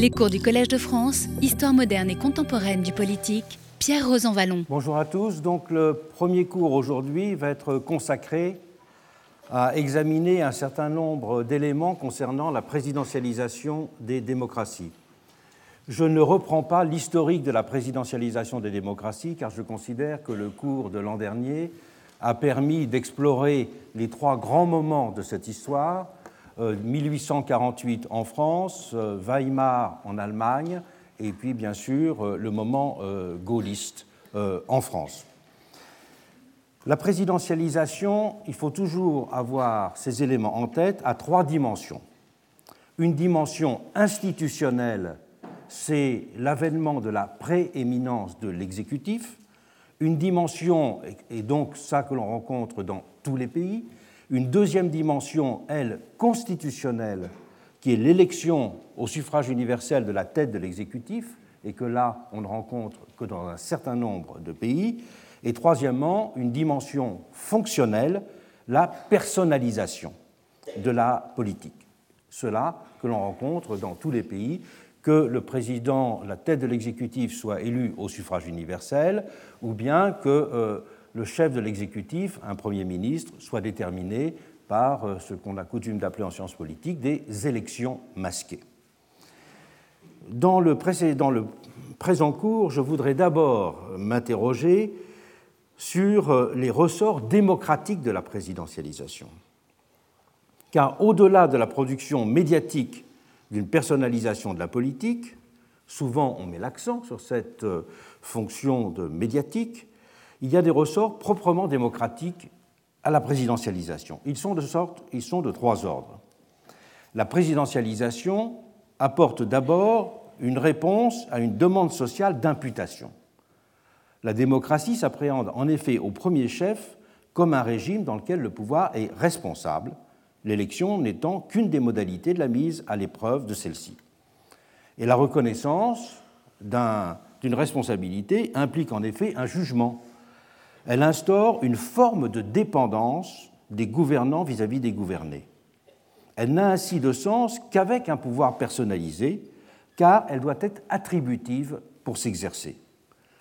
Les cours du Collège de France, Histoire moderne et contemporaine du politique, Pierre Rosanvallon. Bonjour à tous. Donc le premier cours aujourd'hui va être consacré à examiner un certain nombre d'éléments concernant la présidentialisation des démocraties. Je ne reprends pas l'historique de la présidentialisation des démocraties car je considère que le cours de l'an dernier a permis d'explorer les trois grands moments de cette histoire 1848 euh, en France, euh, Weimar en Allemagne, et puis bien sûr euh, le moment gaulliste en France. La présidentialisation, il faut toujours avoir ces éléments en tête à trois dimensions. Une dimension institutionnelle, c'est l'avènement de la prééminence de l'exécutif. Une dimension, et donc ça que l'on rencontre dans tous les pays, une deuxième dimension, elle, constitutionnelle, qui est l'élection au suffrage universel de la tête de l'exécutif, et que là, on ne rencontre que dans un certain nombre de pays. Et troisièmement, une dimension fonctionnelle, la personnalisation de la politique. Cela que l'on rencontre dans tous les pays, que le président, la tête de l'exécutif, soit élu au suffrage universel, ou bien que euh, le chef de l'exécutif, un Premier ministre, soit déterminé par euh, ce qu'on a coutume d'appeler en sciences politiques des élections masquées. Dans le, présent cours, je voudrais d'abord m'interroger sur euh, les ressorts démocratiques de la présidentialisation. Car au-delà de la production médiatique d'une personnalisation de la politique, souvent on met l'accent sur cette euh, fonction de médiatique, il y a des ressorts proprement démocratiques à la présidentialisation. Ils sont de, trois ordres. La présidentialisation apporte d'abord une réponse à une demande sociale d'imputation. La démocratie s'appréhende en effet au premier chef comme un régime dans lequel le pouvoir est responsable, l'élection n'étant qu'une des modalités de la mise à l'épreuve de celle-ci. Et la reconnaissance d'une responsabilité implique en effet un jugement elle instaure une forme de dépendance des gouvernants vis-à-vis des gouvernés. Elle n'a ainsi de sens qu'avec un pouvoir personnalisé, car elle doit être attributive pour s'exercer,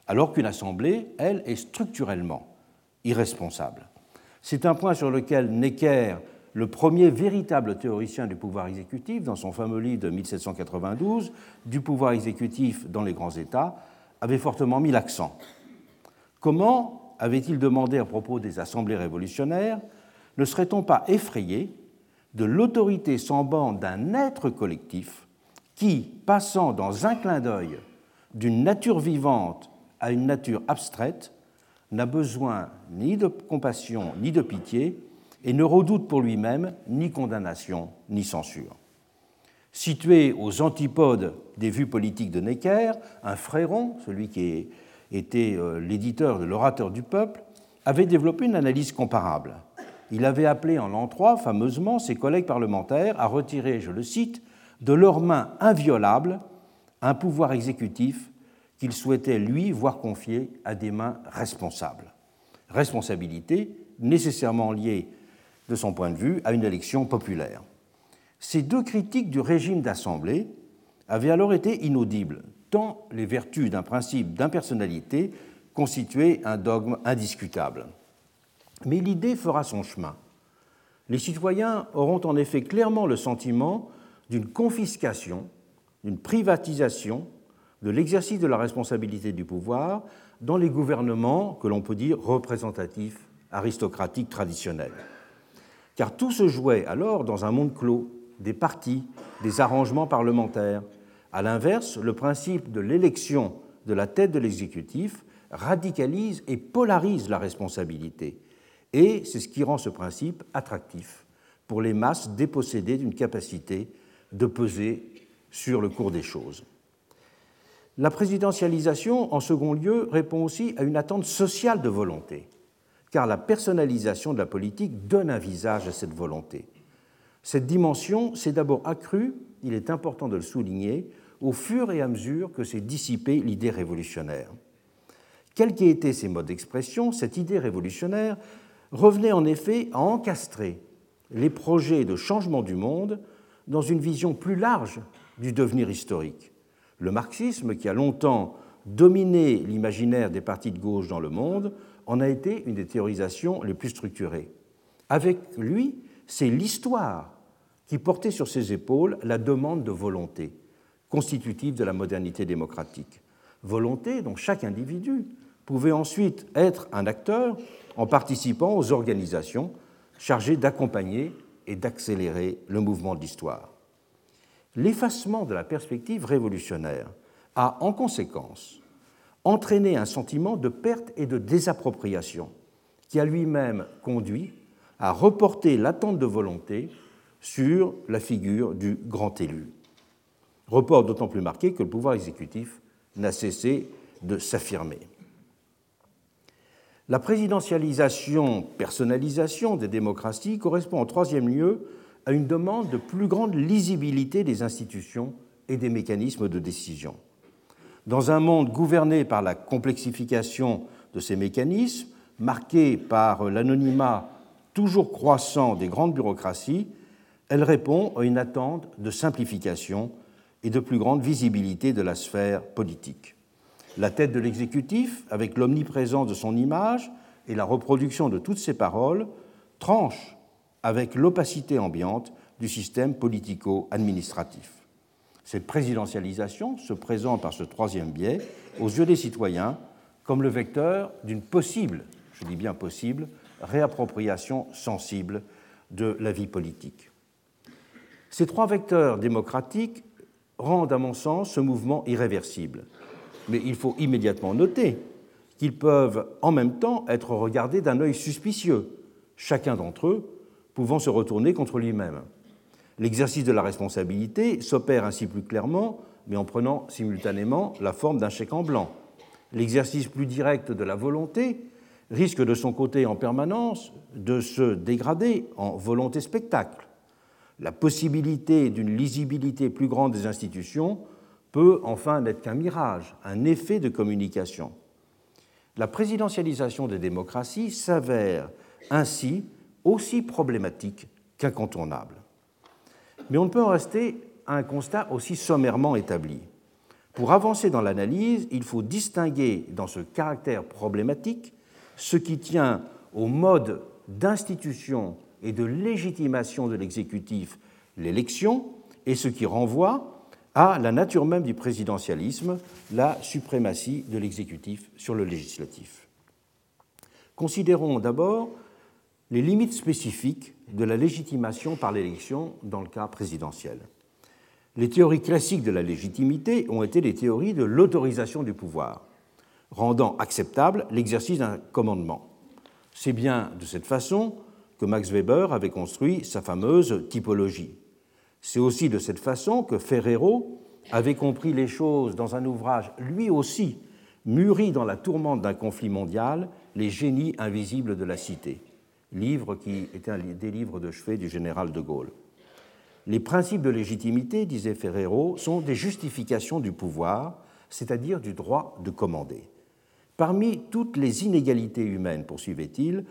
alors qu'une assemblée, elle, est structurellement irresponsable. C'est un point sur lequel Necker, le premier véritable théoricien du pouvoir exécutif, dans son fameux livre de 1792, Du pouvoir exécutif dans les grands États, avait fortement mis l'accent. Comment avait-il demandé à propos des assemblées révolutionnaires, ne serait-on pas effrayé de l'autorité sans bande d'un être collectif qui, passant dans un clin d'œil d'une nature vivante à une nature abstraite, n'a besoin ni de compassion ni de pitié et ne redoute pour lui-même ni condamnation ni censure. Situé aux antipodes des vues politiques de Necker, un fréron, celui qui est était euh, l'éditeur de l'Orateur du peuple, avait développé une analyse comparable. Il avait appelé en l'an 3 fameusement ses collègues parlementaires à retirer, je le cite, de leurs mains inviolables un pouvoir exécutif qu'il souhaitait, lui, voir confié à des mains responsables. Responsabilité nécessairement liée, de son point de vue, à une élection populaire. Ces deux critiques du régime d'assemblée avaient alors été inaudibles, tant les vertus d'un principe d'impersonnalité constituaient un dogme indiscutable. Mais l'idée fera son chemin. Les citoyens auront en effet clairement le sentiment d'une confiscation, d'une privatisation de l'exercice de la responsabilité du pouvoir dans les gouvernements que l'on peut dire représentatifs, aristocratiques traditionnels. Car tout se jouait alors dans un monde clos, des partis, des arrangements parlementaires, a l'inverse, le principe de l'élection de la tête de l'exécutif radicalise et polarise la responsabilité. Et c'est ce qui rend ce principe attractif pour les masses dépossédées d'une capacité de peser sur le cours des choses. La présidentialisation, en second lieu, répond aussi à une attente sociale de volonté, car la personnalisation de la politique donne un visage à cette volonté. Cette dimension s'est d'abord accrue il est important de le souligner, au fur et à mesure que s'est dissipée l'idée révolutionnaire. Quels qu'aient été ces modes d'expression, cette idée révolutionnaire revenait en effet à encastrer les projets de changement du monde dans une vision plus large du devenir historique. Le marxisme, qui a longtemps dominé l'imaginaire des partis de gauche dans le monde, en a été une des théorisations les plus structurées. Avec lui, c'est l'histoire qui portait sur ses épaules la demande de volonté, constitutive de la modernité démocratique. Volonté dont chaque individu pouvait ensuite être un acteur en participant aux organisations chargées d'accompagner et d'accélérer le mouvement de l'histoire. L'effacement de la perspective révolutionnaire a en conséquence entraîné un sentiment de perte et de désappropriation qui a lui-même conduit à reporter l'attente de volonté sur la figure du grand élu. Report d'autant plus marqué que le pouvoir exécutif n'a cessé de s'affirmer. La présidentialisation, personnalisation des démocraties correspond en troisième lieu à une demande de plus grande lisibilité des institutions et des mécanismes de décision. Dans un monde gouverné par la complexification de ces mécanismes, marqué par l'anonymat toujours croissant des grandes bureaucraties, elle répond à une attente de simplification et de plus grande visibilité de la sphère politique. La tête de l'exécutif, avec l'omniprésence de son image et la reproduction de toutes ses paroles, tranche avec l'opacité ambiante du système politico-administratif. Cette présidentialisation se présente par ce troisième biais aux yeux des citoyens comme le vecteur d'une possible, je dis bien possible, réappropriation sensible de la vie politique. Ces trois vecteurs démocratiques rendent, à mon sens, ce mouvement irréversible. Mais il faut immédiatement noter qu'ils peuvent en même temps être regardés d'un œil suspicieux, chacun d'entre eux pouvant se retourner contre lui-même. L'exercice de la responsabilité s'opère ainsi plus clairement, mais en prenant simultanément la forme d'un chèque en blanc. L'exercice plus direct de la volonté risque de son côté en permanence de se dégrader en volonté spectacle. La possibilité d'une lisibilité plus grande des institutions peut enfin n'être qu'un mirage, un effet de communication. La présidentialisation des démocraties s'avère ainsi aussi problématique qu'incontournable. Mais on ne peut en rester à un constat aussi sommairement établi. Pour avancer dans l'analyse, il faut distinguer dans ce caractère problématique ce qui tient au mode d'institution et de légitimation de l'exécutif, l'élection, et ce qui renvoie à la nature même du présidentialisme, la suprématie de l'exécutif sur le législatif. Considérons d'abord les limites spécifiques de la légitimation par l'élection dans le cas présidentiel. Les théories classiques de la légitimité ont été les théories de l'autorisation du pouvoir rendant acceptable l'exercice d'un commandement. C'est bien de cette façon que Max Weber avait construit sa fameuse typologie. C'est aussi de cette façon que Ferrero avait compris les choses dans un ouvrage lui aussi mûri dans la tourmente d'un conflit mondial, Les génies invisibles de la cité, livre qui était un des livres de chevet du général de Gaulle. Les principes de légitimité, disait Ferrero, sont des justifications du pouvoir, c'est-à-dire du droit de commander. Parmi toutes les inégalités humaines, poursuivait-il,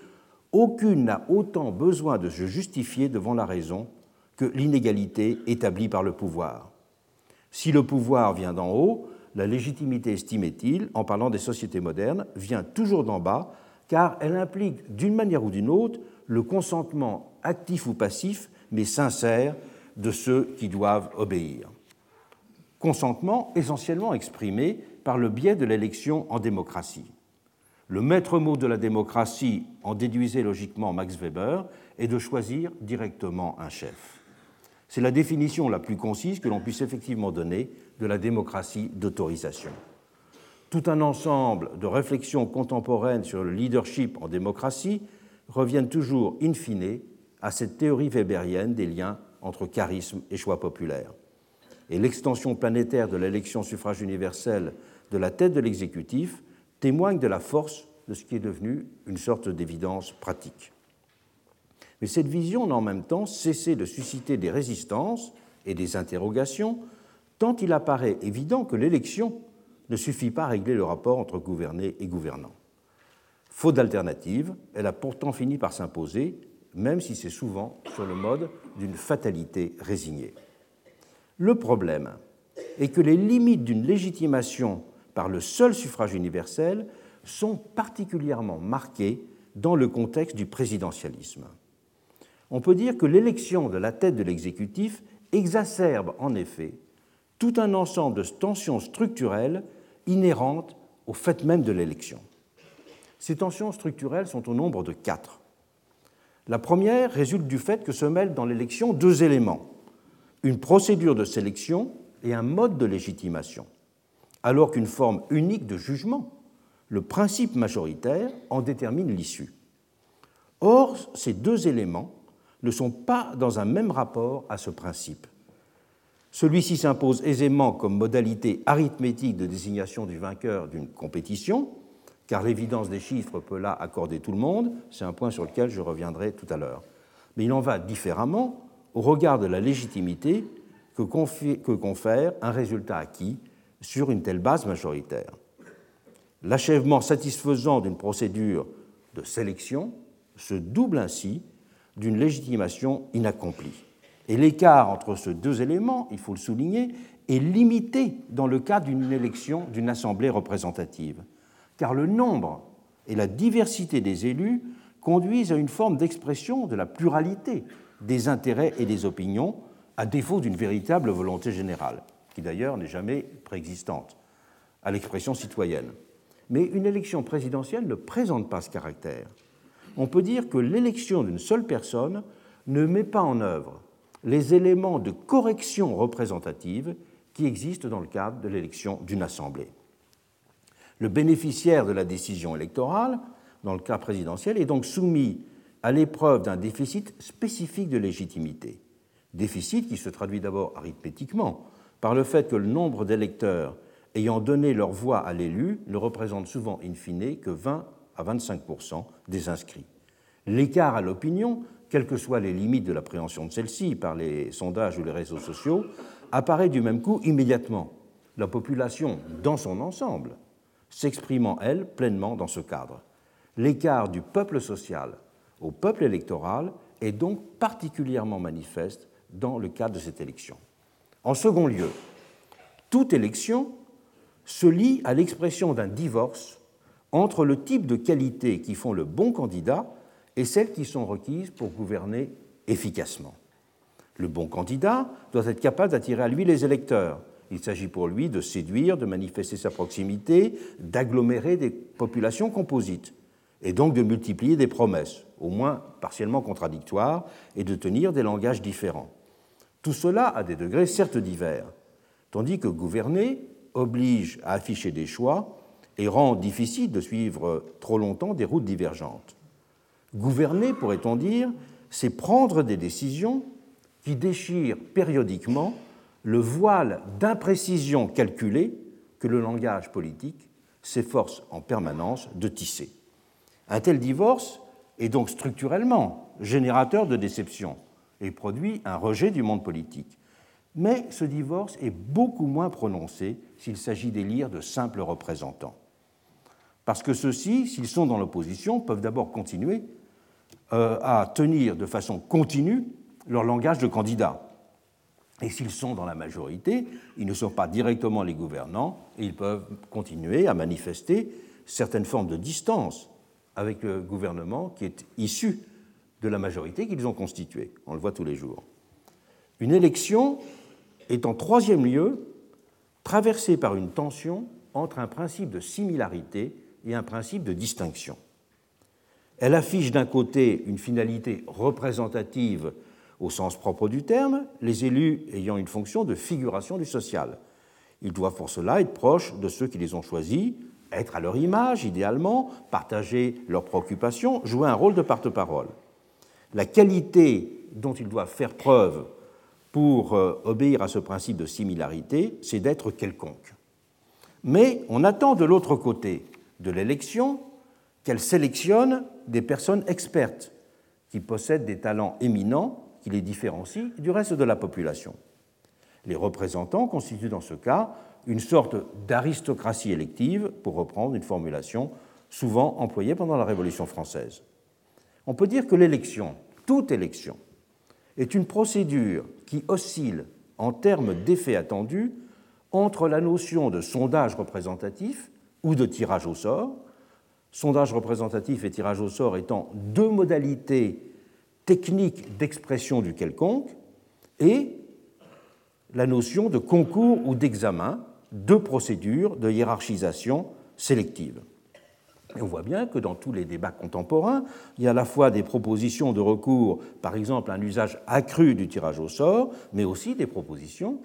aucune n'a autant besoin de se justifier devant la raison que l'inégalité établie par le pouvoir. Si le pouvoir vient d'en haut, la légitimité, estimait-il, en parlant des sociétés modernes, vient toujours d'en bas, car elle implique d'une manière ou d'une autre le consentement actif ou passif, mais sincère, de ceux qui doivent obéir. Consentement essentiellement exprimé par le biais de l'élection en démocratie. Le maître mot de la démocratie, en déduisait logiquement Max Weber, est de choisir directement un chef. C'est la définition la plus concise que l'on puisse effectivement donner de la démocratie d'autorisation. Tout un ensemble de réflexions contemporaines sur le leadership en démocratie reviennent toujours in fine à cette théorie weberienne des liens entre charisme et choix populaire. Et l'extension planétaire de l'élection suffrage universel de la tête de l'exécutif témoigne de la force de ce qui est devenu une sorte d'évidence pratique. Mais cette vision n'a en même temps cessé de susciter des résistances et des interrogations, tant il apparaît évident que l'élection ne suffit pas à régler le rapport entre gouverné et gouvernant. Faute d'alternative, elle a pourtant fini par s'imposer, même si c'est souvent sur le mode d'une fatalité résignée. Le problème est que les limites d'une légitimation par le seul suffrage universel sont particulièrement marquées dans le contexte du présidentialisme. On peut dire que l'élection de la tête de l'exécutif exacerbe en effet tout un ensemble de tensions structurelles inhérentes au fait même de l'élection. Ces tensions structurelles sont au nombre de quatre. La première résulte du fait que se mêlent dans l'élection deux éléments, une procédure de sélection et un mode de légitimation, alors qu'une forme unique de jugement, le principe majoritaire, en détermine l'issue. Or, ces deux éléments ne sont pas dans un même rapport à ce principe. Celui-ci s'impose aisément comme modalité arithmétique de désignation du vainqueur d'une compétition, car l'évidence des chiffres peut là accorder tout le monde, c'est un point sur lequel je reviendrai tout à l'heure. Mais il en va différemment au regard de la légitimité que, confère un résultat acquis sur une telle base majoritaire. L'achèvement satisfaisant d'une procédure de sélection se double ainsi d'une légitimation inaccomplie. Et l'écart entre ces deux éléments, il faut le souligner, est limité dans le cas d'une élection d'une assemblée représentative, car le nombre et la diversité des élus conduisent à une forme d'expression de la pluralité des intérêts et des opinions, à défaut d'une véritable volonté générale, qui d'ailleurs n'est jamais préexistante à l'expression citoyenne. Mais une élection présidentielle ne présente pas ce caractère on peut dire que l'élection d'une seule personne ne met pas en œuvre les éléments de correction représentative qui existent dans le cadre de l'élection d'une assemblée. Le bénéficiaire de la décision électorale, dans le cas présidentiel, est donc soumis à l'épreuve d'un déficit spécifique de légitimité. Déficit qui se traduit d'abord arithmétiquement par le fait que le nombre d'électeurs ayant donné leur voix à l'élu ne représente souvent in fine que 20 à 25% des inscrits. L'écart à l'opinion, quelles que soient les limites de l'appréhension de celle-ci par les sondages ou les réseaux sociaux, apparaît du même coup immédiatement, la population dans son ensemble s'exprimant, elle, pleinement dans ce cadre. L'écart du peuple social au peuple électoral est donc particulièrement manifeste dans le cadre de cette élection. En second lieu, toute élection se lie à l'expression d'un divorce entre le type de qualités qui font le bon candidat et celles qui sont requises pour gouverner efficacement. Le bon candidat doit être capable d'attirer à lui les électeurs. Il s'agit pour lui de séduire, de manifester sa proximité, d'agglomérer des populations composites, et donc de multiplier des promesses, au moins partiellement contradictoires, et de tenir des langages différents. Tout cela à des degrés certes divers, tandis que gouverner oblige à afficher des choix et rend difficile de suivre trop longtemps des routes divergentes. Gouverner, pourrait-on dire, c'est prendre des décisions qui déchirent périodiquement le voile d'imprécision calculée que le langage politique s'efforce en permanence de tisser. Un tel divorce est donc structurellement générateur de déception et produit un rejet du monde politique. Mais ce divorce est beaucoup moins prononcé s'il s'agit d'élire de simples représentants. Parce que ceux-ci, s'ils sont dans l'opposition, peuvent d'abord continuer euh, à tenir de façon continue leur langage de candidat. Et s'ils sont dans la majorité, ils ne sont pas directement les gouvernants et ils peuvent continuer à manifester certaines formes de distance avec le gouvernement qui est issu de la majorité qu'ils ont constituée. On le voit tous les jours. Une élection est en troisième lieu traversée par une tension entre un principe de similarité et un principe de distinction. Elle affiche d'un côté une finalité représentative au sens propre du terme, les élus ayant une fonction de figuration du social. Ils doivent pour cela être proches de ceux qui les ont choisis, être à leur image idéalement, partager leurs préoccupations, jouer un rôle de porte-parole. La qualité dont ils doivent faire preuve pour euh, obéir à ce principe de similarité, c'est d'être quelconque. Mais on attend de l'autre côté de l'élection qu'elle sélectionne des personnes expertes qui possèdent des talents éminents qui les différencient du reste de la population. Les représentants constituent dans ce cas une sorte d'aristocratie élective, pour reprendre une formulation souvent employée pendant la Révolution française. On peut dire que l'élection, toute élection, est une procédure qui oscille en termes d'effet attendu entre la notion de sondage représentatif ou de tirage au sort, sondage représentatif et tirage au sort étant deux modalités techniques d'expression du quelconque, et la notion de concours ou d'examen, deux procédures de hiérarchisation sélective. Et on voit bien que dans tous les débats contemporains, il y a à la fois des propositions de recours, par exemple un usage accru du tirage au sort, mais aussi des propositions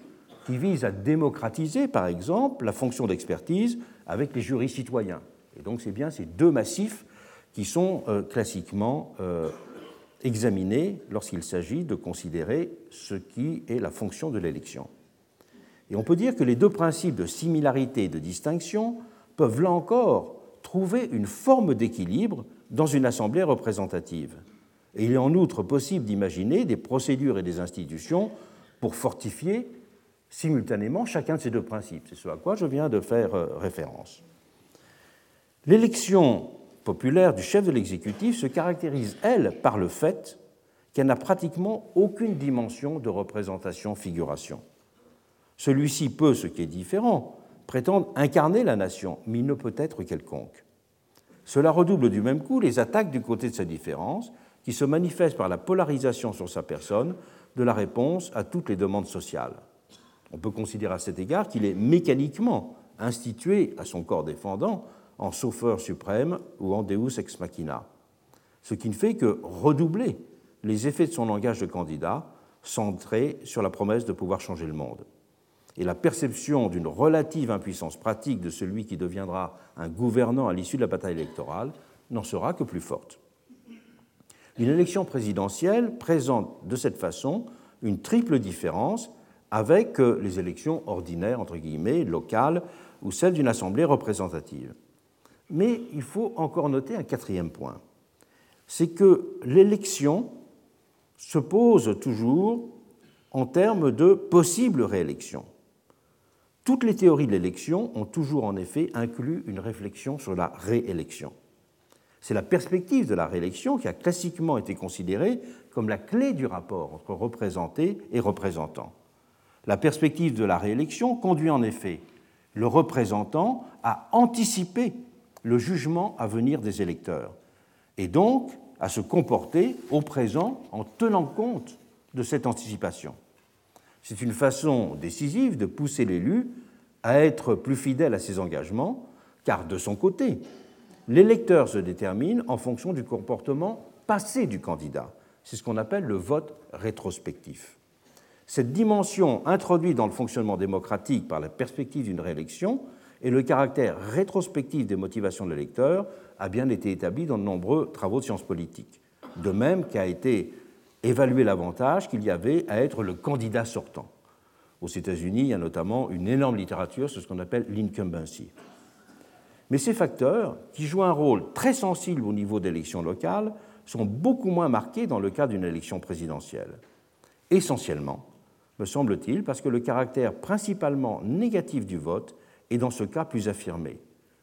qui visent à démocratiser, par exemple, la fonction d'expertise avec les jurys citoyens. Et donc c'est bien ces deux massifs qui sont euh, classiquement euh, examinés lorsqu'il s'agit de considérer ce qui est la fonction de l'élection. Et on peut dire que les deux principes de similarité et de distinction peuvent là encore trouver une forme d'équilibre dans une assemblée représentative. Et il est en outre possible d'imaginer des procédures et des institutions pour fortifier simultanément chacun de ces deux principes. C'est ce à quoi je viens de faire euh, référence. L'élection populaire du chef de l'exécutif se caractérise, elle, par le fait qu'elle n'a pratiquement aucune dimension de représentation-figuration. Celui-ci peut, ce qui est différent, prétendre incarner la nation, mais il ne peut être quelconque. Cela redouble du même coup les attaques du côté de sa différence, qui se manifestent par la polarisation sur sa personne de la réponse à toutes les demandes sociales. On peut considérer à cet égard qu'il est mécaniquement institué à son corps défendant en sauveur suprême ou en deus ex machina, ce qui ne fait que redoubler les effets de son langage de candidat centré sur la promesse de pouvoir changer le monde. Et la perception d'une relative impuissance pratique de celui qui deviendra un gouvernant à l'issue de la bataille électorale n'en sera que plus forte. Une élection présidentielle présente de cette façon une triple différence avec euh, les élections ordinaires, entre guillemets, locales, ou celles d'une assemblée représentative. Mais il faut encore noter un quatrième point, c'est que l'élection se pose toujours en termes de possible réélection. Toutes les théories de l'élection ont toujours en effet inclus une réflexion sur la réélection. C'est la perspective de la réélection qui a classiquement été considérée comme la clé du rapport entre représenté et représentant. La perspective de la réélection conduit en effet le représentant à anticiper le jugement à venir des électeurs et donc à se comporter au présent en tenant compte de cette anticipation. C'est une façon décisive de pousser l'élu à être plus fidèle à ses engagements, car de son côté, l'électeur se détermine en fonction du comportement passé du candidat. C'est ce qu'on appelle le vote rétrospectif. Cette dimension introduite dans le fonctionnement démocratique par la perspective d'une réélection et le caractère rétrospectif des motivations de l'électeur a bien été établi dans de nombreux travaux de sciences politiques. De même qu'a été évalué l'avantage qu'il y avait à être le candidat sortant. Aux États-Unis, il y a notamment une énorme littérature sur ce qu'on appelle l'incumbency. Mais ces facteurs, qui jouent un rôle très sensible au niveau d'élections locales, sont beaucoup moins marqués dans le cas d'une élection présidentielle. Essentiellement, me semble-t-il, parce que le caractère principalement négatif du vote est dans ce cas plus affirmé,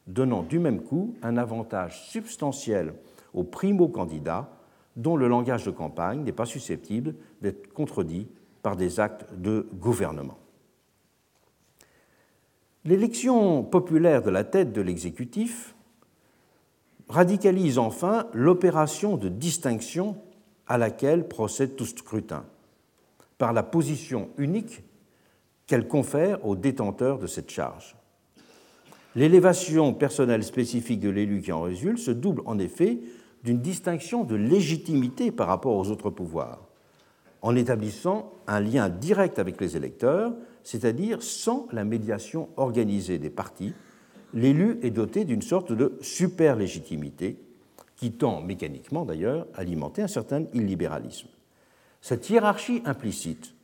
donnant du même coup un avantage substantiel aux primo-candidats dont le langage de campagne n'est pas susceptible d'être contredit par des actes de gouvernement. L'élection populaire de la tête de l'exécutif radicalise enfin l'opération de distinction à laquelle procède tout scrutin, par la position unique qu'elle confère aux détenteurs de cette charge. L'élévation personnelle spécifique de l'élu qui en résulte se double en effet d'une distinction de légitimité par rapport aux autres pouvoirs, en établissant un lien direct avec les électeurs, c'est-à-dire sans la médiation organisée des partis, l'élu est doté d'une sorte de super-légitimité qui tend mécaniquement d'ailleurs à alimenter un certain illibéralisme. Cette hiérarchie implicite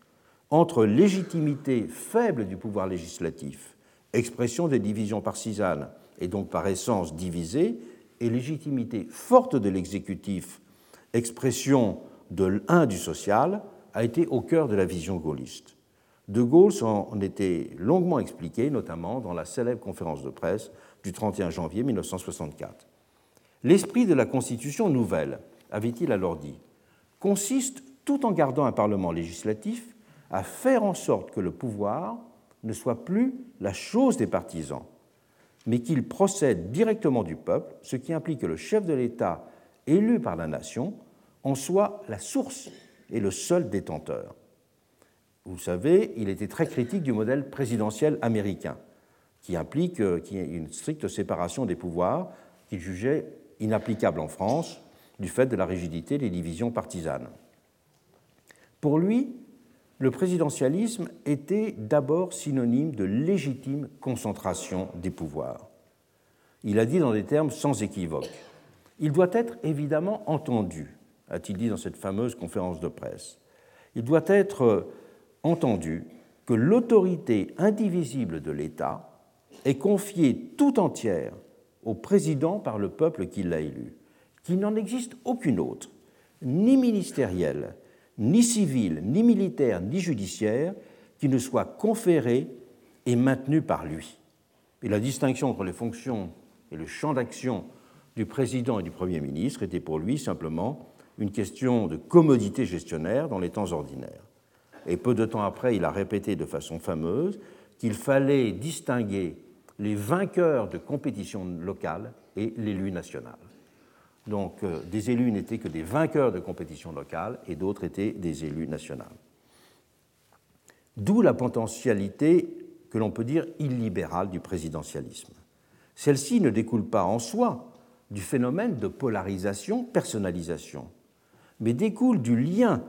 entre légitimité faible du pouvoir législatif expression des divisions partisanes et donc par essence divisée, et légitimité forte de l'exécutif, expression de l'un du social, a été au cœur de la vision gaulliste. De Gaulle s'en était longuement expliqué, notamment dans la célèbre conférence de presse du 31 janvier 1964. L'esprit de la Constitution nouvelle, avait-il alors dit, consiste, tout en gardant un Parlement législatif, à faire en sorte que le pouvoir ne soit plus la chose des partisans, mais qu'il procède directement du peuple, ce qui implique que le chef de l'État élu par la nation en soit la source et le seul détenteur. Vous savez, il était très critique du modèle présidentiel américain, qui implique euh, une stricte séparation des pouvoirs qu'il jugeait inapplicable en France du fait de la rigidité des divisions partisanes. Pour lui, le présidentialisme était d'abord synonyme de légitime concentration des pouvoirs. Il a dit dans des termes sans équivoque. Il doit être évidemment entendu, a-t-il dit dans cette fameuse conférence de presse. Il doit être entendu que l'autorité indivisible de l'État est confiée tout entière au président par le peuple qui l'a élu, qu'il n'en existe aucune autre, ni ministérielle, ni civile, ni militaire, ni judiciaire, qui ne soit conférée et maintenue par lui. Et la distinction entre les fonctions et le champ d'action du président et du Premier ministre était pour lui simplement une question de commodité gestionnaire dans les temps ordinaires. Et peu de temps après, il a répété de façon fameuse qu'il fallait distinguer les vainqueurs de compétitions locales et l'élu national. Donc euh, des élus n'étaient que des vainqueurs de compétitions locales et d'autres étaient des élus nationaux. D'où la potentialité que l'on peut dire illibérale du présidentialisme. Celle-ci ne découle pas en soi du phénomène de polarisation, personnalisation, mais découle du lien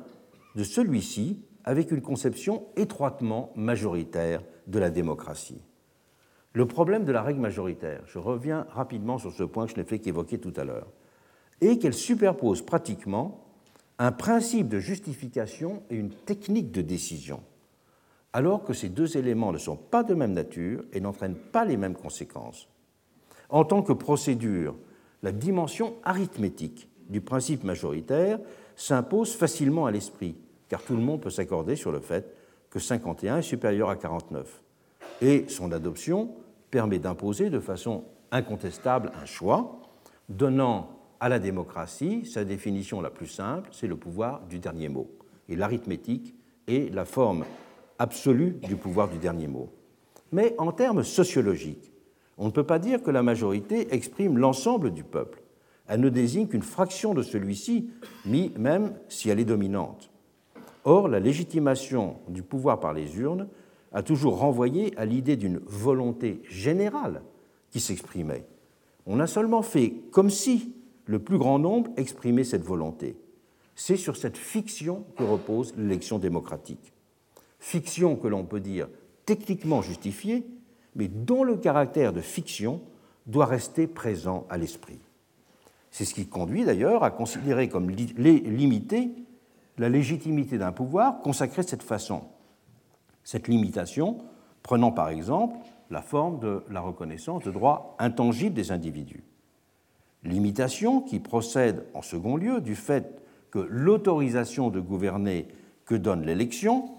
de celui-ci avec une conception étroitement majoritaire de la démocratie. Le problème de la règle majoritaire, je reviens rapidement sur ce point que je n'ai fait qu'évoquer tout à l'heure, et qu'elle superpose pratiquement un principe de justification et une technique de décision, alors que ces deux éléments ne sont pas de même nature et n'entraînent pas les mêmes conséquences. En tant que procédure, la dimension arithmétique du principe majoritaire s'impose facilement à l'esprit, car tout le monde peut s'accorder sur le fait que 51 est supérieur à 49. Et son adoption permet d'imposer de façon incontestable un choix, donnant à la démocratie, sa définition la plus simple, c'est le pouvoir du dernier mot. Et l'arithmétique est la forme absolue du pouvoir du dernier mot. Mais en termes sociologiques, on ne peut pas dire que la majorité exprime l'ensemble du peuple. Elle ne désigne qu'une fraction de celui-ci, même si elle est dominante. Or, la légitimation du pouvoir par les urnes a toujours renvoyé à l'idée d'une volonté générale qui s'exprimait. On a seulement fait comme si le plus grand nombre exprimait cette volonté. C'est sur cette fiction que repose l'élection démocratique. Fiction que l'on peut dire techniquement justifiée, mais dont le caractère de fiction doit rester présent à l'esprit. C'est ce qui conduit d'ailleurs à considérer comme limitée la légitimité d'un pouvoir consacré de cette façon. Cette limitation prenant par exemple la forme de la reconnaissance de droits intangibles des individus limitation qui procède en second lieu du fait que l'autorisation de gouverner que donne l'élection,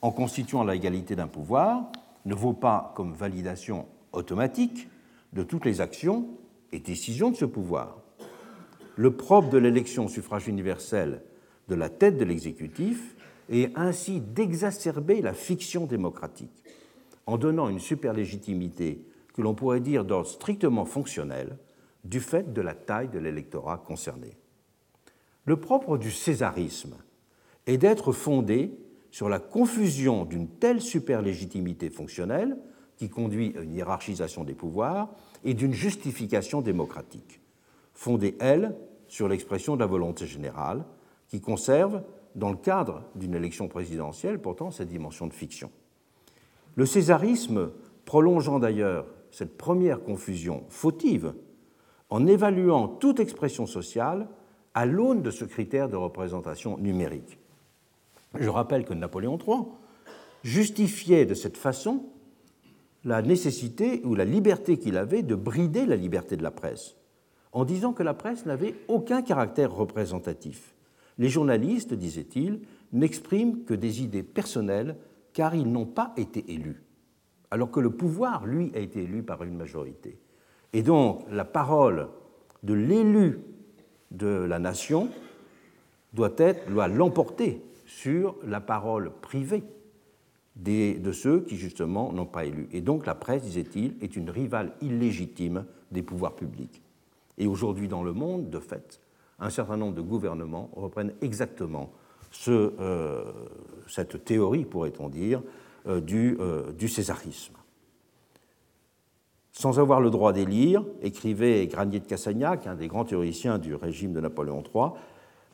en constituant l'égalité d'un pouvoir, ne vaut pas comme validation automatique de toutes les actions et décisions de ce pouvoir. Le propre de l'élection au suffrage universel de la tête de l'exécutif est ainsi d'exacerber la fiction démocratique en donnant une superlégitimité que l'on pourrait dire d'ordre strictement fonctionnel du fait de la taille de l'électorat concerné. Le propre du césarisme est d'être fondé sur la confusion d'une telle superlégitimité fonctionnelle qui conduit à une hiérarchisation des pouvoirs et d'une justification démocratique, fondée, elle, sur l'expression de la volonté générale, qui conserve, dans le cadre d'une élection présidentielle, pourtant cette dimension de fiction. Le césarisme, prolongeant d'ailleurs cette première confusion fautive en évaluant toute expression sociale à l'aune de ce critère de représentation numérique. Je rappelle que Napoléon III justifiait de cette façon la nécessité ou la liberté qu'il avait de brider la liberté de la presse, en disant que la presse n'avait aucun caractère représentatif. Les journalistes, disait-il, n'expriment que des idées personnelles car ils n'ont pas été élus, alors que le pouvoir, lui, a été élu par une majorité. Et donc la parole de l'élu de la nation doit être doit l'emporter sur la parole privée de ceux qui justement n'ont pas élu. Et donc la presse, disait-il, est une rivale illégitime des pouvoirs publics. Et aujourd'hui dans le monde, de fait, un certain nombre de gouvernements reprennent exactement euh, cette théorie, pourrait-on dire, euh, euh, du, césarisme. Sans avoir le droit d'élire, écrivait Granier de Cassagnac, un des grands théoriciens du régime de Napoléon III,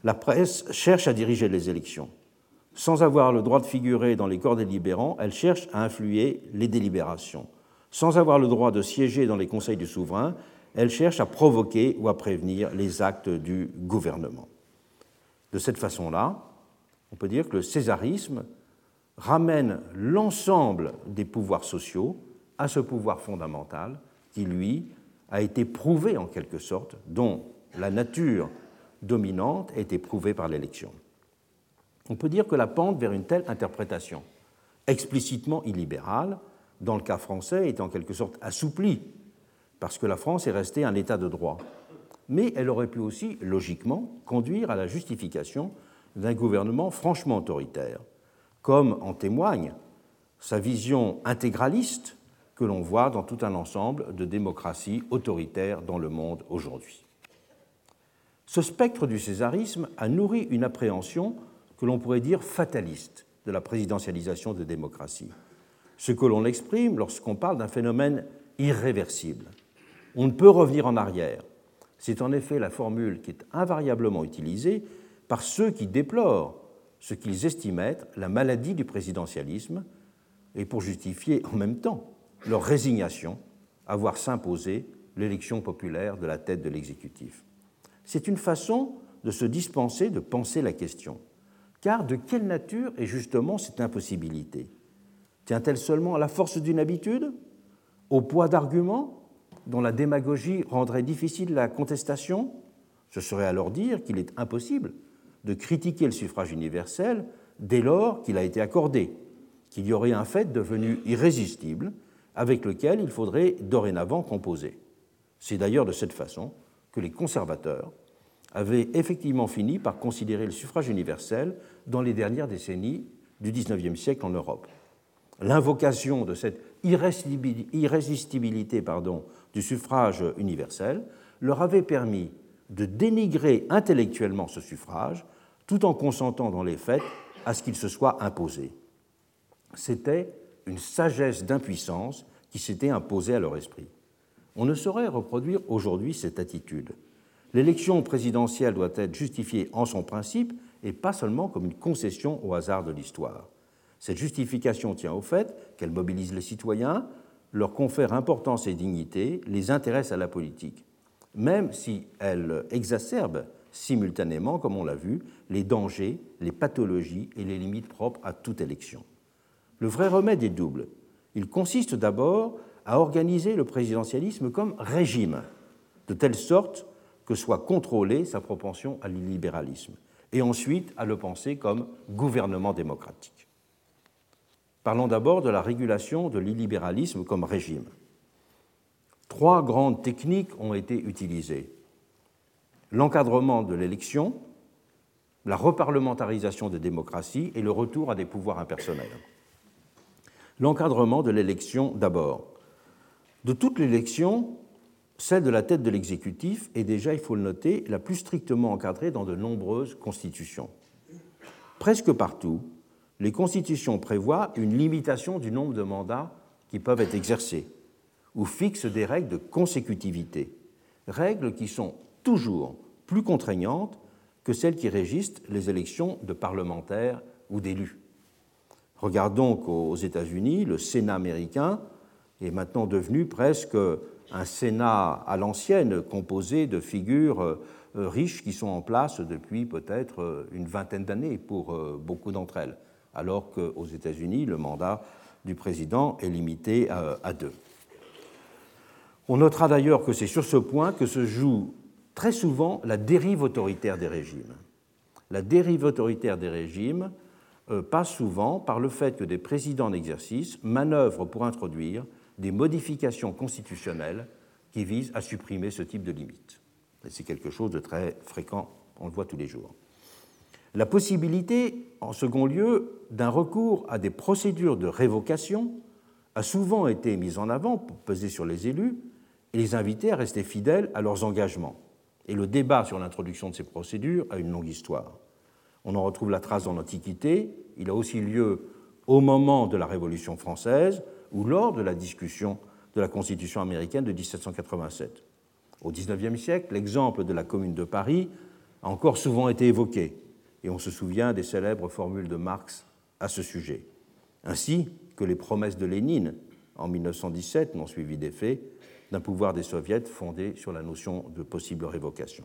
la presse cherche à diriger les élections. Sans avoir le droit de figurer dans les corps délibérants, elle cherche à influer les délibérations. Sans avoir le droit de siéger dans les conseils du souverain, elle cherche à provoquer ou à prévenir les actes du gouvernement. De cette façon-là, on peut dire que le césarisme ramène l'ensemble des pouvoirs sociaux à ce pouvoir fondamental qui, lui, a été prouvé en quelque sorte, dont la nature dominante a été prouvée par l'élection. On peut dire que la pente vers une telle interprétation, explicitement illibérale, dans le cas français, est en quelque sorte assouplie, parce que la France est restée un État de droit. Mais elle aurait pu aussi, logiquement, conduire à la justification d'un gouvernement franchement autoritaire, comme en témoigne sa vision intégraliste que l'on voit dans tout un ensemble de démocraties autoritaires dans le monde aujourd'hui. Ce spectre du césarisme a nourri une appréhension que l'on pourrait dire fataliste de la présidentialisation de démocratie, ce que l'on exprime lorsqu'on parle d'un phénomène irréversible. On ne peut revenir en arrière. C'est en effet la formule qui est invariablement utilisée par ceux qui déplorent ce qu'ils estiment être la maladie du présidentialisme et pour justifier en même temps leur résignation à voir s'imposer l'élection populaire de la tête de l'exécutif. C'est une façon de se dispenser de penser la question. Car de quelle nature est justement cette impossibilité? Tient-elle seulement à la force d'une habitude? Au poids d'arguments dont la démagogie rendrait difficile la contestation? Ce serait alors dire qu'il est impossible de critiquer le suffrage universel dès lors qu'il a été accordé, qu'il y aurait un fait devenu irrésistible avec lequel il faudrait dorénavant composer. C'est d'ailleurs de cette façon que les conservateurs avaient effectivement fini par considérer le suffrage universel dans les dernières décennies du XIXe siècle en Europe. L'invocation de cette irrésistibilité du suffrage universel leur avait permis de dénigrer intellectuellement ce suffrage tout en consentant dans les faits à ce qu'il se soit imposé. C'était une sagesse d'impuissance qui s'était imposée à leur esprit. On ne saurait reproduire aujourd'hui cette attitude. L'élection présidentielle doit être justifiée en son principe et pas seulement comme une concession au hasard de l'histoire. Cette justification tient au fait qu'elle mobilise les citoyens, leur confère importance et dignité, les intéresse à la politique, même si elle exacerbe simultanément, comme on l'a vu, les dangers, les pathologies et les limites propres à toute élection. Le vrai remède est double. Il consiste d'abord à organiser le présidentialisme comme régime, de telle sorte que soit contrôlée sa propension à l'illibéralisme, et ensuite à le penser comme gouvernement démocratique. Parlons d'abord de la régulation de l'illibéralisme comme régime. Trois grandes techniques ont été utilisées. L'encadrement de l'élection, la reparlementarisation des démocraties et le retour à des pouvoirs impersonnels. L'encadrement de l'élection d'abord. De toute l'élection, celle de la tête de l'exécutif est déjà, il faut le noter, la plus strictement encadrée dans de nombreuses constitutions. Presque partout, les constitutions prévoient une limitation du nombre de mandats qui peuvent être exercés ou fixent des règles de consécutivité, règles qui sont toujours plus contraignantes que celles qui régissent les élections de parlementaires ou d'élus. Regardons qu'aux États-Unis, le Sénat américain est maintenant devenu presque un Sénat à l'ancienne composé de figures euh, riches qui sont en place depuis peut-être euh, une vingtaine d'années pour euh, beaucoup d'entre elles, alors qu'aux États-Unis, le mandat du président est limité à deux. On notera d'ailleurs que c'est sur ce point que se joue très souvent la dérive autoritaire des régimes. La dérive autoritaire des régimes passe souvent par le fait que des présidents en exercice manœuvrent pour introduire des modifications constitutionnelles qui visent à supprimer ce type de limites. c'est quelque chose de très fréquent, on le voit tous les jours. La possibilité, en second lieu, d'un recours à des procédures de révocation a souvent été mise en avant pour peser sur les élus et les inviter à rester fidèles à leurs engagements. Et le débat sur l'introduction de ces procédures a une longue histoire. On en retrouve la trace dans l'Antiquité, il a aussi lieu au moment de la Révolution française ou lors de la discussion de la Constitution américaine de 1787. Au XIXe siècle, l'exemple de la Commune de Paris a encore souvent été évoqué, et on se souvient des célèbres formules de Marx à ce sujet, ainsi que les promesses de Lénine en 1917 n'ont suivi d'effet d'un pouvoir des soviets fondé sur la notion de possible révocation.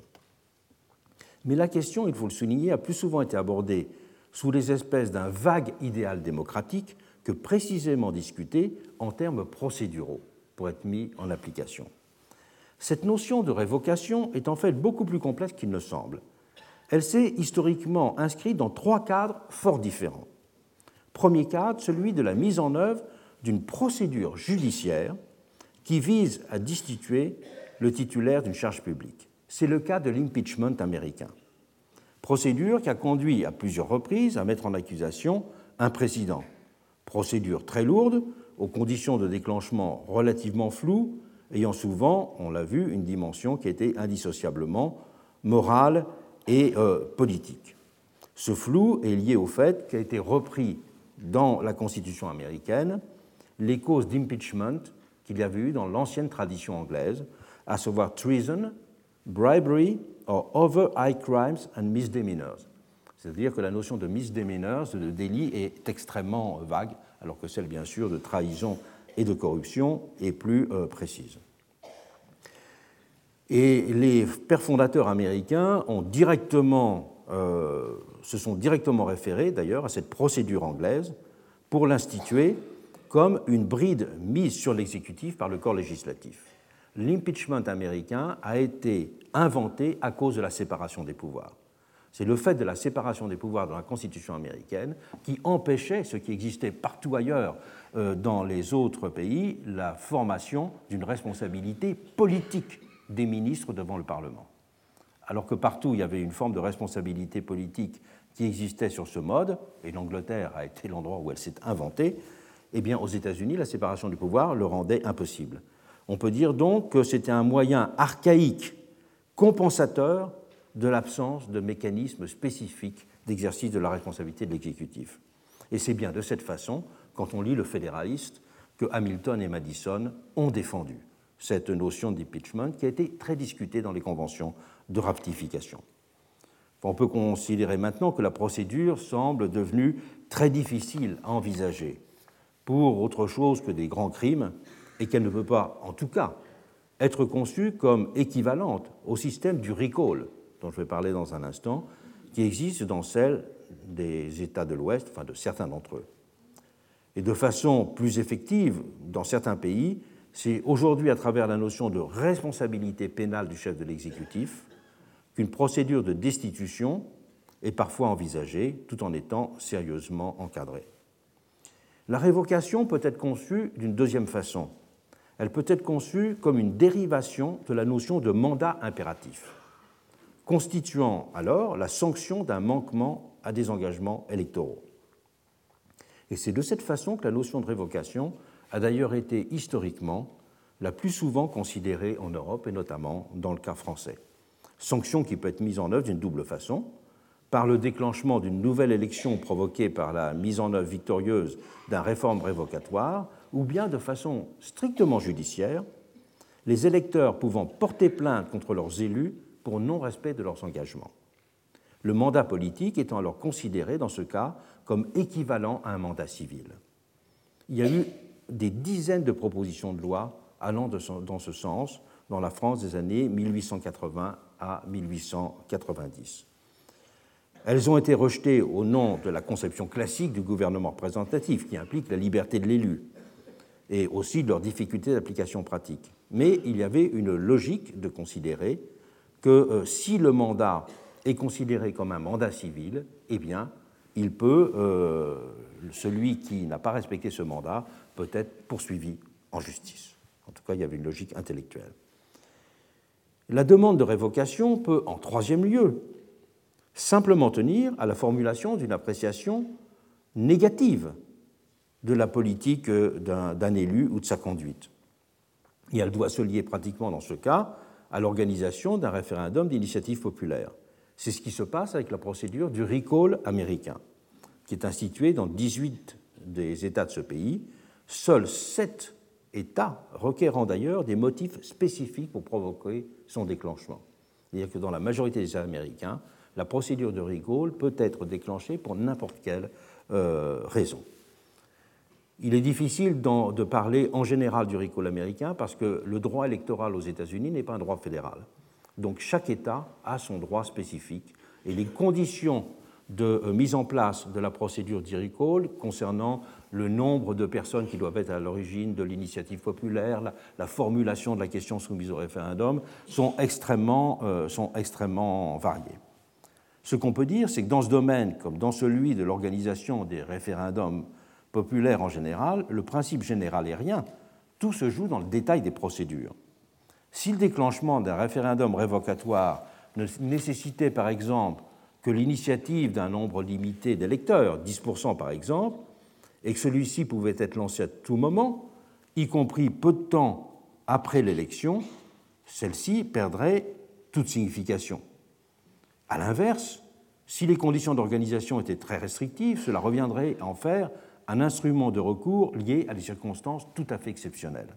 Mais la question, il faut le souligner, a plus souvent été abordée sous les espèces d'un vague idéal démocratique que précisément discuté en termes procéduraux pour être mis en application. Cette notion de révocation est en fait beaucoup plus complexe qu'il ne semble. Elle s'est historiquement inscrite dans trois cadres fort différents. Premier cadre, celui de la mise en œuvre d'une procédure judiciaire qui vise à destituer le titulaire d'une charge publique. C'est le cas de l'impeachment américain. Procédure qui a conduit à plusieurs reprises à mettre en accusation un président. Procédure très lourde, aux conditions de déclenchement relativement floues, ayant souvent, on l'a vu, une dimension qui était indissociablement morale et euh, politique. Ce flou est lié au fait qu'a été repris dans la Constitution américaine les causes d'impeachment qu'il y avait eu dans l'ancienne tradition anglaise, à savoir treason, bribery or other high crimes and misdemeanors. C'est-à-dire que la notion de misdemeanors, de délit, est extrêmement vague, alors que celle, bien sûr, de trahison et de corruption est plus euh, précise. Et les pères fondateurs américains ont directement, euh, se sont directement référés, d'ailleurs, à cette procédure anglaise pour l'instituer comme une bride mise sur l'exécutif par le corps législatif. L'impeachment américain a été inventé à cause de la séparation des pouvoirs. C'est le fait de la séparation des pouvoirs dans la Constitution américaine qui empêchait, ce qui existait partout ailleurs euh, dans les autres pays, la formation d'une responsabilité politique des ministres devant le Parlement. Alors que partout il y avait une forme de responsabilité politique qui existait sur ce mode, et l'Angleterre a été l'endroit où elle s'est inventée, eh bien, aux États-Unis, la séparation du pouvoir le rendait impossible. On peut dire donc que c'était un moyen archaïque, compensateur de l'absence de mécanismes spécifiques d'exercice de la responsabilité de l'exécutif. Et c'est bien de cette façon, quand on lit le fédéraliste, que Hamilton et Madison ont défendu cette notion d'impeachment qui a été très discutée dans les conventions de ratification. On peut considérer maintenant que la procédure semble devenue très difficile à envisager pour autre chose que des grands crimes et qu'elle ne peut pas, en tout cas, être conçue comme équivalente au système du recall, dont je vais parler dans un instant, qui existe dans celle des États de l'Ouest, enfin de certains d'entre eux. Et de façon plus effective, dans certains pays, c'est aujourd'hui à travers la notion de responsabilité pénale du chef de l'exécutif qu'une procédure de destitution est parfois envisagée, tout en étant sérieusement encadrée. La révocation peut être conçue d'une deuxième façon. Elle peut être conçue comme une dérivation de la notion de mandat impératif, constituant alors la sanction d'un manquement à des engagements électoraux. Et c'est de cette façon que la notion de révocation a d'ailleurs été historiquement la plus souvent considérée en Europe et notamment dans le cas français. Sanction qui peut être mise en œuvre d'une double façon, par le déclenchement d'une nouvelle élection provoquée par la mise en œuvre victorieuse d'un réforme révocatoire, ou bien de façon strictement judiciaire, les électeurs pouvant porter plainte contre leurs élus pour non-respect de leurs engagements. Le mandat politique étant alors considéré dans ce cas comme équivalent à un mandat civil. Il y a eu des dizaines de propositions de loi allant dans ce sens dans la France des années 1880 à 1890. Elles ont été rejetées au nom de la conception classique du gouvernement représentatif, qui implique la liberté de l'élu, et aussi de leurs difficultés d'application pratique. Mais il y avait une logique de considérer que euh, si le mandat est considéré comme un mandat civil, eh bien, il peut, euh, celui qui n'a pas respecté ce mandat peut être poursuivi en justice. En tout cas, il y avait une logique intellectuelle. La demande de révocation peut, en troisième lieu, simplement tenir à la formulation d'une appréciation négative de la politique d'un élu ou de sa conduite. Et elle doit se lier pratiquement dans ce cas à l'organisation d'un référendum d'initiative populaire. C'est ce qui se passe avec la procédure du recall américain, qui est instituée dans 18 des États de ce pays. Seuls 7 États requérant d'ailleurs des motifs spécifiques pour provoquer son déclenchement. C'est-à-dire que dans la majorité des États américains, la procédure de recall peut être déclenchée pour n'importe quelle euh, raison. Il est difficile de parler en général du recall américain parce que le droit électoral aux États-Unis n'est pas un droit fédéral. Donc chaque État a son droit spécifique et les conditions de euh, mise en place de la procédure du recall concernant le nombre de personnes qui doivent être à l'origine de l'initiative populaire, la, formulation de la question soumise au référendum sont extrêmement, euh, sont extrêmement variées. Ce qu'on peut dire, c'est que dans ce domaine, comme dans celui de l'organisation des référendums populaire en général, le principe général est rien. Tout se joue dans le détail des procédures. Si le déclenchement d'un référendum révocatoire ne nécessitait par exemple que l'initiative d'un nombre limité d'électeurs, 10% par exemple, et que celui-ci pouvait être lancé à tout moment, y compris peu de temps après l'élection, celle-ci perdrait toute signification. A l'inverse, si les conditions d'organisation étaient très restrictives, cela reviendrait à en faire un instrument de recours lié à des circonstances tout à fait exceptionnelles.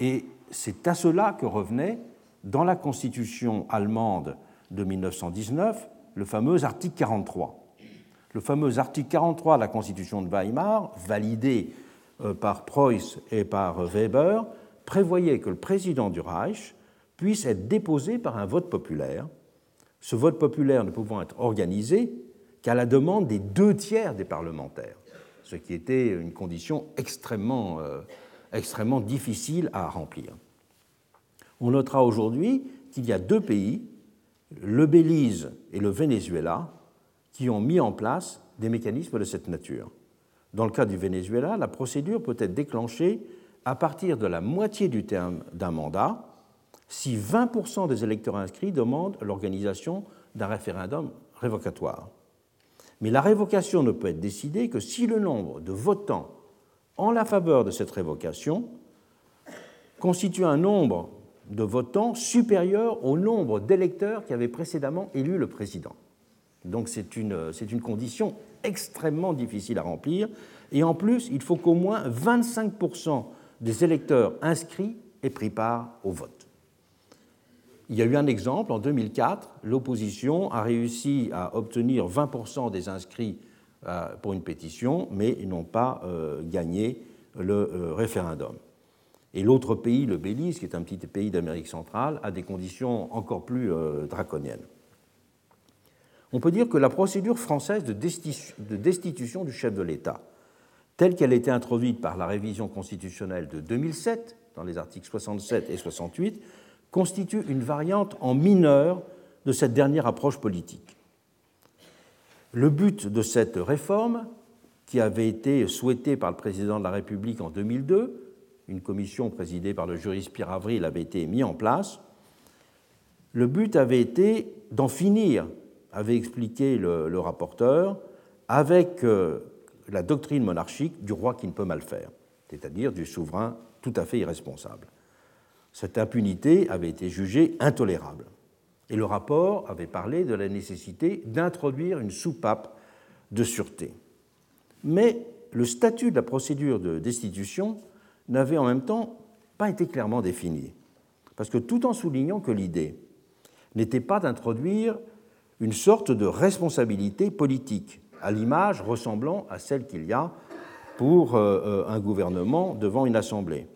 Et c'est à cela que revenait, dans la Constitution allemande de 1919, le fameux article 43. Le fameux article 43 de la Constitution de Weimar, validé euh, par Preuss et par Weber, prévoyait que le président du Reich puisse être déposé par un vote populaire, ce vote populaire ne pouvant être organisé qu'à la demande des deux tiers des parlementaires ce qui était une condition extrêmement, euh, extrêmement difficile à remplir. On notera aujourd'hui qu'il y a deux pays, le Belize et le Venezuela, qui ont mis en place des mécanismes de cette nature. Dans le cas du Venezuela, la procédure peut être déclenchée à partir de la moitié du terme d'un mandat si 20% des électeurs inscrits demandent l'organisation d'un référendum révocatoire. Mais la révocation ne peut être décidée que si le nombre de votants en la faveur de cette révocation constitue un nombre de votants supérieur au nombre d'électeurs qui avaient précédemment élu le président. Donc c'est une, une, condition extrêmement difficile à remplir. Et en plus, il faut qu'au moins 25% des électeurs inscrits aient pris part au vote. Il y a eu un exemple, en 2004, l'opposition a réussi à obtenir 20% des inscrits euh, pour une pétition, mais ils n'ont pas euh, gagné le euh, référendum. Et l'autre pays, le Belize, qui est un petit pays d'Amérique centrale, a des conditions encore plus draconiennes. On peut dire que la procédure française de destitution du chef de l'État, telle qu'elle a été introduite par la révision constitutionnelle de 2007, dans les articles 67 et 68, constitue une variante en mineur de cette dernière approche politique. Le but de cette réforme, qui avait été souhaitée par le président de la République en 2002, une commission présidée par le juriste Pierre Avril avait été mise en place, le but avait été d'en finir, avait expliqué le, rapporteur, avec euh, la doctrine monarchique du roi qui ne peut mal faire, c'est-à-dire du souverain tout à fait irresponsable. Cette impunité avait été jugée intolérable. Et le rapport avait parlé de la nécessité d'introduire une soupape de sûreté. Mais le statut de la procédure de destitution n'avait en même temps pas été clairement défini. Parce que tout en soulignant que l'idée n'était pas d'introduire une sorte de responsabilité politique, à l'image ressemblant à celle qu'il y a pour euh, euh, un gouvernement devant une assemblée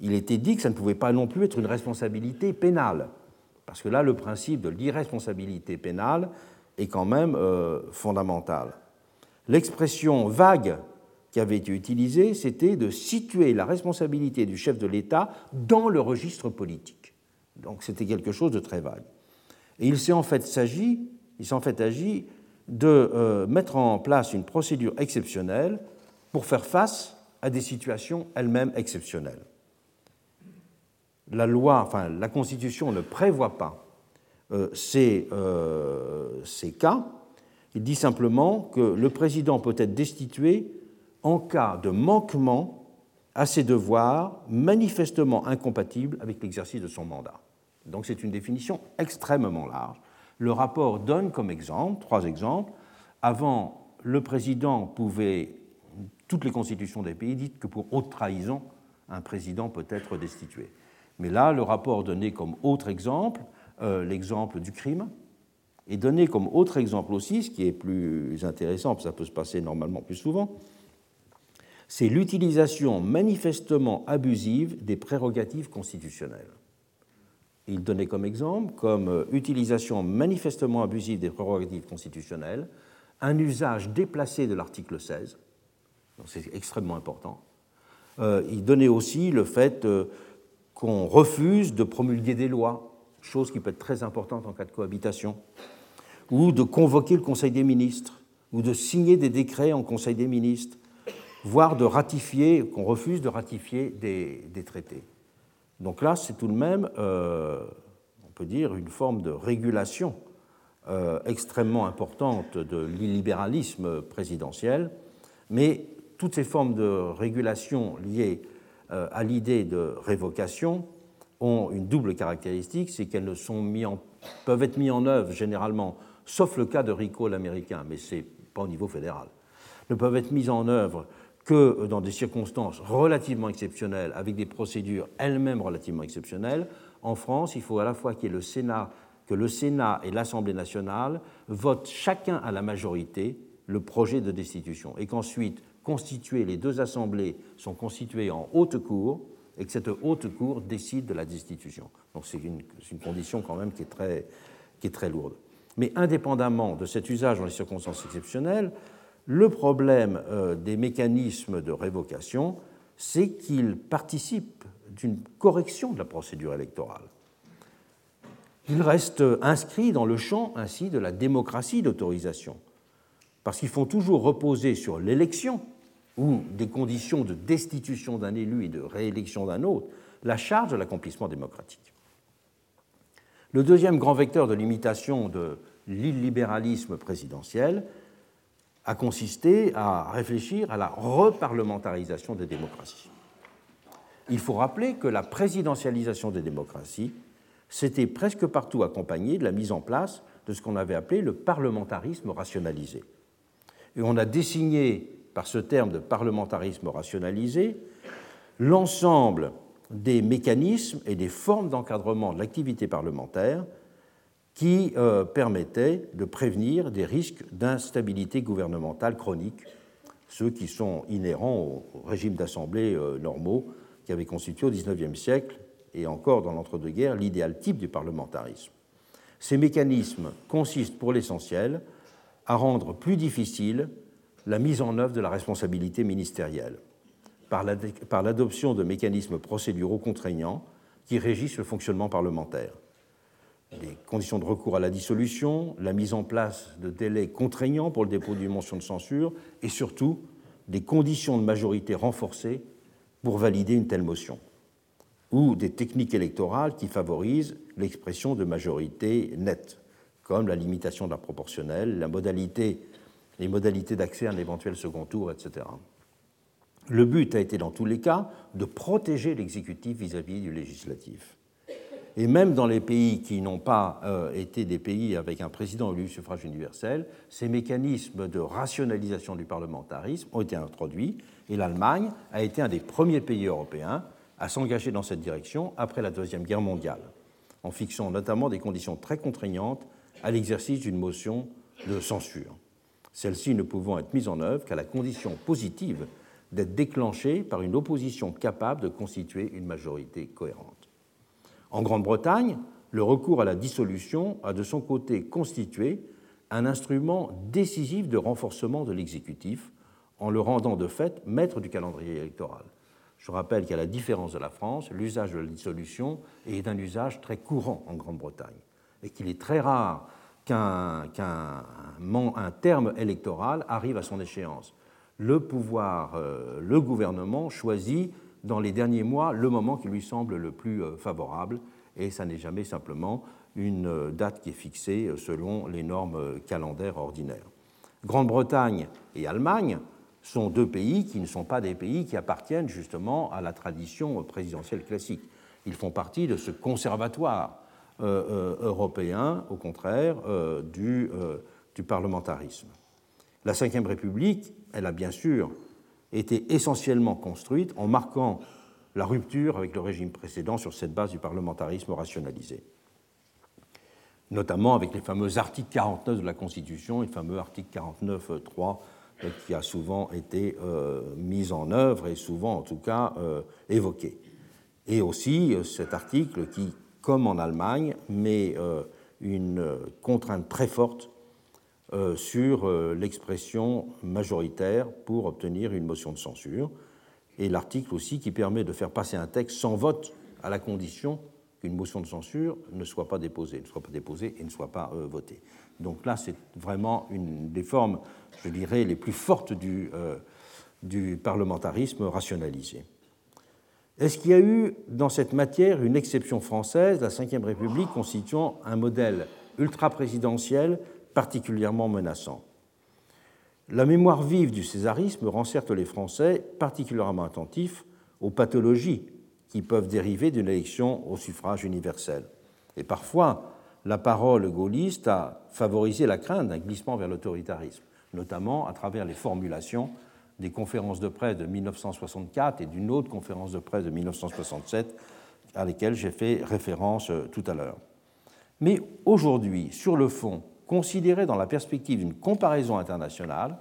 il était dit que ça ne pouvait pas non plus être une responsabilité pénale, parce que là, le principe de l'irresponsabilité pénale est quand même euh, fondamental. L'expression vague qui avait été utilisée, c'était de situer la responsabilité du chef de l'État dans le registre politique. Donc c'était quelque chose de très vague. Et il s'est en fait agi, il s'en fait agi de euh, mettre en place une procédure exceptionnelle pour faire face à des situations elles-mêmes exceptionnelles la loi, enfin la Constitution ne prévoit pas ces, ces cas. Il dit simplement que le président peut être destitué en cas de manquement à ses devoirs manifestement incompatibles avec l'exercice de son mandat. Donc c'est une définition extrêmement large. Le rapport donne comme exemple, trois exemples. Avant, le président pouvait, toutes les constitutions des pays disent que pour haute trahison, un président peut être destitué. Mais là, le rapport donnait comme autre exemple euh, l'exemple du crime, et donné comme autre exemple aussi, ce qui est plus intéressant, ça peut se passer normalement plus souvent, c'est l'utilisation manifestement abusive des prérogatives constitutionnelles. Il donnait comme exemple, comme euh, utilisation manifestement abusive des prérogatives constitutionnelles, un usage déplacé de l'article 16, c'est extrêmement important. Euh, il donnait aussi le fait qu'on refuse de promulguer des lois, chose qui peut être très importante en cas de cohabitation, ou de convoquer le Conseil des ministres, ou de signer des décrets en Conseil des ministres, voire de ratifier, qu'on refuse de ratifier des, traités. Donc là, c'est tout de même, euh, on peut dire, une forme de régulation euh, extrêmement importante de l'illibéralisme présidentiel, mais toutes ces formes de régulation liées à l'idée de révocation ont une double caractéristique, c'est qu'elles ne sont mis en, peuvent être mises en œuvre généralement, sauf le cas de RICO l'américain, mais ce n'est pas au niveau fédéral, ne peuvent être mises en œuvre que dans des circonstances relativement exceptionnelles, avec des procédures elles-mêmes relativement exceptionnelles, en France, il faut à la fois qu'il y ait le Sénat, que le Sénat et l'Assemblée nationale votent chacun à la majorité le projet de destitution, et qu'ensuite, constituer les deux assemblées sont constituées en haute cour, et que cette haute cour décide de la destitution. Donc c'est une, une, condition quand même qui est, très, qui est très lourde. Mais indépendamment de cet usage dans les circonstances exceptionnelles, le problème euh, des mécanismes de révocation, c'est qu'ils participent d'une correction de la procédure électorale. Ils restent inscrits dans le champ ainsi de la démocratie d'autorisation, parce qu'ils font toujours reposer sur l'élection ou des conditions de destitution d'un élu et de réélection d'un autre la charge de l'accomplissement démocratique. Le deuxième grand vecteur de limitation de l'illibéralisme présidentiel, a consisté à réfléchir à la reparlementarisation des démocraties. Il faut rappeler que la présidentialisation des démocraties s'était presque partout accompagnée de la mise en place de ce qu'on avait appelé le parlementarisme rationalisé. Et on a désigné par ce terme de parlementarisme rationalisé l'ensemble des mécanismes et des formes d'encadrement de l'activité parlementaire qui euh, permettait de prévenir des risques d'instabilité gouvernementale chronique, ceux qui sont inhérents au régime d'assemblée euh, normaux qui avaient constitué au XIXe siècle et encore dans l'entre-deux-guerres l'idéal type du parlementarisme. Ces mécanismes consistent pour l'essentiel à rendre plus difficile la mise en œuvre de la responsabilité ministérielle par l'adoption de mécanismes procéduraux contraignants qui régissent le fonctionnement parlementaire. Les conditions de recours à la dissolution, la mise en place de délais contraignants pour le dépôt d'une motion de censure et surtout des conditions de majorité renforcées pour valider une telle motion, ou des techniques électorales qui favorisent l'expression de majorité nette, comme la limitation de la proportionnelle, la modalité, les modalités d'accès à un éventuel second tour, etc. Le but a été dans tous les cas de protéger l'exécutif vis-à-vis du législatif. Et même dans les pays qui n'ont pas euh, été des pays avec un président élu suffrage universel, ces mécanismes de rationalisation du parlementarisme ont été introduits et l'Allemagne a été un des premiers pays européens à s'engager dans cette direction après la Deuxième Guerre mondiale, en fixant notamment des conditions très contraignantes à l'exercice d'une motion de censure. Celles-ci ne pouvant être mises en œuvre qu'à la condition positive d'être déclenchées par une opposition capable de constituer une majorité cohérente. En Grande-Bretagne, le recours à la dissolution a de son côté constitué un instrument décisif de renforcement de l'exécutif en le rendant de fait maître du calendrier électoral. Je rappelle qu'à la différence de la France, l'usage de la dissolution est un usage très courant en Grande-Bretagne et qu'il est très rare qu'un terme électoral arrive à son échéance. Le pouvoir, euh, le gouvernement choisit dans les derniers mois le moment qui lui semble le plus favorable, et ça n'est jamais simplement une date qui est fixée selon les normes calendaires ordinaires. Grande-Bretagne et Allemagne sont deux pays qui ne sont pas des pays qui appartiennent justement à la tradition présidentielle classique. Ils font partie de ce conservatoire euh, euh, européen, au contraire, euh, du, du parlementarisme. La Ve République, elle a bien sûr été essentiellement construite en marquant la rupture avec le régime précédent sur cette base du parlementarisme rationalisé, notamment avec les fameux articles 49 de la Constitution et le fameux article 49.3 qui a souvent été mis en œuvre et souvent en tout cas évoqué. Et aussi cet article qui comme en Allemagne, mais euh, une contrainte très forte euh, sur euh, l'expression majoritaire pour obtenir une motion de censure, et l'article aussi qui permet de faire passer un texte sans vote à la condition qu'une motion de censure ne soit pas déposée, ne soit pas déposée et ne soit pas votée. Donc là, c'est vraiment une des formes, je dirais, les plus fortes du parlementarisme rationalisé. Est-ce qu'il y a eu dans cette matière une exception française, la Ve République constituant un modèle ultra-présidentiel particulièrement menaçant? La mémoire vive du césarisme rend certes les Français particulièrement attentifs aux pathologies qui peuvent dériver d'une élection au suffrage universel. Et parfois, la parole gaulliste a favorisé la crainte d'un glissement vers l'autoritarisme, notamment à travers les formulations des conférences de presse de 1964 et d'une autre conférence de presse de 1967 à lesquelles j'ai fait référence euh, tout à l'heure. Mais aujourd'hui, sur le fond, considéré dans la perspective d'une comparaison internationale,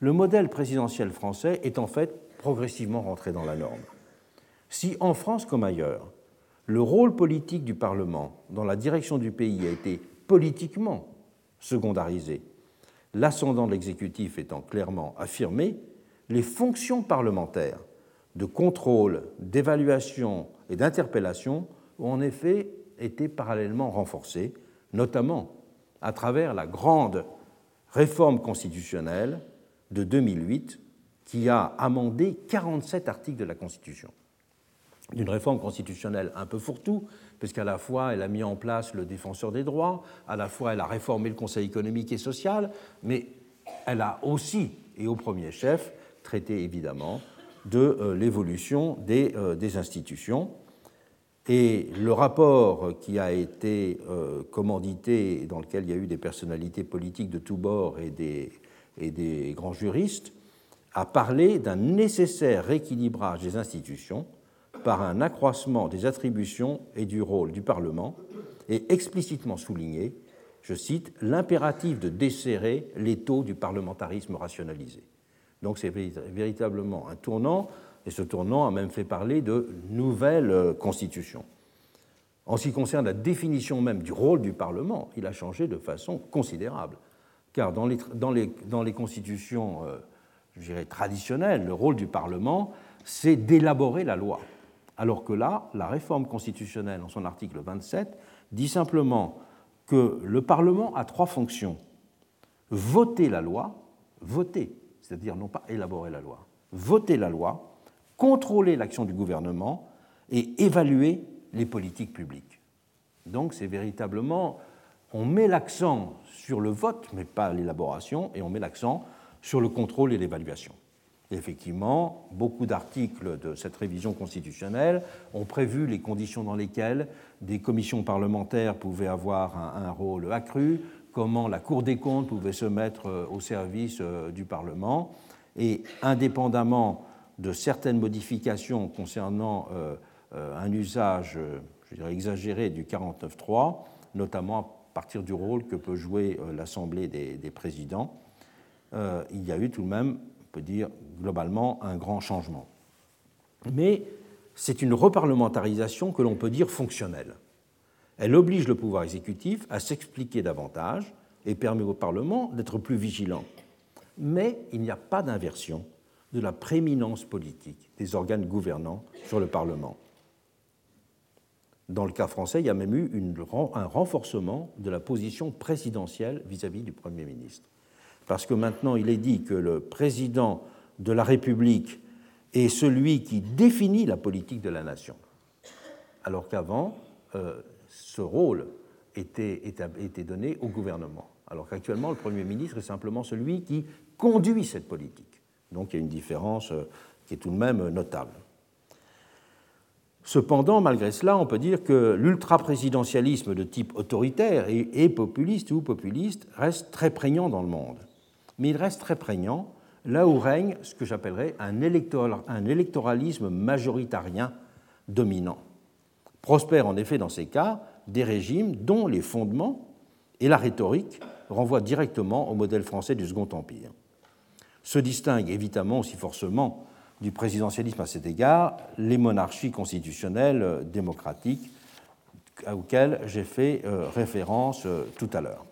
le modèle présidentiel français est en fait progressivement rentré dans la norme. Si en France comme ailleurs, le rôle politique du Parlement dans la direction du pays a été politiquement secondarisé, l'ascendant de l'exécutif étant clairement affirmé, les fonctions parlementaires de contrôle, d'évaluation et d'interpellation ont en effet été parallèlement renforcées, notamment à travers la grande réforme constitutionnelle de 2008 qui a amendé 47 articles de la Constitution. Une réforme constitutionnelle un peu fourre-tout, puisqu'à la fois elle a mis en place le défenseur des droits, à la fois elle a réformé le Conseil économique et social, mais elle a aussi, et au premier chef, traiter évidemment de euh, l'évolution euh, des, institutions. Et le rapport qui a été euh, commandité, dans lequel il y a eu des personnalités politiques de tous bords et des, et des grands juristes, a parlé d'un nécessaire rééquilibrage des institutions par un accroissement des attributions et du rôle du Parlement, et explicitement souligné, je cite, l'impératif de desserrer les taux du parlementarisme rationalisé. Donc c'est véritablement un tournant, et ce tournant a même fait parler de nouvelle euh, constitution. En ce qui concerne la définition même du rôle du Parlement, il a changé de façon considérable. Car dans les, constitutions euh, je dirais, traditionnelles, le rôle du Parlement, c'est d'élaborer la loi. Alors que là, la réforme constitutionnelle, en son article 27, dit simplement que le Parlement a trois fonctions. Voter la loi, voter c'est-à-dire non pas élaborer la loi, voter la loi, contrôler l'action du gouvernement et évaluer les politiques publiques. Donc c'est véritablement, on met l'accent sur le vote, mais pas l'élaboration, et on met l'accent sur le contrôle et l'évaluation. effectivement, beaucoup d'articles de cette révision constitutionnelle ont prévu les conditions dans lesquelles des commissions parlementaires pouvaient avoir un, rôle accru, comment la Cour des comptes pouvait se mettre euh, au service euh, du Parlement. Et indépendamment de certaines modifications concernant euh, un usage je dirais, exagéré du 49.3, notamment à partir du rôle que peut jouer l'Assemblée des, des, présidents, il y a eu tout de même, on peut dire globalement, un grand changement. Mais c'est une reparlementarisation que l'on peut dire fonctionnelle. Elle oblige le pouvoir exécutif à s'expliquer davantage et permet au Parlement d'être plus vigilant. Mais il n'y a pas d'inversion de la prééminence politique des organes gouvernants sur le Parlement. Dans le cas français, il y a même eu un renforcement de la position présidentielle vis-à-vis -vis du Premier ministre. Parce que maintenant, il est dit que le président de la République est celui qui définit la politique de la nation, alors qu'avant, euh, ce rôle était, donné au gouvernement, alors qu'actuellement, le Premier ministre est simplement celui qui conduit cette politique. Donc il y a une différence euh, qui est tout de même notable. Cependant, malgré cela, on peut dire que l'ultra-présidentialisme de type autoritaire et, populiste ou populiste reste très prégnant dans le monde. Mais il reste très prégnant là où règne ce que j'appellerais un électoralisme majoritarien dominant. Prospèrent en effet dans ces cas des régimes dont les fondements et la rhétorique renvoient directement au modèle français du Second Empire. Se distinguent évidemment aussi forcément du présidentialisme à cet égard les monarchies constitutionnelles euh, démocratiques auxquelles j'ai fait euh, référence euh, tout à l'heure.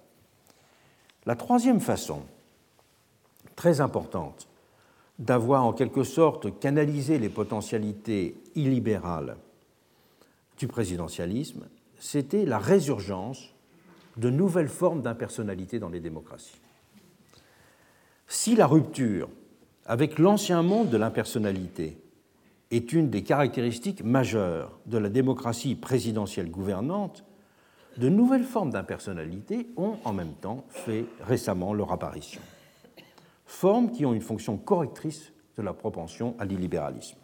La troisième façon, très importante, d'avoir en quelque sorte canalisé les potentialités illibérales présidentialisme, c'était la résurgence de nouvelles formes d'impersonnalité dans les démocraties. Si la rupture avec l'ancien monde de l'impersonnalité est une des caractéristiques majeures de la démocratie présidentielle gouvernante, de nouvelles formes d'impersonnalité ont en même temps fait récemment leur apparition. Formes qui ont une fonction correctrice de la propension à l'illibéralisme.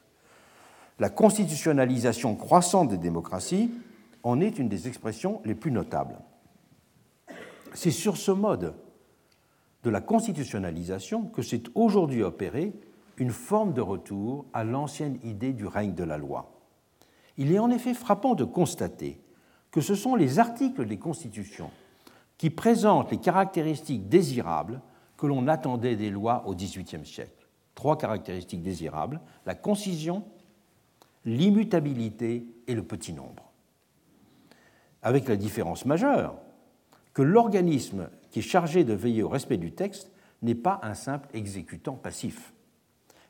La constitutionnalisation croissante des démocraties en est une des expressions les plus notables. C'est sur ce mode de la constitutionnalisation que s'est aujourd'hui opérée une forme de retour à l'ancienne idée du règne de la loi. Il est en effet frappant de constater que ce sont les articles des constitutions qui présentent les caractéristiques désirables que l'on attendait des lois au XVIIIe siècle. Trois caractéristiques désirables, la concision, l'immutabilité et le petit nombre. Avec la différence majeure que l'organisme qui est chargé de veiller au respect du texte n'est pas un simple exécutant passif.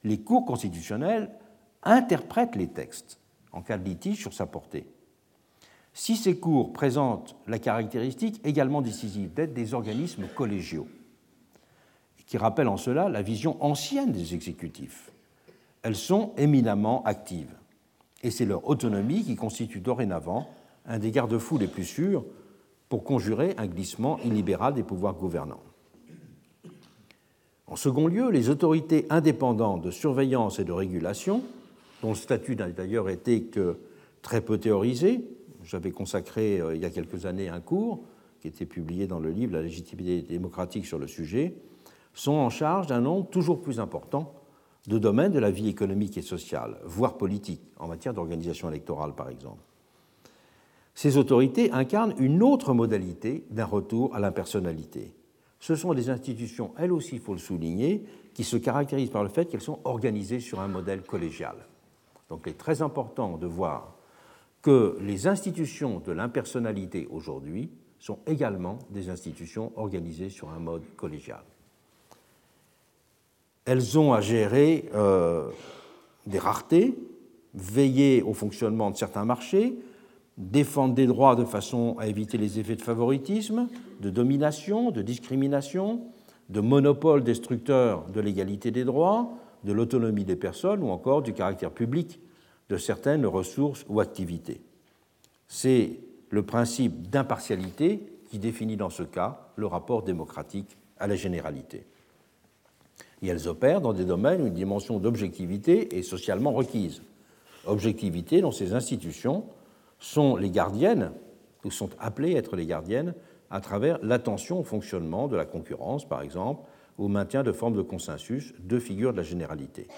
Les cours constitutionnels interprètent les textes en cas de litige sur sa portée. Si ces cours présentent la caractéristique également décisive d'être des organismes collégiaux, qui rappellent en cela la vision ancienne des exécutifs, elles sont éminemment actives. Et c'est leur autonomie qui constitue dorénavant un des garde-fous les plus sûrs pour conjurer un glissement illibéral des pouvoirs gouvernants. En second lieu, les autorités indépendantes de surveillance et de régulation, dont le statut n'a d'ailleurs été que très peu théorisé, j'avais consacré euh, il y a quelques années un cours qui était publié dans le livre La légitimité démocratique sur le sujet, sont en charge d'un nombre toujours plus important de domaines de la vie économique et sociale, voire politique, en matière d'organisation électorale par exemple ces autorités incarnent une autre modalité d'un retour à l'impersonnalité. Ce sont des institutions, elles aussi, il faut le souligner, qui se caractérisent par le fait qu'elles sont organisées sur un modèle collégial. Donc il est très important de voir que les institutions de l'impersonnalité aujourd'hui sont également des institutions organisées sur un mode collégial. Elles ont à gérer euh, des raretés, veiller au fonctionnement de certains marchés, défendre des droits de façon à éviter les effets de favoritisme, de domination, de discrimination, de monopole destructeur de l'égalité des droits, de l'autonomie des personnes ou encore du caractère public de certaines ressources ou activités. C'est le principe d'impartialité qui définit dans ce cas le rapport démocratique à la généralité. Et elles opèrent dans des domaines où une dimension d'objectivité est socialement requise. Objectivité dont ces institutions sont les gardiennes, ou sont appelées à être les gardiennes, à travers l'attention au fonctionnement de la concurrence, par exemple, au maintien de formes de consensus, deux figures de la généralité.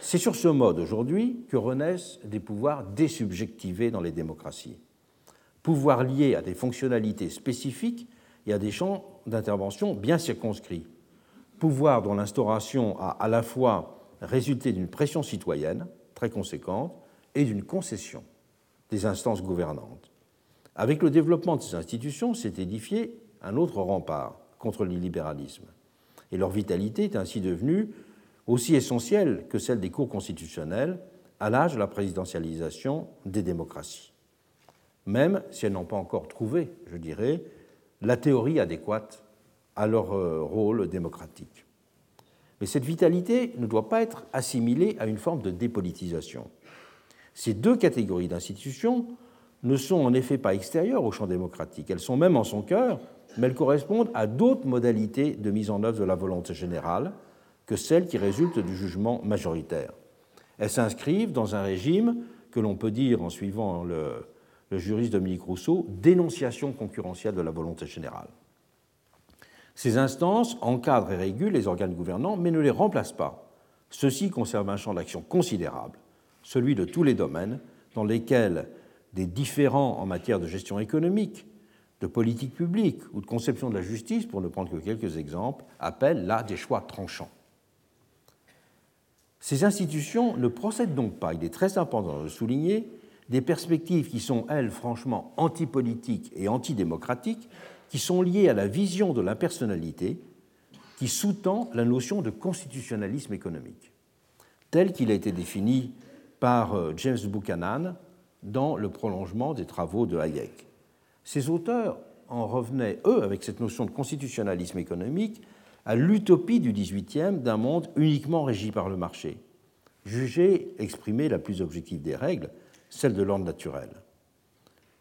C'est sur ce mode aujourd'hui que renaissent des pouvoirs désubjectivés dans les démocraties. Pouvoirs liés à des fonctionnalités spécifiques et à des champs d'intervention bien circonscrits. Pouvoirs dont l'instauration a à la fois résulté d'une pression citoyenne très conséquente et d'une concession des instances gouvernantes. Avec le développement de ces institutions s'est édifié un autre rempart contre l'illibéralisme. Et leur vitalité est ainsi devenue aussi essentielle que celle des cours constitutionnels à l'âge de la présidentialisation des démocraties. Même si elles n'ont pas encore trouvé, je dirais, la théorie adéquate à leur euh, rôle démocratique. Mais cette vitalité ne doit pas être assimilée à une forme de dépolitisation. Ces deux catégories d'institutions ne sont en effet pas extérieures au champ démocratique, elles sont même en son cœur, mais elles correspondent à d'autres modalités de mise en œuvre de la volonté générale que celles qui résultent du jugement majoritaire. Elles s'inscrivent dans un régime que l'on peut dire, en suivant le, le juriste Dominique Rousseau, dénonciation concurrentielle de la volonté générale. Ces instances encadrent et régulent les organes gouvernants, mais ne les remplacent pas. Ceux-ci conservent un champ d'action considérable, celui de tous les domaines dans lesquels des différents en matière de gestion économique, de politique publique ou de conception de la justice, pour ne prendre que quelques exemples, appellent là des choix tranchants. Ces institutions ne procèdent donc pas, il est très important de le souligner, des perspectives qui sont, elles, franchement antipolitiques et antidémocratiques, qui sont liées à la vision de l'impersonnalité qui sous-tend la notion de constitutionnalisme économique, tel qu'il a été défini par euh, James Buchanan dans le prolongement des travaux de Hayek. Ces auteurs en revenaient, eux, avec cette notion de constitutionnalisme économique, à l'utopie du XVIIIe d'un monde uniquement régi par le marché, jugé exprimer la plus objective des règles, celle de l'ordre naturel.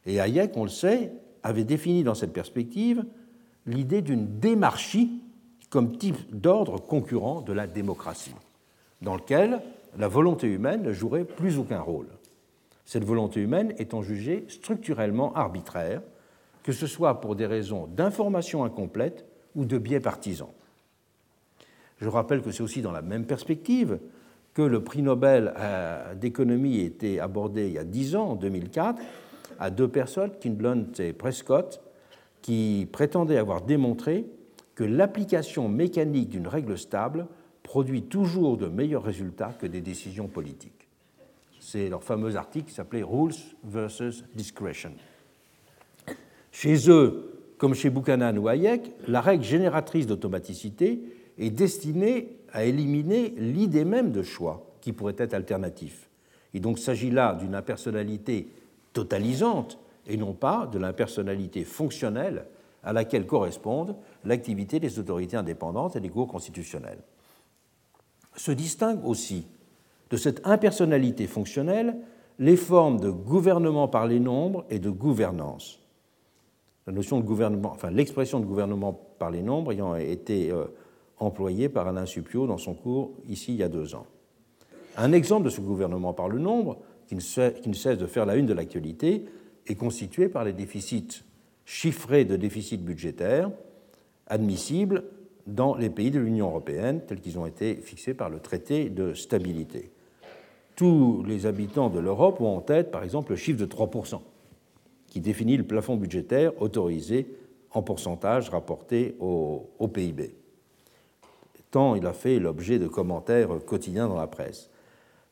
Et Hayek, on le sait, avait défini dans cette perspective l'idée d'une démarchie comme type d'ordre concurrent de la démocratie, dans lequel la volonté humaine ne jouerait plus aucun rôle. Cette volonté humaine étant jugée structurellement arbitraire, que ce soit pour des raisons d'information incomplète ou de biais partisans. Je rappelle que c'est aussi dans la même perspective que le prix Nobel euh, d'économie a été abordé il y a dix ans, en 2004, à deux personnes, Kindlund et Prescott, qui prétendaient avoir démontré que l'application mécanique d'une règle stable produit toujours de meilleurs résultats que des décisions politiques. C'est leur fameux article qui s'appelait Rules versus Discretion. Chez eux, comme chez Buchanan ou Hayek, la règle génératrice d'automaticité est destinée à éliminer l'idée même de choix qui pourrait être alternatif. Et donc s'agit là d'une impersonnalité totalisante et non pas de l'impersonnalité fonctionnelle à laquelle correspondent l'activité des autorités indépendantes et des cours constitutionnels. Se distinguent aussi de cette impersonnalité fonctionnelle les formes de gouvernement par les nombres et de gouvernance. La notion de gouvernement, enfin l'expression de gouvernement par les nombres ayant été euh, employée par Alain Suppiot dans son cours ici il y a deux ans. Un exemple de ce gouvernement par le nombre qui ne cesse de faire la une de l'actualité, est constitué par les déficits chiffrés de déficit budgétaire admissibles dans les pays de l'Union européenne tels qu'ils ont été fixés par le traité de stabilité. Tous les habitants de l'Europe ont en tête, par exemple, le chiffre de 3%, qui définit le plafond budgétaire autorisé en pourcentage rapporté au, au PIB. Tant il a fait l'objet de commentaires quotidiens dans la presse.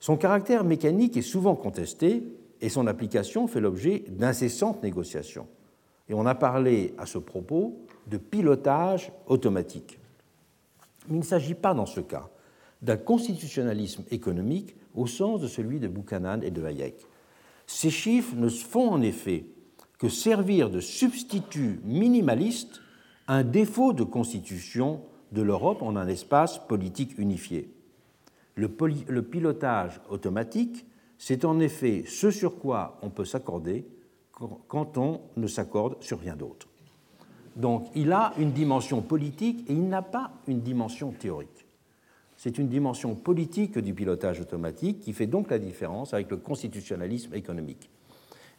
Son caractère mécanique est souvent contesté et son application fait l'objet d'incessantes négociations. Et on a parlé à ce propos de pilotage automatique. Mais il ne s'agit pas dans ce cas d'un constitutionnalisme économique au sens de celui de Buchanan et de Hayek. Ces chiffres ne font en effet que servir de substitut minimaliste à un défaut de constitution de l'Europe en un espace politique unifié. Le, pilotage automatique, c'est en effet ce sur quoi on peut s'accorder quand on ne s'accorde sur rien d'autre. Donc il a une dimension politique et il n'a pas une dimension théorique. C'est une dimension politique du pilotage automatique qui fait donc la différence avec le constitutionnalisme économique.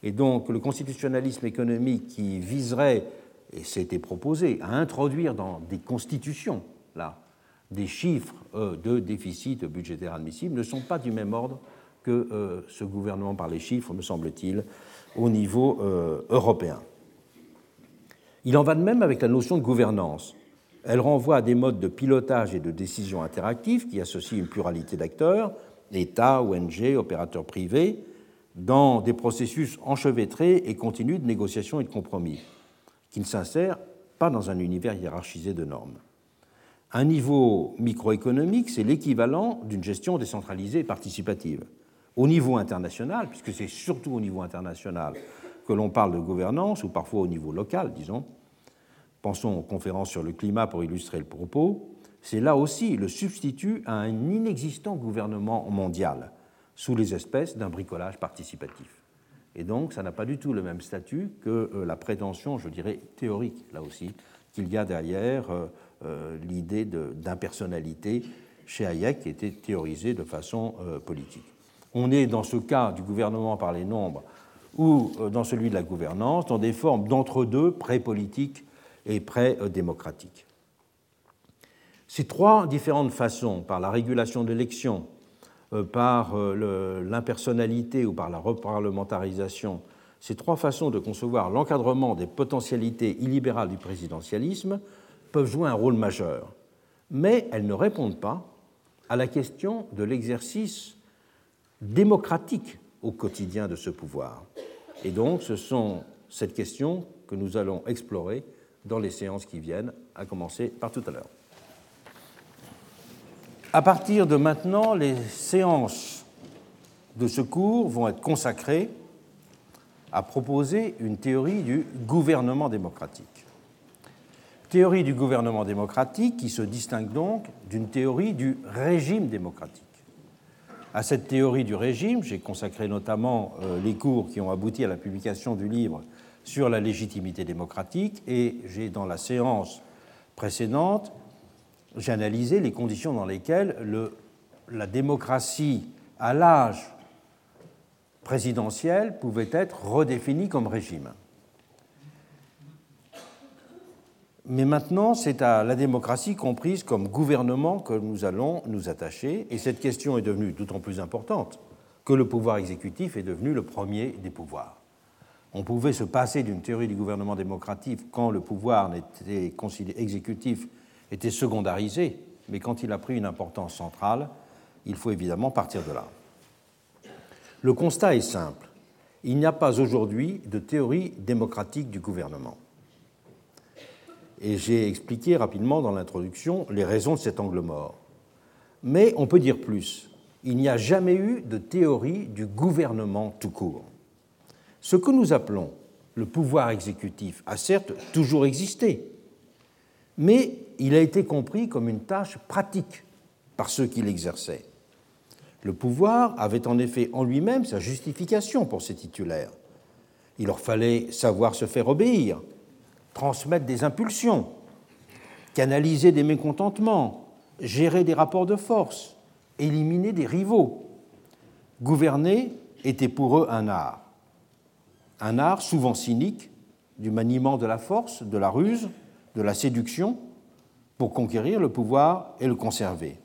Et donc le constitutionnalisme économique qui viserait, et c'était proposé, à introduire dans des constitutions, là, des chiffres euh, de déficit budgétaire admissible ne sont pas du même ordre que euh, ce gouvernement par les chiffres, me semble-t-il, au niveau euh, européen. Il en va de même avec la notion de gouvernance. Elle renvoie à des modes de pilotage et de décision interactifs qui associent une pluralité d'acteurs, États, ONG, opérateurs privés, dans des processus enchevêtrés et continus de négociation et de compromis, qui ne s'insèrent pas dans un univers hiérarchisé de normes. Un niveau microéconomique, c'est l'équivalent d'une gestion décentralisée et participative. Au niveau international, puisque c'est surtout au niveau international que l'on parle de gouvernance, ou parfois au niveau local, disons, pensons aux conférences sur le climat pour illustrer le propos, c'est là aussi le substitut à un inexistant gouvernement mondial, sous les espèces d'un bricolage participatif. Et donc, ça n'a pas du tout le même statut que euh, la prétention, je dirais, théorique, là aussi, qu'il y a derrière euh, l'idée d'impersonnalité chez Hayek était théorisée de façon politique. On est dans ce cas du gouvernement par les nombres ou dans celui de la gouvernance dans des formes d'entre-deux pré-politiques et pré-démocratiques. Ces trois différentes façons, par la régulation de l'élection, euh, par euh, l'impersonnalité ou par la reparlementarisation, ces trois façons de concevoir l'encadrement des potentialités illibérales du présidentialisme peuvent jouer un rôle majeur, mais elles ne répondent pas à la question de l'exercice démocratique au quotidien de ce pouvoir. Et donc, ce sont cette question que nous allons explorer dans les séances qui viennent, à commencer par tout à l'heure. À partir de maintenant, les séances de ce cours vont être consacrées à proposer une théorie du gouvernement démocratique. Théorie du gouvernement démocratique qui se distingue donc d'une théorie du régime démocratique. À cette théorie du régime, j'ai consacré notamment euh, les cours qui ont abouti à la publication du livre sur la légitimité démocratique et j'ai dans la séance précédente j'ai analysé les conditions dans lesquelles le, la démocratie à l'âge présidentiel pouvait être redéfinie comme régime. Mais maintenant, c'est à la démocratie comprise comme gouvernement que nous allons nous attacher, et cette question est devenue d'autant plus importante que le pouvoir exécutif est devenu le premier des pouvoirs. On pouvait se passer d'une théorie du gouvernement démocratique quand le pouvoir exécutif était secondarisé, mais quand il a pris une importance centrale, il faut évidemment partir de là. Le constat est simple. Il n'y a pas aujourd'hui de théorie démocratique du gouvernement. Et j'ai expliqué rapidement dans l'introduction les raisons de cet angle mort. Mais on peut dire plus. Il n'y a jamais eu de théorie du gouvernement tout court. Ce que nous appelons le pouvoir exécutif a certes toujours existé, mais il a été compris comme une tâche pratique par ceux qui l'exerçaient. Le pouvoir avait en effet en lui-même sa justification pour ses titulaires. Il leur fallait savoir se faire obéir, transmettre des impulsions, canaliser des mécontentements, gérer des rapports de force, éliminer des rivaux. Gouverner était pour eux un art. Un art souvent cynique, du maniement de la force, de la ruse, de la séduction pour conquérir le pouvoir et le conserver.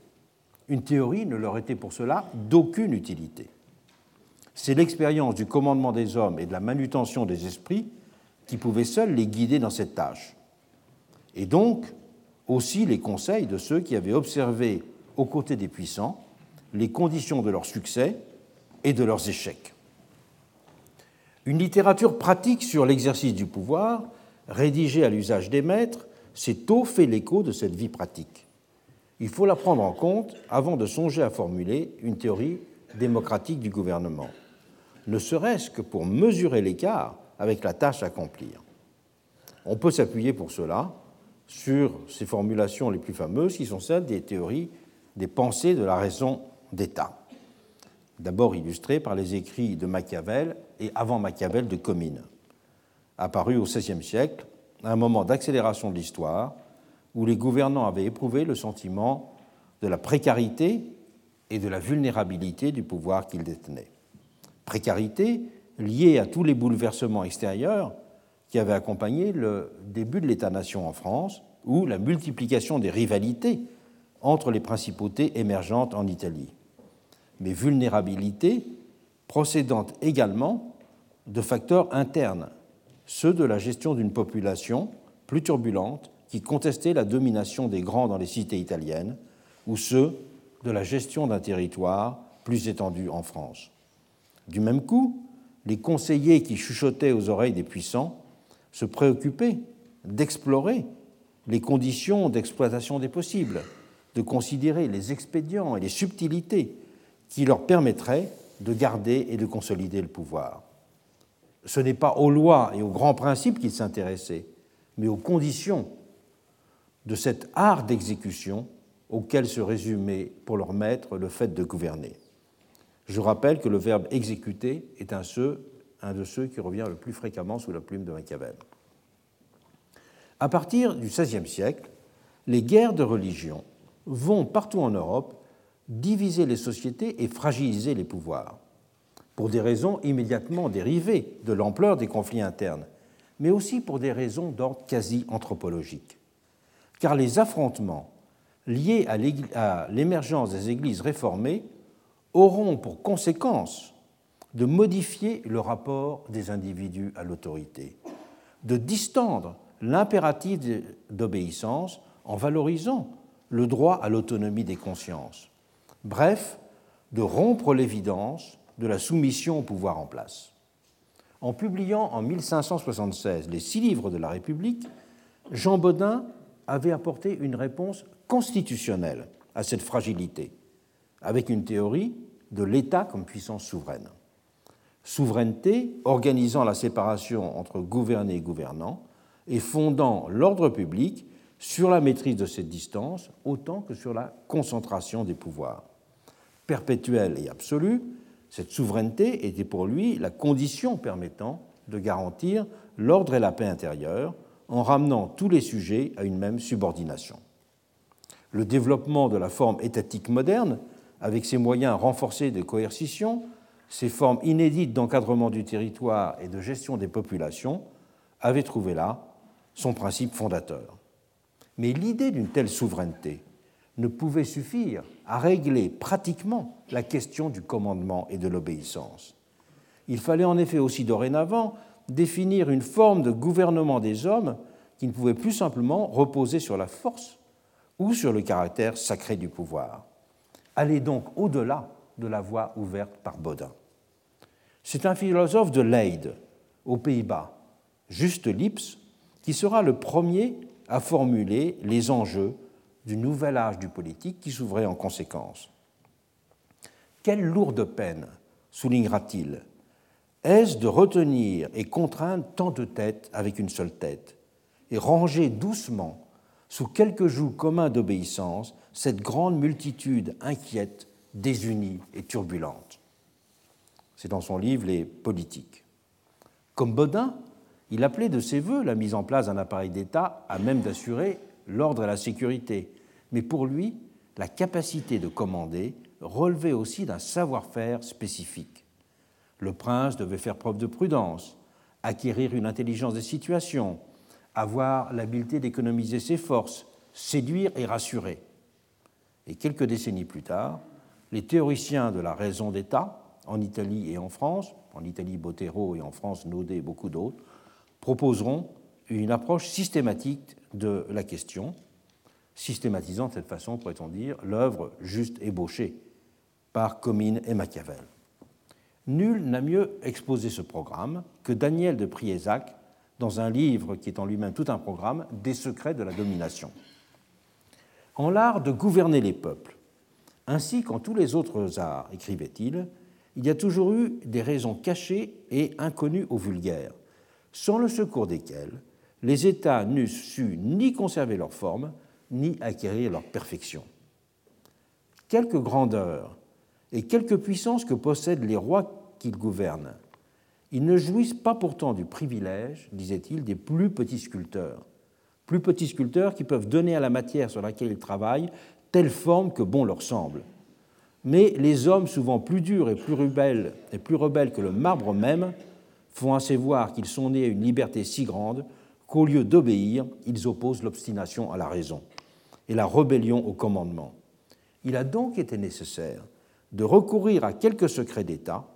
Une théorie ne leur était pour cela d'aucune utilité. C'est l'expérience du commandement des hommes et de la manutention des esprits qui pouvait seule les guider dans cette tâche. Et donc aussi les conseils de ceux qui avaient observé aux côtés des puissants les conditions de leur succès et de leurs échecs. Une littérature pratique sur l'exercice du pouvoir rédigé à l'usage des maîtres, s'est tôt fait l'écho de cette vie pratique. Il faut la prendre en compte avant de songer à formuler une théorie démocratique du gouvernement, ne serait-ce que pour mesurer l'écart avec la tâche à accomplir. On peut s'appuyer pour cela sur ces formulations les plus fameuses qui sont celles des théories des pensées de la raison d'État, d'abord illustrées par les écrits de Machiavel et avant Machiavel de Comines apparu au XVIe siècle, à un moment d'accélération de l'histoire, où les gouvernants avaient éprouvé le sentiment de la précarité et de la vulnérabilité du pouvoir qu'ils détenaient. Précarité liée à tous les bouleversements extérieurs qui avaient accompagné le début de l'État-nation en France, ou la multiplication des rivalités entre les principautés émergentes en Italie. Mais vulnérabilité procédant également de facteurs internes ceux de la gestion d'une population plus turbulente qui contestait la domination des grands dans les cités italiennes, ou ceux de la gestion d'un territoire plus étendu en France. Du même coup, les conseillers qui chuchotaient aux oreilles des puissants se préoccupaient d'explorer les conditions d'exploitation des possibles, de considérer les expédients et les subtilités qui leur permettraient de garder et de consolider le pouvoir ce n'est pas aux lois et aux grands principes qu'il s'intéressait, mais aux conditions de cet art d'exécution auquel se résumait pour leur maître le fait de gouverner. Je rappelle que le verbe exécuter est un, de ceux qui revient le plus fréquemment sous la plume de Machiavel. À partir du XVIe siècle, les guerres de religion vont partout en Europe diviser les sociétés et fragiliser les pouvoirs, pour des raisons immédiatement dérivées de l'ampleur des conflits internes, mais aussi pour des raisons d'ordre quasi anthropologique. Car les affrontements liés à l'émergence des églises réformées auront pour conséquence de modifier le rapport des individus à l'autorité, de distendre l'impératif d'obéissance en valorisant le droit à l'autonomie des consciences. Bref, de rompre l'évidence de la soumission au pouvoir en place. En publiant en 1576 les six livres de la République, Jean Bodin avait apporté une réponse constitutionnelle à cette fragilité, avec une théorie de l'État comme puissance souveraine. Souveraineté organisant la séparation entre gouverné et gouvernant et fondant l'ordre public sur la maîtrise de cette distance autant que sur la concentration des pouvoirs. Perpétuelle et absolue, cette souveraineté était pour lui la condition permettant de garantir l'ordre et la paix intérieure en ramenant tous les sujets à une même subordination. Le développement de la forme étatique moderne, avec ses moyens renforcés de coercition, ses formes inédites d'encadrement du territoire et de gestion des populations, avait trouvé là son principe fondateur. Mais l'idée d'une telle souveraineté ne pouvait suffire à régler pratiquement la question du commandement et de l'obéissance. Il fallait en effet aussi dorénavant définir une forme de gouvernement des hommes qui ne pouvait plus simplement reposer sur la force ou sur le caractère sacré du pouvoir. Aller donc au-delà de la voie ouverte par Baudin. C'est un philosophe de Leyde, aux Pays-Bas, Juste Lips, qui sera le premier à formuler les enjeux du nouvel âge du politique qui s'ouvrait en conséquence. Quelle lourde peine, soulignera-t-il, est-ce de retenir et contraindre tant de têtes avec une seule tête, et ranger doucement, sous quelques jougs communs d'obéissance, cette grande multitude inquiète, désunie et turbulente C'est dans son livre Les politiques. Comme Bodin, il appelait de ses voeux la mise en place d'un appareil d'État à même d'assurer l'ordre et la sécurité. Mais pour lui, la capacité de commander relevait aussi d'un savoir-faire spécifique. Le prince devait faire preuve de prudence, acquérir une intelligence des situations, avoir l'habileté d'économiser ses forces, séduire et rassurer. Et quelques décennies plus tard, les théoriciens de la raison d'État, en Italie et en France, en Italie Bottero et en France Naudet et beaucoup d'autres, proposeront une approche systématique de la question, systématisant de cette façon, pourrait-on dire, l'œuvre juste ébauchée par Comines et Machiavel. Nul n'a mieux exposé ce programme que Daniel de Priézac dans un livre qui est en lui-même tout un programme, Des secrets de la domination. En l'art de gouverner les peuples, ainsi qu'en tous les autres arts, écrivait-il, il y a toujours eu des raisons cachées et inconnues au vulgaire, sans le secours desquels les États n'eussent su ni conserver leur forme, ni acquérir leur perfection. Quelque grandeur et quelque puissance que possèdent les rois qu'ils gouvernent, ils ne jouissent pas pourtant du privilège, disait-il, des plus petits sculpteurs, plus petits sculpteurs qui peuvent donner à la matière sur laquelle ils travaillent telle forme que bon leur semble. Mais les hommes, souvent plus durs et plus rebelles, et plus rebelles que le marbre même, font assez voir qu'ils sont nés à une liberté si grande qu'au lieu d'obéir, ils opposent l'obstination à la raison et la rébellion au commandement. Il a donc été nécessaire de recourir à quelques secrets d'État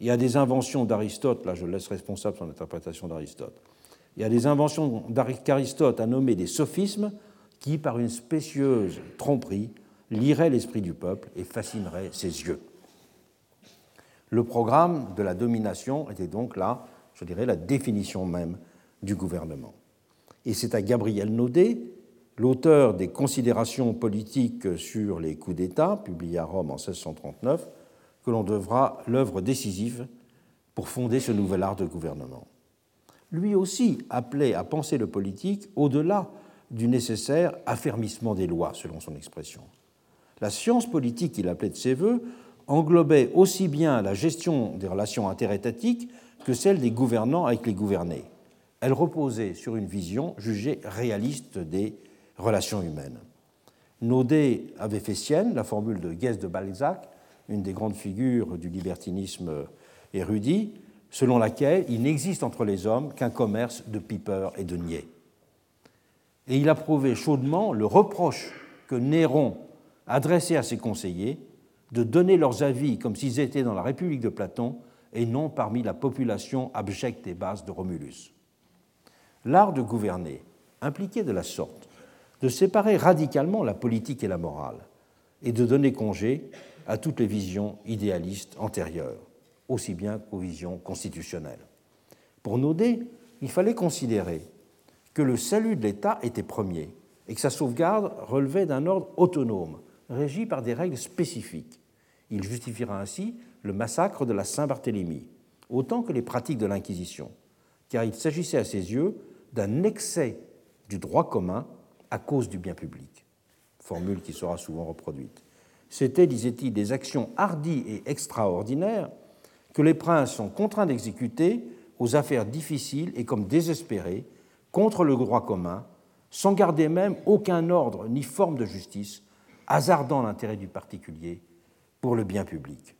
et à des inventions d'Aristote, là je laisse responsable son interprétation d'Aristote, il y a des inventions qu'Aristote a nommées des sophismes qui, par une spécieuse tromperie, liraient l'esprit du peuple et fascineraient ses yeux. Le programme de la domination était donc là, je dirais, la définition même du gouvernement. Et c'est à Gabriel Naudet, l'auteur des Considérations politiques sur les coups d'État, publié à Rome en 1639, que l'on devra l'œuvre décisive pour fonder ce nouvel art de gouvernement. Lui aussi appelait à penser le politique au-delà du nécessaire affermissement des lois, selon son expression. La science politique qu'il appelait de ses voeux englobait aussi bien la gestion des relations interétatiques que celle des gouvernants avec les gouvernés. Elle reposait sur une vision jugée réaliste des relations humaines. Naudet avait fait sienne la formule de Guest de Balzac, une des grandes figures du libertinisme érudit, selon laquelle il n'existe entre les hommes qu'un commerce de pipeurs et de niais. Et il approuvait chaudement le reproche que Néron adressait à ses conseillers de donner leurs avis comme s'ils étaient dans la République de Platon et non parmi la population abjecte et basse de Romulus. L'art de gouverner impliquait de la sorte de séparer radicalement la politique et la morale et de donner congé à toutes les visions idéalistes antérieures, aussi bien qu'aux visions constitutionnelles. Pour Naudet, il fallait considérer que le salut de l'État était premier et que sa sauvegarde relevait d'un ordre autonome, régi par des règles spécifiques. Il justifiera ainsi le massacre de la Saint-Barthélemy, autant que les pratiques de l'Inquisition, car il s'agissait à ses yeux d'un excès du droit commun à cause du bien public, formule qui sera souvent reproduite. C'était, disait-il, des actions hardies et extraordinaires que les princes sont contraints d'exécuter aux affaires difficiles et comme désespérées contre le droit commun, sans garder même aucun ordre ni forme de justice, hasardant l'intérêt du particulier pour le bien public.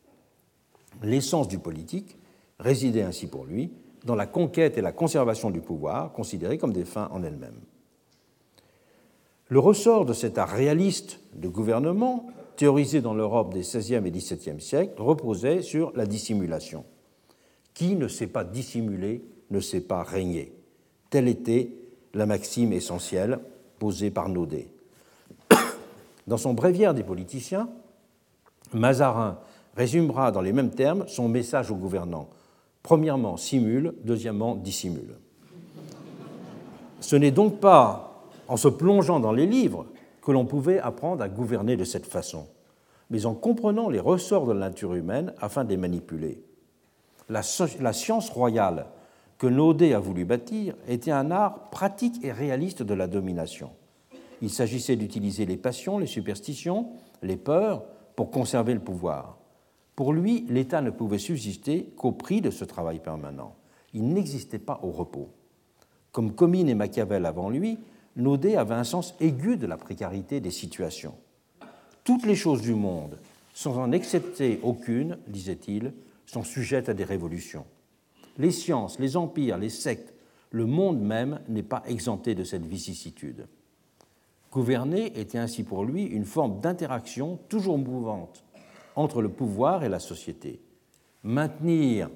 L'essence du politique résidait ainsi pour lui dans la conquête et la conservation du pouvoir, considérées comme des fins en elles-mêmes. Le ressort de cet art réaliste de gouvernement, théorisé dans l'Europe des XVIe et XVIIe siècles, reposait sur la dissimulation. Qui ne sait pas dissimuler ne sait pas régner. Telle était la maxime essentielle posée par Naudet. Dans son bréviaire des politiciens, Mazarin résumera dans les mêmes termes son message aux gouvernants. Premièrement, simule, deuxièmement, dissimule. Ce n'est donc pas en se plongeant dans les livres que l'on pouvait apprendre à gouverner de cette façon, mais en comprenant les ressorts de la nature humaine afin de les manipuler. La, science royale que Naudet a voulu bâtir était un art pratique et réaliste de la domination. Il s'agissait d'utiliser les passions, les superstitions, les peurs pour conserver le pouvoir. Pour lui, l'État ne pouvait subsister qu'au prix de ce travail permanent. Il n'existait pas au repos. Comme Comines et Machiavel avant lui, Naudet avait un sens aigu de la précarité des situations. Toutes les choses du monde, sans en accepter aucune, disait-il, sont sujettes à des révolutions. Les sciences, les empires, les sectes, le monde même n'est pas exempté de cette vicissitude. Gouverner était ainsi pour lui une forme d'interaction toujours mouvante entre le pouvoir et la société. Maintenir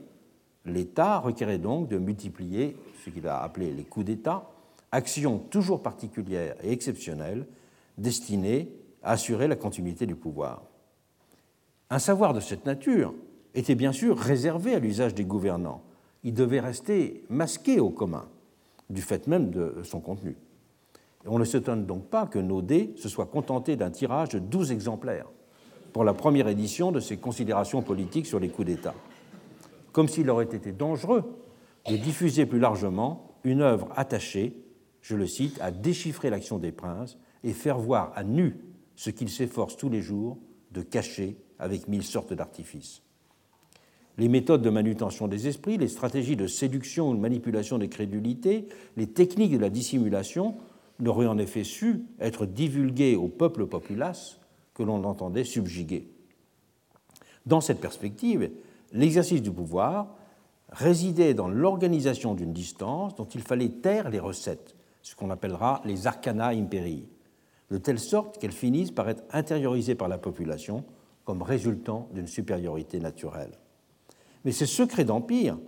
l'État requérait donc de multiplier ce qu'il a appelé les coups d'État, actions toujours particulières et exceptionnelles destinées à assurer la continuité du pouvoir. Un savoir de cette nature était bien sûr réservé à l'usage des gouvernants. Il devait rester masqué au commun, du fait même de son contenu. on ne s'étonne donc pas que Naudet se soit contenté d'un tirage de 12 exemplaires pour la première édition de ses considérations politiques sur les coups d'État, comme s'il aurait été dangereux de diffuser plus largement une œuvre attachée, je le cite, à déchiffrer l'action des princes et faire voir à nu ce qu'ils s'efforcent tous les jours de cacher avec mille sortes d'artifices. Les méthodes de manutention des esprits, les stratégies de séduction ou de manipulation des crédulités, les techniques de la dissimulation n'auraient en effet su être divulguées au peuple populace que l'on entendait subjuguer. Dans cette perspective, l'exercice du pouvoir résidait dans l'organisation d'une distance dont il fallait taire les recettes, ce qu'on appellera les arcana imperii, de telle sorte qu'elles finissent par être intériorisées par la population comme résultant d'une supériorité naturelle. Mais ces secrets d'empire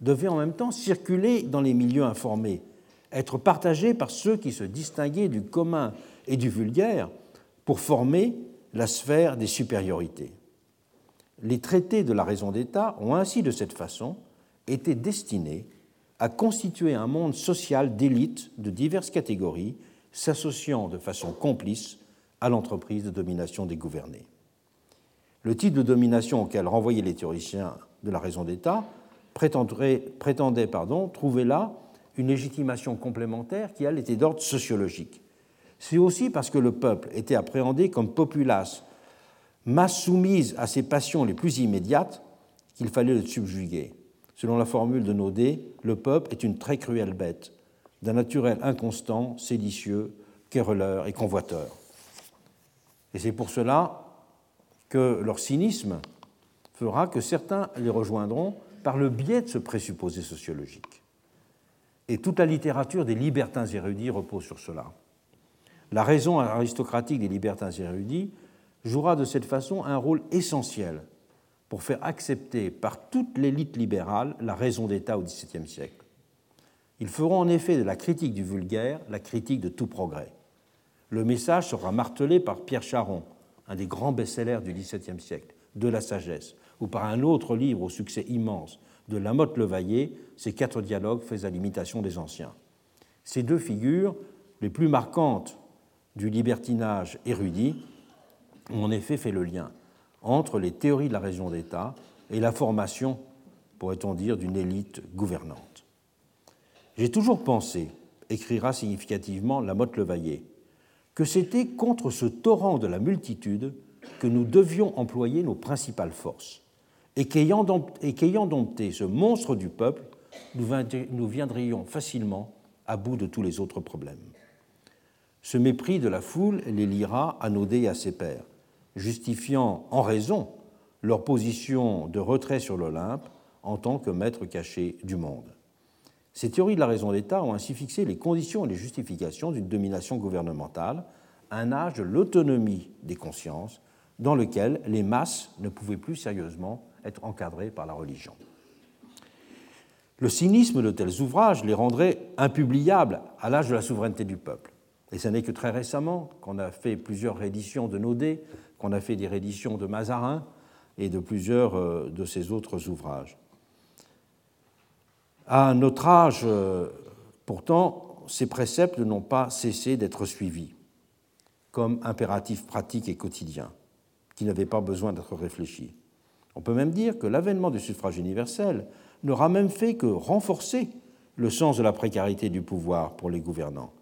devaient en même temps circuler dans les milieux informés, être partagés par ceux qui se distinguaient du commun et du vulgaire pour former la sphère des supériorités. Les traités de la raison d'État ont ainsi, de cette façon, été destinés à constituer un monde social d'élites de diverses catégories s'associant de façon complice à l'entreprise de domination des gouvernés. Le type de domination auquel renvoyaient les théoriciens de la raison d'État prétendait trouver là une légitimation complémentaire qui, elle, était d'ordre sociologique c'est aussi parce que le peuple était appréhendé comme populace masse soumise à ses passions les plus immédiates qu'il fallait le subjuguer. Selon la formule de Naudet, le peuple est une très cruelle bête, d'un naturel inconstant, séditieux, querelleur et convoiteur. Et c'est pour cela que leur cynisme fera que certains les rejoindront par le biais de ce présupposé sociologique. Et toute la littérature des libertins érudits repose sur cela. La raison aristocratique des libertins érudits jouera de cette façon un rôle essentiel pour faire accepter par toute l'élite libérale la raison d'État au XVIIe siècle. Ils feront en effet de la critique du vulgaire la critique de tout progrès. Le message sera martelé par Pierre Charon, un des grands best-sellers du XVIIe siècle, de la sagesse, ou par un autre livre au succès immense de Lamotte Levaillé, Ces quatre dialogues faits à l'imitation des anciens. Ces deux figures, les plus marquantes du libertinage érudit, ont en effet fait le lien entre les théories de la raison d'État et la formation, pourrait-on dire, d'une élite gouvernante. J'ai toujours pensé, écrira significativement Lamotte Levaillé, que c'était contre ce torrent de la multitude que nous devions employer nos principales forces, et qu'ayant dompté ce monstre du peuple, nous viendrions facilement à bout de tous les autres problèmes. Ce mépris de la foule les liera à Naudet et à ses pairs, justifiant en raison leur position de retrait sur l'Olympe en tant que maître caché du monde. Ces théories de la raison d'État ont ainsi fixé les conditions et les justifications d'une domination gouvernementale, un âge de l'autonomie des consciences, dans lequel les masses ne pouvaient plus sérieusement être encadrées par la religion. Le cynisme de tels ouvrages les rendrait impubliables à l'âge de la souveraineté du peuple. Et ce n'est que très récemment qu'on a fait plusieurs rééditions de Naudet, qu'on a fait des rééditions de Mazarin et de plusieurs euh, de ses autres ouvrages. À notre âge, euh, pourtant, ces préceptes n'ont pas cessé d'être suivis comme impératifs pratiques et quotidiens qui n'avaient pas besoin d'être réfléchis. On peut même dire que l'avènement du suffrage universel n'aura même fait que renforcer le sens de la précarité du pouvoir pour les gouvernants,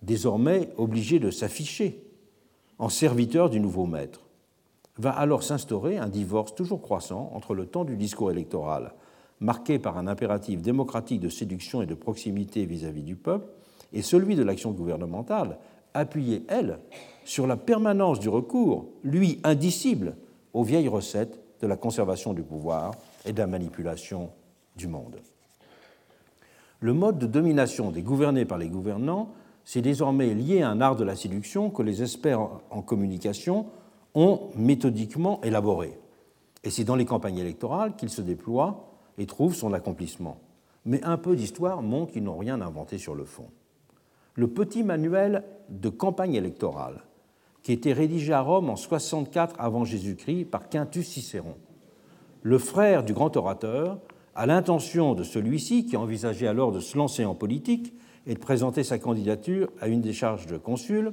désormais obligés de s'afficher en serviteurs du nouveau maître. Va alors s'instaurer un divorce toujours croissant entre le temps du discours électoral, marqué par un impératif démocratique de séduction et de proximité vis-à-vis -vis du peuple, et celui de l'action gouvernementale, appuyée, elle, sur la permanence du recours, lui indicible, aux vieilles recettes de la conservation du pouvoir et de la manipulation du monde. Le mode de domination des gouvernés par les gouvernants s'est désormais lié à un art de la séduction que les experts en communication ont méthodiquement élaboré. Et c'est dans les campagnes électorales qu'il se déploie et trouve son accomplissement. Mais un peu d'histoire montre qu'ils n'ont rien inventé sur le fond. Le petit manuel de campagne électorale qui était rédigé à Rome en 64 avant Jésus-Christ par Quintus Cicéron. Le frère du grand orateur, à l'intention de celui-ci, qui envisageait alors de se lancer en politique et de présenter sa candidature à une des charges de consul,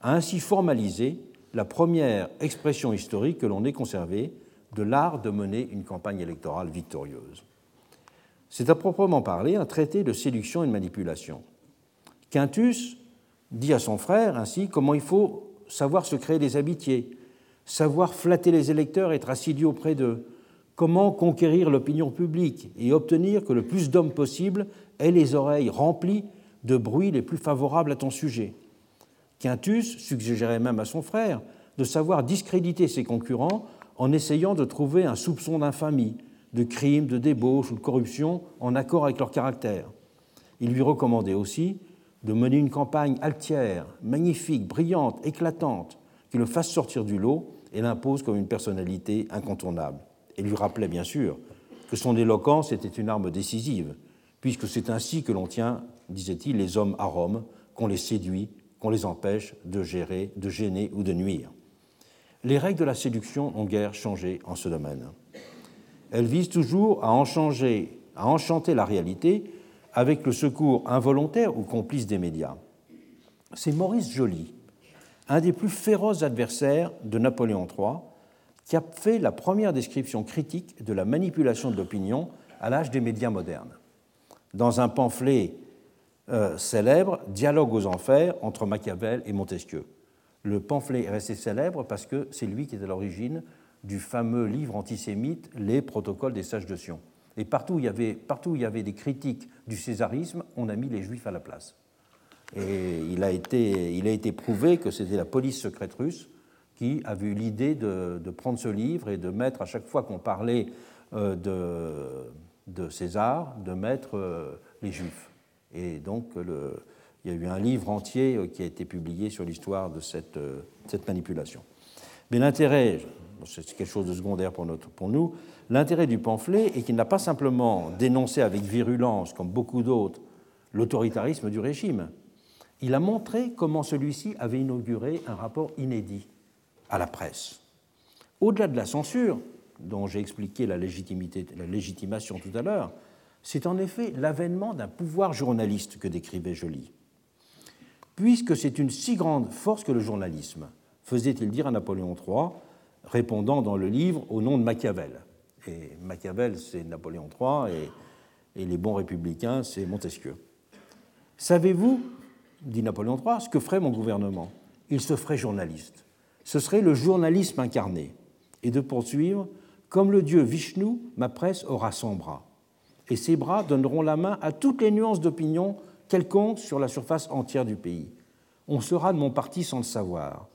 a ainsi formalisé la première expression historique que l'on ait conservée de l'art de mener une campagne électorale victorieuse. C'est à proprement parler un traité de séduction et de manipulation. Quintus dit à son frère ainsi comment il faut savoir se créer des amitiés, savoir flatter les électeurs, être assidu auprès d'eux, comment conquérir l'opinion publique et obtenir que le plus d'hommes possible aient les oreilles remplies de bruits les plus favorables à ton sujet. Quintus suggérait même à son frère de savoir discréditer ses concurrents en essayant de trouver un soupçon d'infamie, de crime, de débauche ou de corruption en accord avec leur caractère. Il lui recommandait aussi de mener une campagne altière, magnifique, brillante, éclatante, qui le fasse sortir du lot et l'impose comme une personnalité incontournable. Et lui rappelait bien sûr que son éloquence était une arme décisive, puisque c'est ainsi que l'on tient, disait-il, les hommes à Rome, qu'on les séduit, qu'on les empêche de gérer, de gêner ou de nuire. Les règles de la séduction ont guère changé en ce domaine. Elles visent toujours à, à enchanter la réalité avec le secours involontaire ou complice des médias. C'est Maurice Joly, un des plus féroces adversaires de Napoléon III, qui a fait la première description critique de la manipulation de l'opinion à l'âge des médias modernes. Dans un pamphlet euh, célèbre, Dialogue aux enfers entre Machiavel et Montesquieu. Le pamphlet est resté célèbre parce que c'est lui qui est à l'origine du fameux livre antisémite Les Protocoles des sages de Sion. Et partout où, il y avait, partout il y avait des critiques du césarisme, on a mis les juifs à la place. Et il a été, il a été prouvé que c'était la police secrète russe qui avait eu l'idée de, prendre ce livre et de mettre, à chaque fois qu'on parlait euh, de, de, César, de mettre euh, les juifs. Et donc, il y a eu un livre entier euh, qui a été publié sur l'histoire de cette, cette manipulation. Mais l'intérêt, c'est quelque chose de secondaire pour, notre, pour nous, l'intérêt du pamphlet est qu'il n'a pas simplement dénoncé avec virulence, comme beaucoup d'autres, l'autoritarisme du régime. Il a montré comment celui-ci avait inauguré un rapport inédit à la presse. Au-delà de la censure, dont j'ai expliqué la, légitimité, la légitimation tout à l'heure, c'est en effet l'avènement d'un pouvoir journaliste que décrivait Joly. Puisque c'est une si grande force que le journalisme, faisait-il dire à Napoléon III, répondant dans le livre au nom de Machiavel. Et Machiavel, c'est Napoléon III, et, et les bons républicains, c'est Montesquieu. Savez-vous, dit Napoléon III, ce que ferait mon gouvernement? Il se ferait journaliste. Ce serait le journalisme incarné. Et de poursuivre, comme le dieu Vishnu, ma presse aura son bras. Et ses bras donneront la main à toutes les nuances d'opinion quelconques sur la surface entière du pays. On sera de mon parti sans le savoir.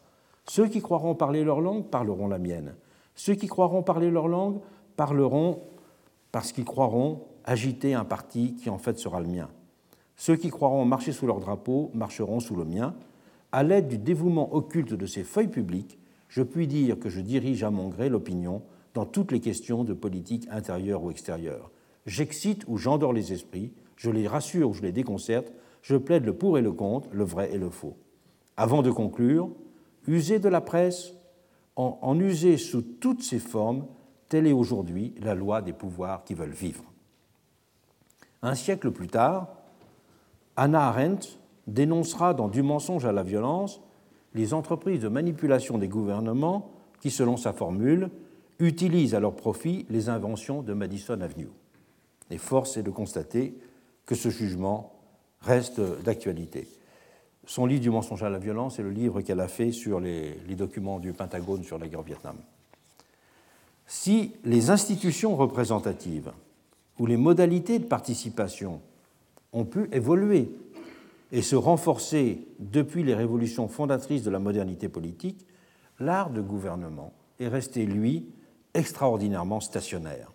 Ceux qui croiront parler leur langue parleront la mienne. Ceux qui croiront parler leur langue parleront parce qu'ils croiront agiter un parti qui en fait sera le mien. Ceux qui croiront marcher sous leur drapeau marcheront sous le mien. À l'aide du dévouement occulte de ces feuilles publiques, je puis dire que je dirige à mon gré l'opinion dans toutes les questions de politique intérieure ou extérieure. J'excite ou j'endors les esprits, je les rassure ou je les déconcerte, je plaide le pour et le contre, le vrai et le faux. Avant de conclure, user de la presse, en, user sous toutes ses formes, telle est aujourd'hui la loi des pouvoirs qui veulent vivre. Un siècle plus tard, Anna Arendt dénoncera dans Du mensonge à la violence les entreprises de manipulation des gouvernements qui, selon sa formule, utilisent à leur profit les inventions de Madison Avenue. Et force est de constater que ce jugement reste d'actualité. Son livre du mensonge à la violence est le livre qu'elle a fait sur les, documents du Pentagone sur la guerre au Vietnam. Si les institutions représentatives ou les modalités de participation ont pu évoluer et se renforcer depuis les révolutions fondatrices de la modernité politique, l'art de gouvernement est resté, lui, extraordinairement stationnaire.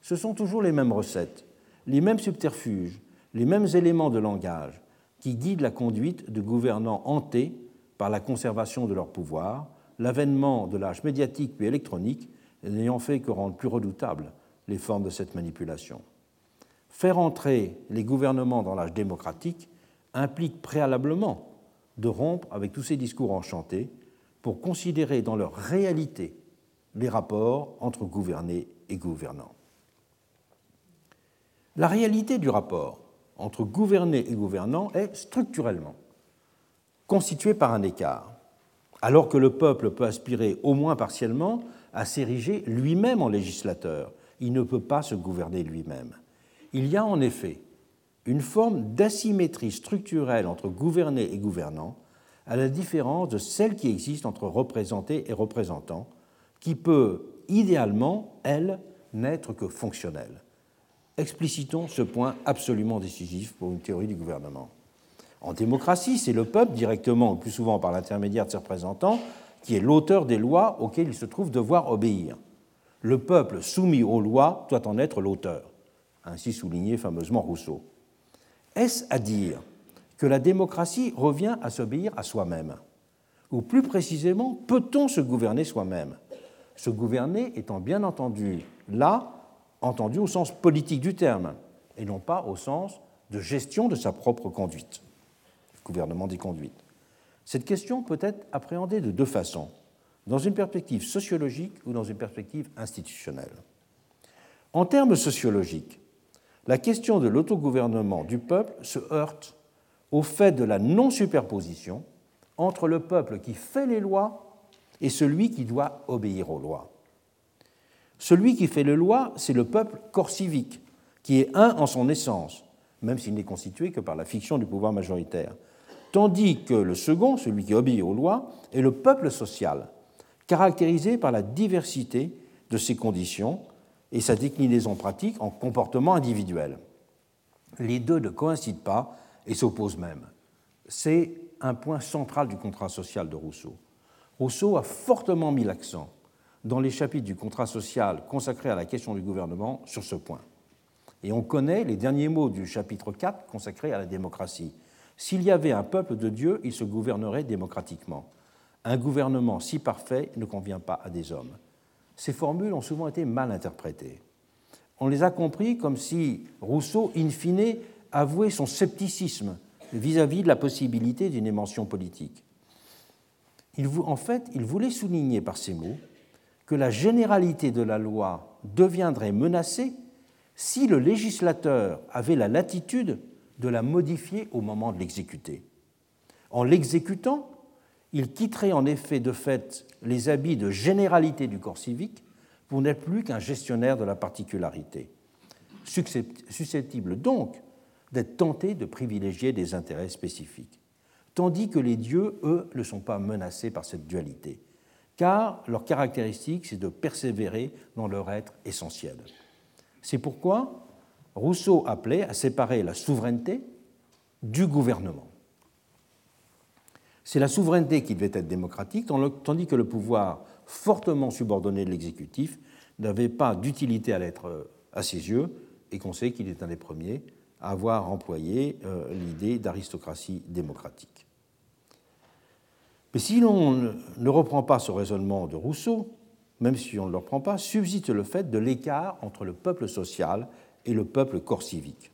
Ce sont toujours les mêmes recettes, les mêmes subterfuges, les mêmes éléments de langage, qui guident la conduite de gouvernants hantés par la conservation de leur pouvoir, l'avènement de l'âge médiatique puis électronique n'ayant fait que rendre plus redoutables les formes de cette manipulation. Faire entrer les gouvernements dans l'âge démocratique implique préalablement de rompre avec tous ces discours enchantés pour considérer dans leur réalité les rapports entre gouvernés et gouvernants. La réalité du rapport entre gouverné et gouvernant est structurellement constitué par un écart, alors que le peuple peut aspirer au moins partiellement à s'ériger lui-même en législateur. Il ne peut pas se gouverner lui-même. Il y a en effet une forme d'asymétrie structurelle entre gouverné et gouvernant, à la différence de celle qui existe entre représenté et représentant, qui peut idéalement, elle, n'être que fonctionnelle. Explicitons ce point absolument décisif pour une théorie du gouvernement. En démocratie, c'est le peuple, directement ou plus souvent par l'intermédiaire de ses représentants, qui est l'auteur des lois auxquelles il se trouve devoir obéir. Le peuple soumis aux lois doit en être l'auteur, ainsi souligné fameusement Rousseau. Est-ce à dire que la démocratie revient à s'obéir à soi-même? Ou plus précisément, peut-on se gouverner soi-même? Se gouverner étant bien entendu là entendu au sens politique du terme, et non pas au sens de gestion de sa propre conduite, gouvernement des conduites. Cette question peut être appréhendée de deux façons, dans une perspective sociologique ou dans une perspective institutionnelle. En termes sociologiques, la question de l'autogouvernement du peuple se heurte au fait de la non-superposition entre le peuple qui fait les lois et celui qui doit obéir aux lois. Celui qui fait les lois, c'est le peuple corps civique, qui est un en son essence, même s'il n'est constitué que par la fiction du pouvoir majoritaire. tandis que le second, celui qui obéit aux lois, est le peuple social, caractérisé par la diversité de ses conditions et sa déclinaison pratique en comportement individuel. Les deux ne coïncident pas et s'opposent même. C'est un point central du contrat social de Rousseau. Rousseau a fortement mis l'accent dans les chapitres du contrat social consacrés à la question du gouvernement sur ce point. Et on connaît les derniers mots du chapitre 4 consacré à la démocratie. S'il y avait un peuple de Dieu, il se gouvernerait démocratiquement. Un gouvernement si parfait ne convient pas à des hommes. Ces formules ont souvent été mal interprétées. On les a compris comme si Rousseau, in fine, avouait son scepticisme vis-à-vis de la possibilité d'une émention politique. En fait, il voulait souligner par ces mots que la généralité de la loi deviendrait menacée si le législateur avait la latitude de la modifier au moment de l'exécuter. En l'exécutant, il quitterait en effet de fait les habits de généralité du corps civique pour n'être plus qu'un gestionnaire de la particularité, susceptible donc d'être tenté de privilégier des intérêts spécifiques, tandis que les dieux, eux, ne sont pas menacés par cette dualité, car leur caractéristique, c'est de persévérer dans leur être essentiel. C'est pourquoi Rousseau appelait à séparer la souveraineté du gouvernement. C'est la souveraineté qui devait être démocratique, tandis que le pouvoir fortement subordonné de l'exécutif n'avait pas d'utilité à l'être euh, à ses yeux, et qu'on sait qu'il est un des premiers à avoir employé euh, l'idée d'aristocratie démocratique. Mais si l'on ne reprend pas ce raisonnement de Rousseau, même si on ne le reprend pas, subsiste le fait de l'écart entre le peuple social et le peuple corps civique.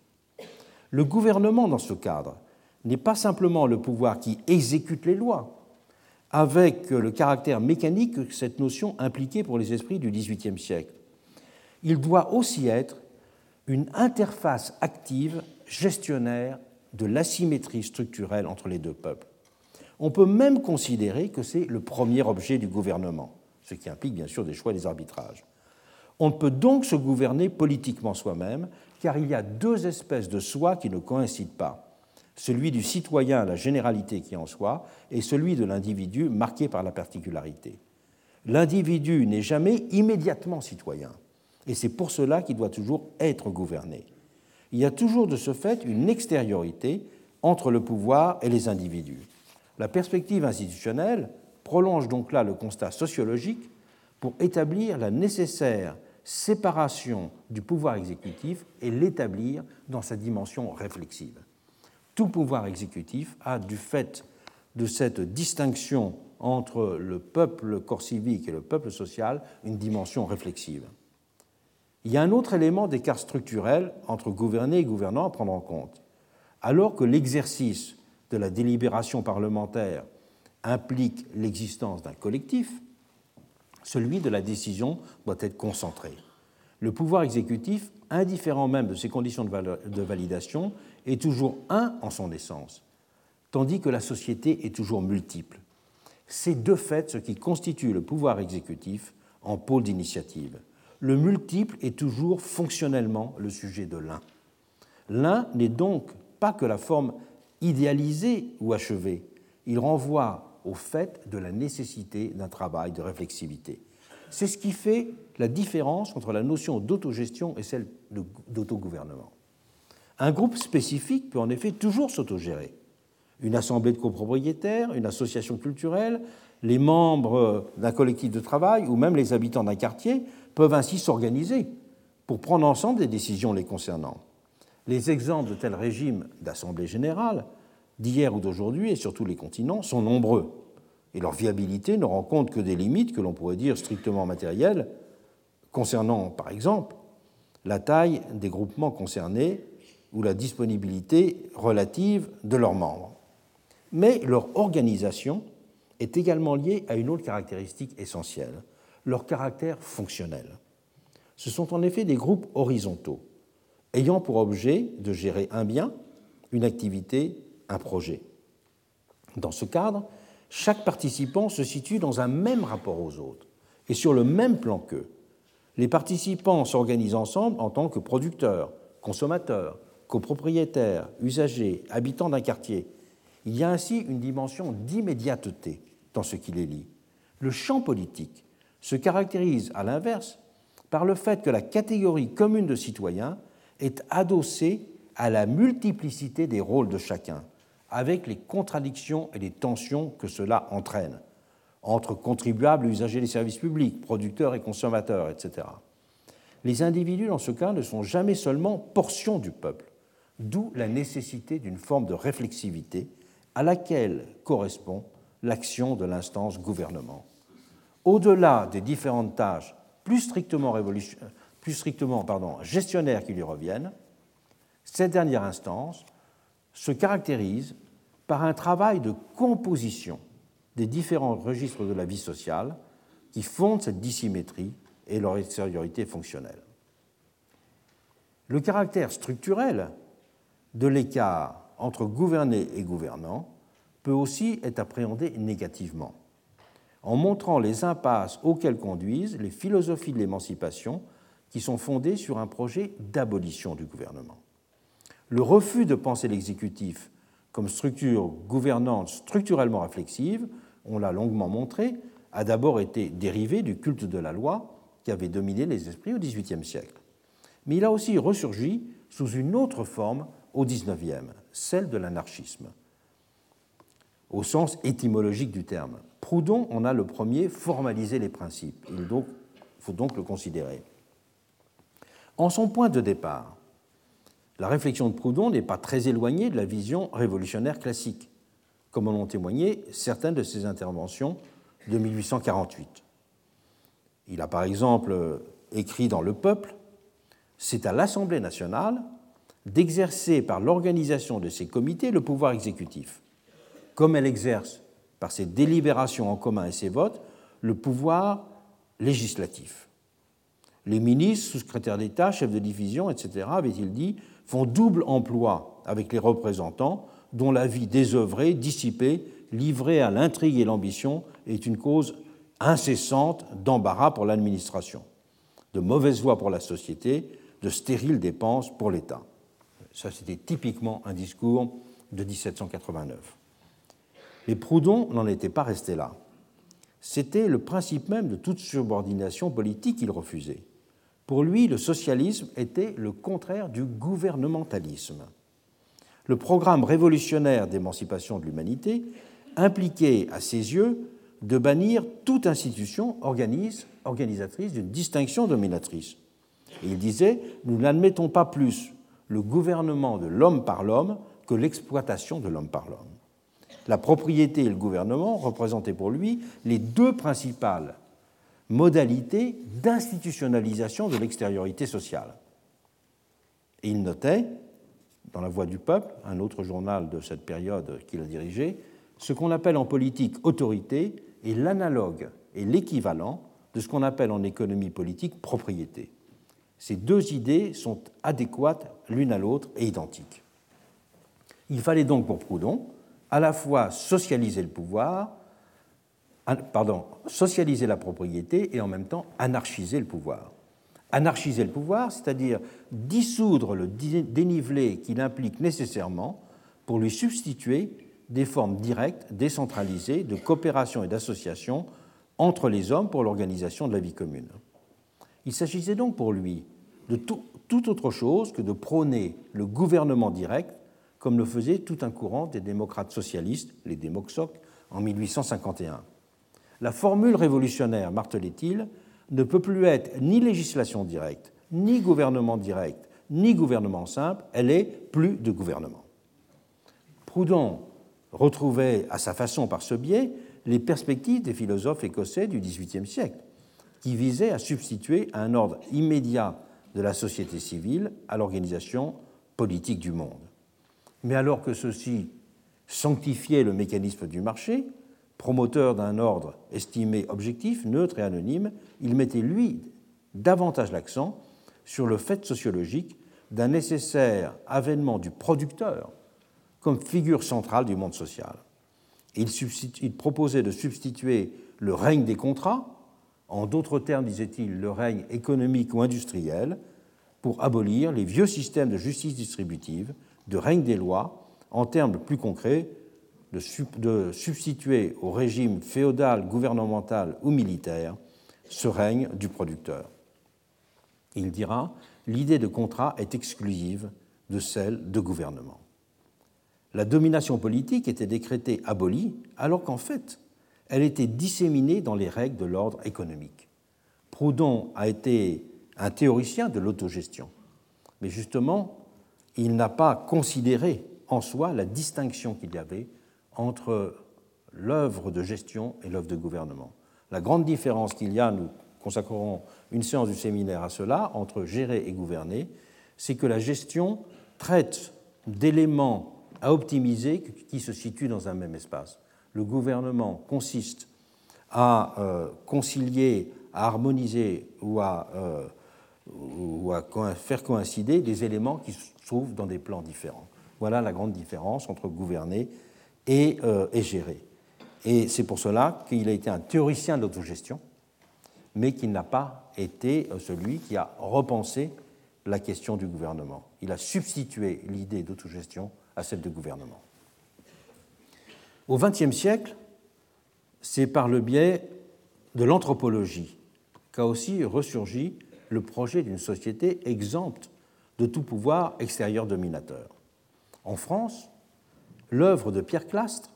Le gouvernement, dans ce cadre, n'est pas simplement le pouvoir qui exécute les lois, avec le caractère mécanique que cette notion impliquait pour les esprits du XVIIIe siècle. Il doit aussi être une interface active gestionnaire de l'asymétrie structurelle entre les deux peuples. On peut même considérer que c'est le premier objet du gouvernement, ce qui implique bien sûr des choix et des arbitrages. On ne peut donc se gouverner politiquement soi-même, car il y a deux espèces de soi qui ne coïncident pas celui du citoyen, la généralité qui en soi, et celui de l'individu marqué par la particularité. L'individu n'est jamais immédiatement citoyen, et c'est pour cela qu'il doit toujours être gouverné. Il y a toujours de ce fait une extériorité entre le pouvoir et les individus. La perspective institutionnelle prolonge donc là le constat sociologique pour établir la nécessaire séparation du pouvoir exécutif et l'établir dans sa dimension réflexive. Tout pouvoir exécutif a, du fait de cette distinction entre le peuple corps civique et le peuple social, une dimension réflexive. Il y a un autre élément d'écart structurel entre gouverner et gouvernant à prendre en compte. Alors que l'exercice de la délibération parlementaire implique l'existence d'un collectif, celui de la décision doit être concentré. Le pouvoir exécutif, indifférent même de ses conditions de validation, est toujours un en son essence, tandis que la société est toujours multiple. C'est de fait ce qui constitue le pouvoir exécutif en pôle d'initiative. Le multiple est toujours fonctionnellement le sujet de l'un. L'un n'est donc pas que la forme idéalisée ou achevée, il renvoie au fait de la nécessité d'un travail de réflexivité. C'est ce qui fait la différence entre la notion d'autogestion et celle d'autogouvernement. Un groupe spécifique peut en effet toujours s'autogérer. Une assemblée de copropriétaires, une association culturelle, les membres d'un collectif de travail ou même les habitants d'un quartier peuvent ainsi s'organiser pour prendre ensemble des décisions les concernant. Les exemples de tels régimes d'assemblée générale, d'hier ou d'aujourd'hui et sur tous les continents, sont nombreux, et leur viabilité ne rencontre que des limites que l'on pourrait dire strictement matérielles, concernant par exemple la taille des groupements concernés ou la disponibilité relative de leurs membres. Mais leur organisation est également liée à une autre caractéristique essentielle, leur caractère fonctionnel. Ce sont en effet des groupes horizontaux, ayant pour objet de gérer un bien, une activité, un projet. Dans ce cadre, chaque participant se situe dans un même rapport aux autres et sur le même plan qu'eux. Les participants s'organisent ensemble en tant que producteurs, consommateurs, copropriétaires, usagers, habitants d'un quartier. Il y a ainsi une dimension d'immédiateté dans ce qui les lie. Le champ politique se caractérise à l'inverse par le fait que la catégorie commune de citoyens est adossée à la multiplicité des rôles de chacun, avec les contradictions et les tensions que cela entraîne entre contribuables usagers des services publics, producteurs et consommateurs, etc. Les individus, dans ce cas, ne sont jamais seulement portions du peuple, d'où la nécessité d'une forme de réflexivité à laquelle correspond l'action de l'instance gouvernement. Au-delà des différentes tâches plus strictement, plus strictement gestionnaires qui lui reviennent, cette dernière instance se caractérise par un travail de composition des différents registres de la vie sociale qui fondent cette dissymétrie et leur extériorité fonctionnelle. Le caractère structurel de l'écart entre gouverné et gouvernant peut aussi être appréhendé négativement, en montrant les impasses auxquelles conduisent les philosophies de l'émancipation qui sont fondées sur un projet d'abolition du gouvernement. Le refus de penser l'exécutif comme structure gouvernante structurellement réflexive on l'a longuement montré, a d'abord été dérivé du culte de la loi qui avait dominé les esprits au XVIIIe siècle. Mais il a aussi ressurgi sous une autre forme au XIXe, celle de l'anarchisme, au sens étymologique du terme. Proudhon en a le premier formalisé les principes. Il faut donc le considérer. En son point de départ, la réflexion de Proudhon n'est pas très éloignée de la vision révolutionnaire classique comme en ont témoigné certaines de ses interventions de 1848. Il a par exemple écrit dans Le Peuple C'est à l'Assemblée nationale d'exercer par l'organisation de ses comités le pouvoir exécutif, comme elle exerce par ses délibérations en commun et ses votes le pouvoir législatif. Les ministres, sous-secrétaires d'État, chefs de division, etc., avait-il dit, font double emploi avec les représentants dont la vie désœuvrée, dissipée, livrée à l'intrigue et l'ambition est une cause incessante d'embarras pour l'administration, de mauvaise voie pour la société, de stériles dépenses pour l'État. Ça, c'était typiquement un discours de 1789. Mais Proudhon n'en était pas resté là. C'était le principe même de toute subordination politique qu'il refusait. Pour lui, le socialisme était le contraire du gouvernementalisme le programme révolutionnaire d'émancipation de l'humanité impliquait, à ses yeux, de bannir toute institution organisatrice d'une distinction dominatrice. Et il disait Nous n'admettons pas plus le gouvernement de l'homme par l'homme que l'exploitation de l'homme par l'homme. La propriété et le gouvernement représentaient pour lui les deux principales modalités d'institutionnalisation de l'extériorité sociale. Et il notait dans La Voix du Peuple, un autre journal de cette période qu'il a dirigé, ce qu'on appelle en politique autorité est l'analogue et l'équivalent de ce qu'on appelle en économie politique propriété. Ces deux idées sont adéquates l'une à l'autre et identiques. Il fallait donc pour Proudhon à la fois socialiser le pouvoir, pardon, socialiser la propriété et en même temps anarchiser le pouvoir anarchiser le pouvoir, c'est-à-dire dissoudre le dénivelé qu'il implique nécessairement pour lui substituer des formes directes, décentralisées, de coopération et d'association entre les hommes pour l'organisation de la vie commune. Il s'agissait donc pour lui de tout, autre chose que de prôner le gouvernement direct, comme le faisait tout un courant des démocrates socialistes, les démoxocs, en 1851. La formule révolutionnaire, martelait-il, ne peut plus être ni législation directe, ni gouvernement direct, ni gouvernement simple, elle est plus de gouvernement. Proudhon retrouvait à sa façon par ce biais les perspectives des philosophes écossais du XVIIIe siècle, qui visaient à substituer un ordre immédiat de la société civile à l'organisation politique du monde. Mais alors que ceux-ci sanctifiaient le mécanisme du marché, promoteur d'un ordre estimé objectif, neutre et anonyme, il mettait, lui, davantage l'accent sur le fait sociologique d'un nécessaire avènement du producteur comme figure centrale du monde social. Il, proposait de substituer le règne des contrats, en d'autres termes, disait-il, le règne économique ou industriel, pour abolir les vieux systèmes de justice distributive, de règne des lois, en termes plus concrets, de, substituer au régime féodal, gouvernemental ou militaire ce règne du producteur. Il dira l'idée de contrat est exclusive de celle de gouvernement. La domination politique était décrétée abolie, alors qu'en fait, elle était disséminée dans les règles de l'ordre économique. Proudhon a été un théoricien de l'autogestion, mais justement, il n'a pas considéré en soi la distinction qu'il y avait entre l'œuvre de gestion et l'œuvre de gouvernement. La grande différence qu'il y a, nous consacrerons une séance du séminaire à cela, entre gérer et gouverner, c'est que la gestion traite d'éléments à optimiser qui se situent dans un même espace. Le gouvernement consiste à euh, concilier, à harmoniser ou à, euh, ou à faire coïncider des éléments qui se trouvent dans des plans différents. Voilà la grande différence entre gouverner et, euh, et c'est pour cela qu'il a été un théoricien de l'autogestion, mais qu'il n'a pas été celui qui a repensé la question du gouvernement. Il a substitué l'idée d'autogestion à celle de gouvernement. Au XXe siècle, c'est par le biais de l'anthropologie qu'a aussi ressurgi le projet d'une société exempte de tout pouvoir extérieur dominateur. En France, l'œuvre de Pierre Clastre,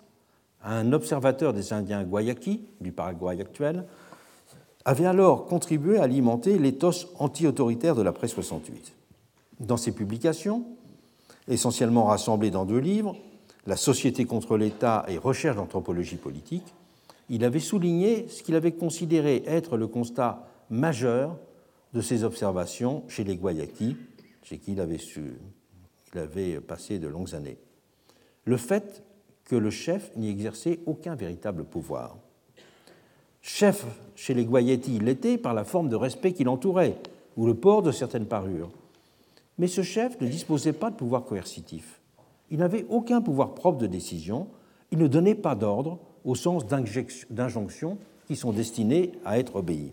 un observateur des Indiens Guayaki, du Paraguay actuel, avait alors contribué à alimenter l'éthos anti-autoritaire de l'après 68. Dans ses publications, essentiellement rassemblées dans deux livres, La société contre l'État et Recherche d'anthropologie politique, il avait souligné ce qu'il avait considéré être le constat majeur de ses observations chez les Guayaki, chez qui il avait, il avait passé de longues années. Le fait que le chef n'y exerçait aucun véritable pouvoir. Chef chez les Guayati, il l'était par la forme de respect qui l'entourait, ou le port de certaines parures. Mais ce chef ne disposait pas de pouvoir coercitif. Il n'avait aucun pouvoir propre de décision, il ne donnait pas d'ordre au sens d'injonctions qui sont destinées à être obéies.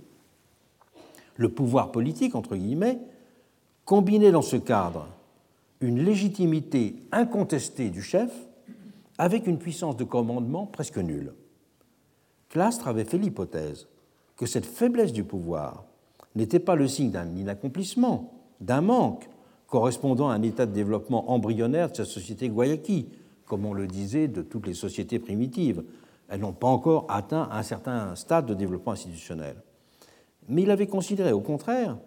Le pouvoir politique, entre guillemets, combinait dans ce cadre une légitimité incontestée du chef avec une puissance de commandement presque nulle. Clastre avait fait l'hypothèse que cette faiblesse du pouvoir n'était pas le signe d'un inaccomplissement, d'un manque, correspondant à un état de développement embryonnaire de sa société guayaki, comme on le disait de toutes les sociétés primitives. Elles n'ont pas encore atteint un certain stade de développement institutionnel. Mais il avait considéré au contraire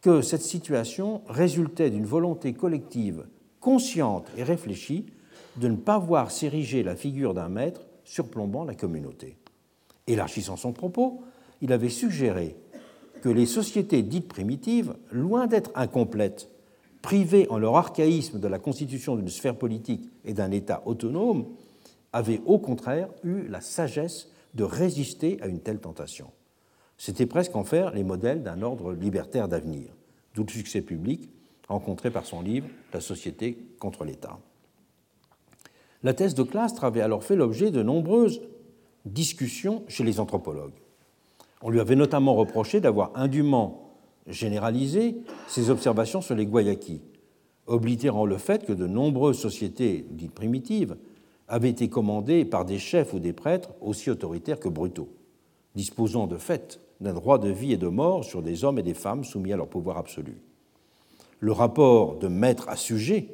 que cette situation résultait d'une volonté collective consciente et réfléchie de ne pas voir s'ériger la figure d'un maître surplombant la communauté. Élargissant son propos, il avait suggéré que les sociétés dites primitives, loin d'être incomplètes privés en leur archaïsme de la constitution d'une sphère politique et d'un État autonome, avaient au contraire eu la sagesse de résister à une telle tentation. C'était presque en faire les modèles d'un ordre libertaire d'avenir, d'où le succès public rencontré par son livre La société contre l'État. La thèse de Clastre avait alors fait l'objet de nombreuses discussions chez les anthropologues. On lui avait notamment reproché d'avoir indûment généraliser ses observations sur les Guayakis, oblitérant le fait que de nombreuses sociétés dites primitives avaient été commandées par des chefs ou des prêtres aussi autoritaires que brutaux, disposant de fait d'un droit de vie et de mort sur des hommes et des femmes soumis à leur pouvoir absolu. Le rapport de maître à sujet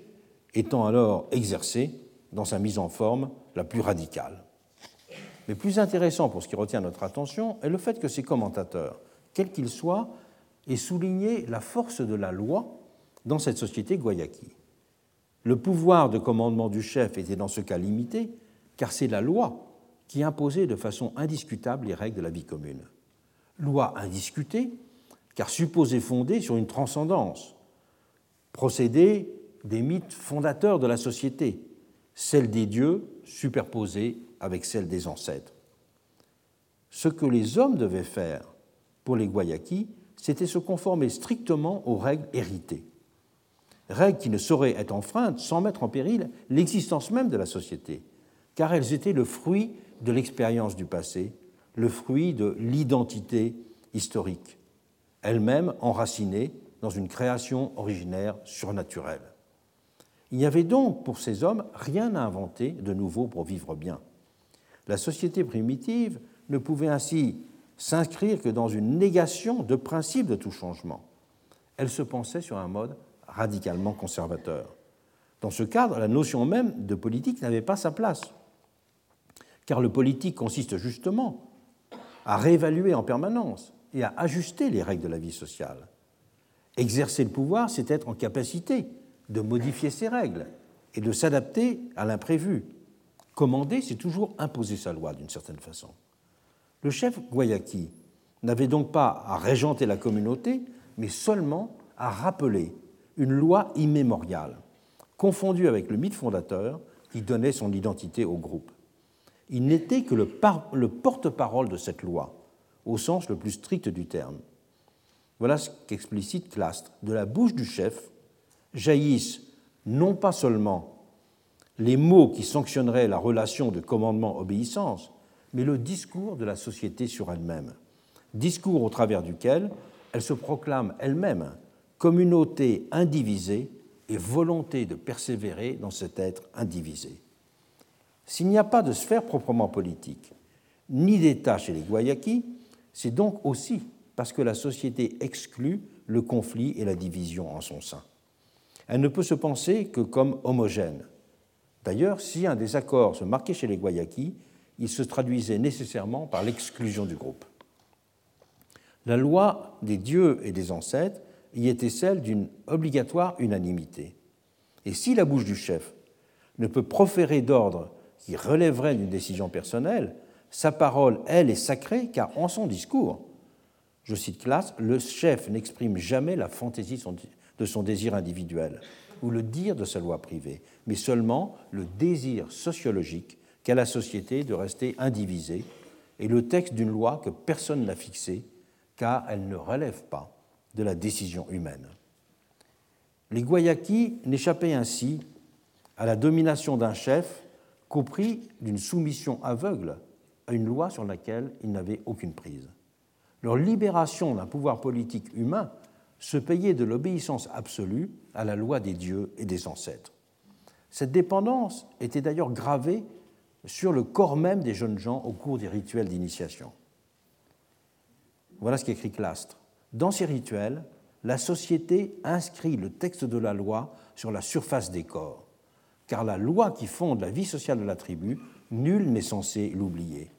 étant alors exercé dans sa mise en forme la plus radicale. Mais plus intéressant pour ce qui retient notre attention est le fait que ces commentateurs, quels qu'ils soient, et souligner la force de la loi dans cette société Guayaki. Le pouvoir de commandement du chef était dans ce cas limité, car c'est la loi qui imposait de façon indiscutable les règles de la vie commune. Loi indiscutée, car supposée fondée sur une transcendance, procédé des mythes fondateurs de la société, celle des dieux superposée avec celle des ancêtres. Ce que les hommes devaient faire pour les Guayaki, c'était se conformer strictement aux règles héritées. Règles qui ne sauraient être enfreintes sans mettre en péril l'existence même de la société, car elles étaient le fruit de l'expérience du passé, le fruit de l'identité historique, elle-même enracinée dans une création originaire surnaturelle. Il n'y avait donc pour ces hommes rien à inventer de nouveau pour vivre bien. La société primitive ne pouvait ainsi s'inscrire que dans une négation de principe de tout changement. Elle se pensait sur un mode radicalement conservateur. Dans ce cadre, la notion même de politique n'avait pas sa place, car le politique consiste justement à réévaluer en permanence et à ajuster les règles de la vie sociale. Exercer le pouvoir, c'est être en capacité de modifier ses règles et de s'adapter à l'imprévu. Commander, c'est toujours imposer sa loi d'une certaine façon. Le chef Guayaki n'avait donc pas à régenter la communauté, mais seulement à rappeler une loi immémoriale, confondue avec le mythe fondateur qui donnait son identité au groupe. Il n'était que le, le porte-parole de cette loi, au sens le plus strict du terme. Voilà ce qu'explicite Clastre. De la bouche du chef jaillissent non pas seulement les mots qui sanctionneraient la relation de commandement-obéissance, mais le discours de la société sur elle-même, discours au travers duquel elle se proclame elle-même communauté indivisée et volonté de persévérer dans cet être indivisé. S'il n'y a pas de sphère proprement politique, ni d'État chez les Guayaki, c'est donc aussi parce que la société exclut le conflit et la division en son sein. Elle ne peut se penser que comme homogène. D'ailleurs, si un désaccord se marquait chez les Guayaki, il se traduisait nécessairement par l'exclusion du groupe. La loi des dieux et des ancêtres y était celle d'une obligatoire unanimité. Et si la bouche du chef ne peut proférer d'ordre qui relèverait d'une décision personnelle, sa parole, elle, est sacrée, car en son discours, je cite Classe, le chef n'exprime jamais la fantaisie de son désir individuel ou le dire de sa loi privée, mais seulement le désir sociologique qu'a la société de rester indivisée et le texte d'une loi que personne n'a fixée, car elle ne relève pas de la décision humaine. Les Guayaki n'échappaient ainsi à la domination d'un chef qu'au d'une soumission aveugle à une loi sur laquelle ils n'avaient aucune prise. Leur libération d'un pouvoir politique humain se payait de l'obéissance absolue à la loi des dieux et des ancêtres. Cette dépendance était d'ailleurs gravée sur le corps même des jeunes gens au cours des rituels d'initiation. Voilà ce qu'écrit Clastre. Dans ces rituels, la société inscrit le texte de la loi sur la surface des corps, car la loi qui fonde la vie sociale de la tribu, nul n'est censé l'oublier.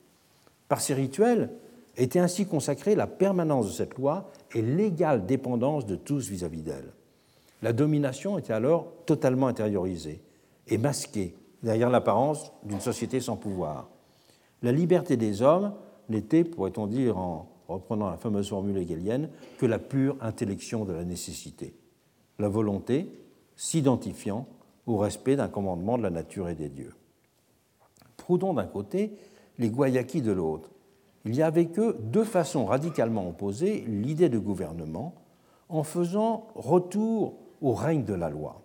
Par ces rituels était ainsi consacrée la permanence de cette loi et l'égale dépendance de tous vis-à-vis d'elle. La domination était alors totalement intériorisée et masquée derrière l'apparence d'une société sans pouvoir. La liberté des hommes n'était, pourrait-on dire en reprenant la fameuse formule hegelienne, que la pure intellection de la nécessité, la volonté s'identifiant au respect d'un commandement de la nature et des dieux. Proudhon d'un côté, les Guayaki de l'autre. Il y avait que deux façons radicalement opposées l'idée de gouvernement en faisant retour au règne de la loi.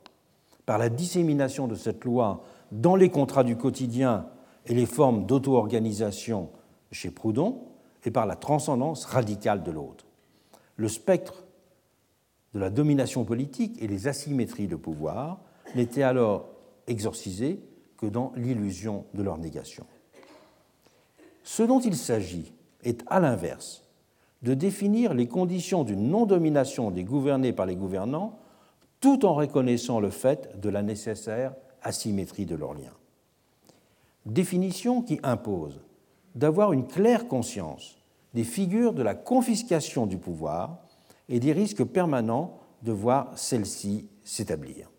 Par la dissémination de cette loi dans les contrats du quotidien et les formes d'auto-organisation chez Proudhon, et par la transcendance radicale de l'autre. Le spectre de la domination politique et les asymétries de pouvoir n'étaient alors exorcisés que dans l'illusion de leur négation. Ce dont il s'agit est, à l'inverse, de définir les conditions d'une non-domination des gouvernés par les gouvernants tout en reconnaissant le fait de la nécessaire asymétrie de leurs liens. Définition qui impose d'avoir une claire conscience des figures de la confiscation du pouvoir et des risques permanents de voir celle-ci s'établir.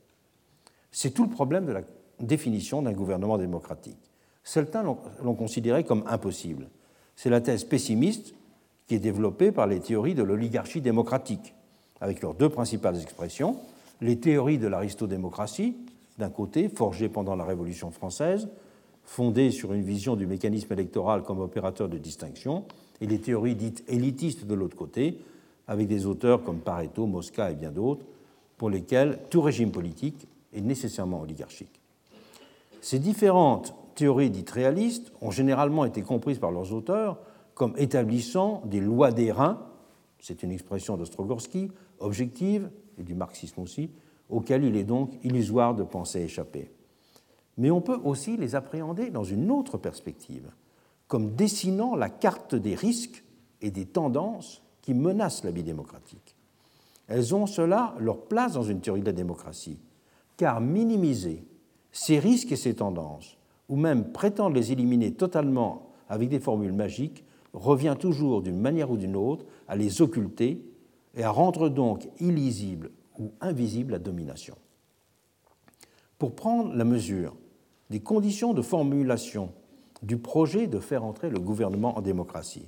C'est tout le problème de la définition d'un gouvernement démocratique. Certains l'ont considéré comme impossible. C'est la thèse pessimiste qui est développée par les théories de l'oligarchie démocratique, avec leurs deux principales expressions, les théories de l'aristodémocratie, d'un côté, forgées pendant la Révolution française, fondées sur une vision du mécanisme électoral comme opérateur de distinction, et les théories dites élitistes de l'autre côté, avec des auteurs comme Pareto, Mosca et bien d'autres, pour lesquels tout régime politique est nécessairement oligarchique. Ces différentes théories dites réalistes ont généralement été comprises par leurs auteurs comme établissant des lois des reins, c'est une expression d'Ostrogorsky, objectives, et du marxisme aussi, auxquels il est donc illusoire de penser échapper. Mais on peut aussi les appréhender dans une autre perspective, comme dessinant la carte des risques et des tendances qui menacent la vie démocratique. Elles ont cela leur place dans une théorie de la démocratie, car minimiser ces risques et ces tendances, ou même prétendre les éliminer totalement avec des formules magiques, revient toujours d'une manière ou d'une autre à les occulter et à rendre donc illisible ou invisible la domination. Pour prendre la mesure des conditions de formulation du projet de faire entrer le gouvernement en démocratie,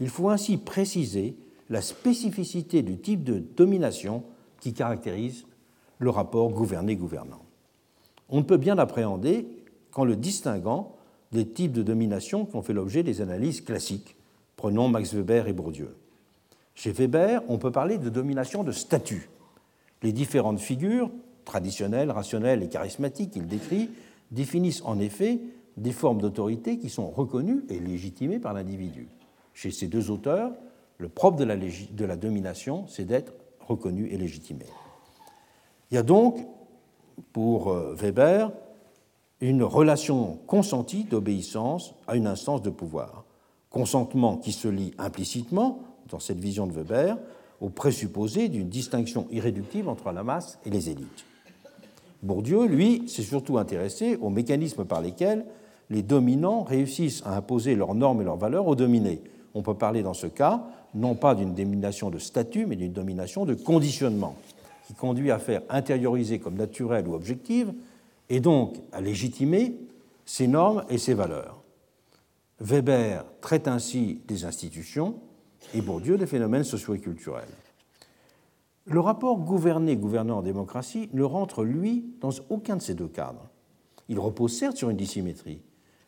il faut ainsi préciser la spécificité du type de domination qui caractérise le rapport gouverné-gouvernant. On ne peut bien l'appréhender qu'en le distinguant des types de domination qui ont fait l'objet des analyses classiques. Prenons Max Weber et Bourdieu. Chez Weber, on peut parler de domination de statut. Les différentes figures, traditionnelles, rationnelles et charismatiques qu'il décrit, définissent en effet des formes d'autorité qui sont reconnues et légitimées par l'individu. Chez ces deux auteurs, le propre de la, de la domination, c'est d'être reconnu et légitimé. Il y a donc, pour euh, Weber, une relation consentie d'obéissance à une instance de pouvoir. Consentement qui se lie implicitement, dans cette vision de Weber, au présupposé d'une distinction irréductible entre la masse et les élites. Bourdieu, lui, s'est surtout intéressé aux mécanismes par lesquels les dominants réussissent à imposer leurs normes et leurs valeurs aux dominés. On peut parler dans ce cas non pas d'une domination de statut, mais d'une domination de conditionnement, qui conduit à faire intérioriser comme naturelle ou objective, et donc à légitimer ses normes et ses valeurs. Weber traite ainsi des institutions et Bourdieu des phénomènes socio et culturels. Le rapport gouverné-gouvernant en démocratie ne rentre, lui, dans aucun de ces deux cadres. Il repose certes sur une dissymétrie,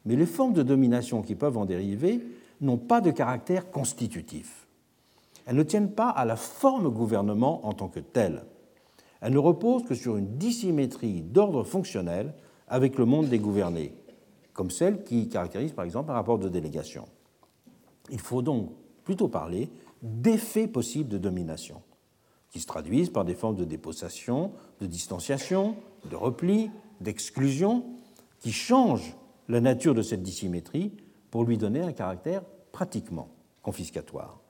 mais les formes de domination qui peuvent en dériver n'ont pas de caractère constitutif. Elles ne tiennent pas à la forme gouvernement en tant que telle. Elles ne reposent que sur une dissymétrie d'ordre fonctionnel avec le monde des gouvernés, comme celle qui caractérise par exemple un rapport de délégation. Il faut donc plutôt parler d'effets possibles de domination, qui se traduisent par des formes de dépossession, de distanciation, de repli, d'exclusion, qui changent la nature de cette dissymétrie pour lui donner un caractère pratiquement confiscatoire.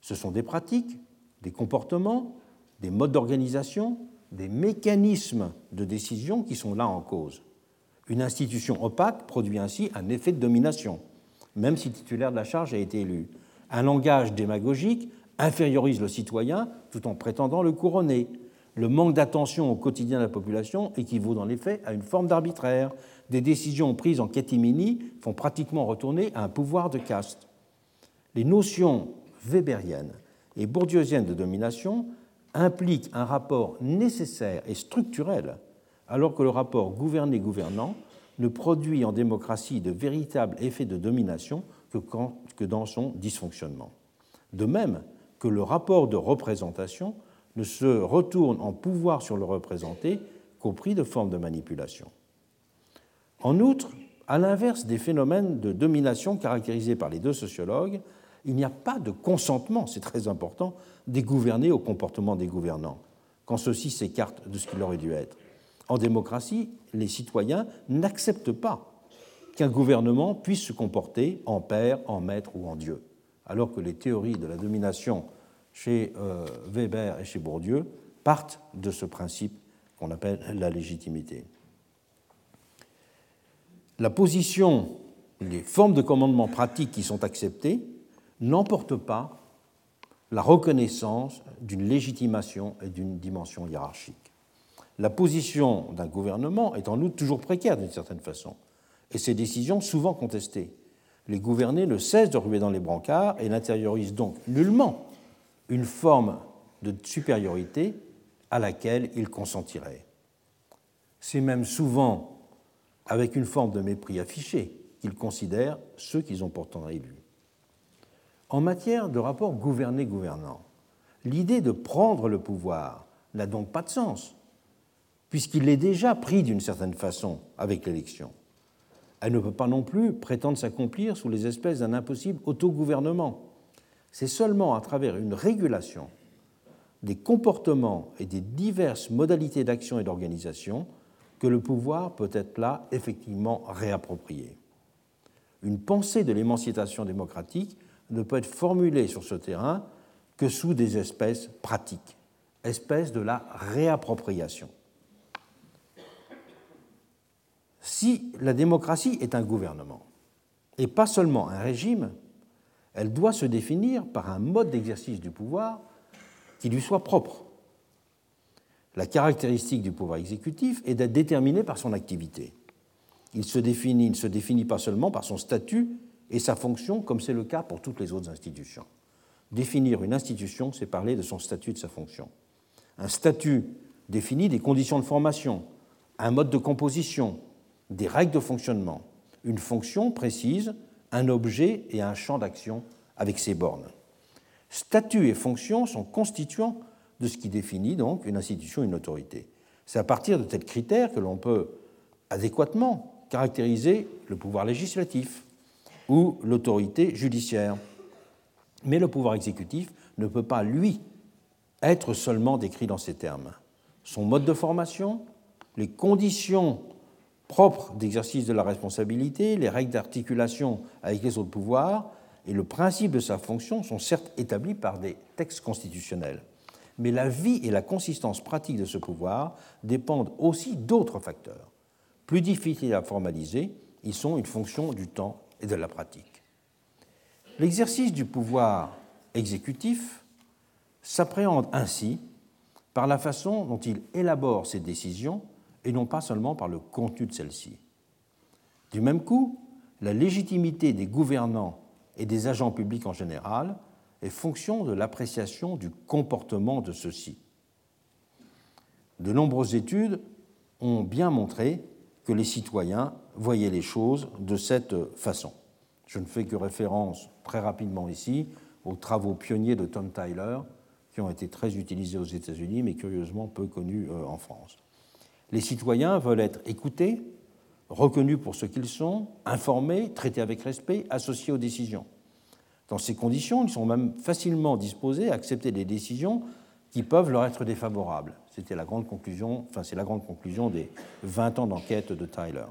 Ce sont des pratiques, des comportements, des modes d'organisation, des mécanismes de décision qui sont là en cause. Une institution opaque produit ainsi un effet de domination, même si titulaire de la charge a été élu. Un langage démagogique infériorise le citoyen tout en prétendant le couronner. Le manque d'attention au quotidien de la population équivaut dans les faits à une forme d'arbitraire. Des décisions prises en catimini font pratiquement retourner à un pouvoir de caste. Les notions weberiennes et bourdieusiennes de domination impliquent un rapport nécessaire et structurel, alors que le rapport gouverné-gouvernant ne produit en démocratie de véritables effets de domination que, que dans son dysfonctionnement. De même que le rapport de représentation ne se retourne en pouvoir sur le représenté qu'au prix de formes de manipulation. En outre, à l'inverse des phénomènes de domination caractérisés par les deux sociologues, il n'y a pas de consentement, c'est très important, des au comportement des gouvernants, quand ceux-ci s'écartent de ce qu'il aurait dû être. En démocratie, les citoyens n'acceptent pas qu'un gouvernement puisse se comporter en père, en maître ou en Dieu, alors que les théories de la domination chez euh, Weber et chez Bourdieu partent de ce principe qu'on appelle la légitimité. La position, les formes de commandement pratiques qui sont acceptées n'emportent pas la reconnaissance d'une légitimation et d'une dimension hiérarchique. La position d'un gouvernement est en outre toujours précaire d'une certaine façon, et ses décisions souvent contestées. Les gouvernés ne cessent de ruer dans les brancards et n'intériorisent donc nullement une forme de supériorité à laquelle ils consentiraient. C'est même souvent avec une forme de mépris affiché qu'ils considèrent ceux qu'ils ont pourtant élus. En matière de rapport gouverné-gouvernant, l'idée de prendre le pouvoir n'a donc pas de sens, puisqu'il est déjà pris d'une certaine façon avec l'élection. Elle ne peut pas non plus prétendre s'accomplir sous les espèces d'un impossible autogouvernement. C'est seulement à travers une régulation des comportements et des diverses modalités d'action et d'organisation que le pouvoir peut être là effectivement réapproprié. Une pensée de l'émancipation démocratique ne peut être formulée sur ce terrain que sous des espèces pratiques, espèces de la réappropriation. Si la démocratie est un gouvernement, et pas seulement un régime, elle doit se définir par un mode d'exercice du pouvoir qui lui soit propre. La caractéristique du pouvoir exécutif est d'être déterminé par son activité. Il se définit, ne se définit pas seulement par son statut et sa fonction, comme c'est le cas pour toutes les autres institutions. Définir une institution, c'est parler de son statut et de sa fonction. Un statut définit des conditions de formation, un mode de composition, des règles de fonctionnement. Une fonction précise un objet et un champ d'action avec ses bornes. Statut et fonction sont constituants de ce qui définit donc une institution, une autorité. C'est à partir de tels critères que l'on peut adéquatement caractériser le pouvoir législatif ou l'autorité judiciaire. Mais le pouvoir exécutif ne peut pas, lui, être seulement décrit dans ces termes. Son mode de formation, les conditions propres d'exercice de la responsabilité, les règles d'articulation avec les autres pouvoirs et le principe de sa fonction sont certes établis par des textes constitutionnels. Mais la vie et la consistance pratique de ce pouvoir dépendent aussi d'autres facteurs. Plus difficiles à formaliser, ils sont une fonction du temps et de la pratique. L'exercice du pouvoir exécutif s'appréhende ainsi par la façon dont il élabore ses décisions et non pas seulement par le contenu de celle-ci. Du même coup, la légitimité des gouvernants et des agents publics en général est fonction de l'appréciation du comportement de ceux-ci. De nombreuses études ont bien montré que les citoyens voyaient les choses de cette façon. Je ne fais que référence très rapidement ici aux travaux pionniers de Tom Tyler, qui ont été très utilisés aux États-Unis, mais curieusement peu connus euh, en France. Les citoyens veulent être écoutés, reconnus pour ce qu'ils sont, informés, traités avec respect, associés aux décisions. Dans ces conditions, ils sont même facilement disposés à accepter des décisions qui peuvent leur être défavorables. C'était la grande conclusion, enfin c'est la grande conclusion des 20 ans d'enquête de Tyler.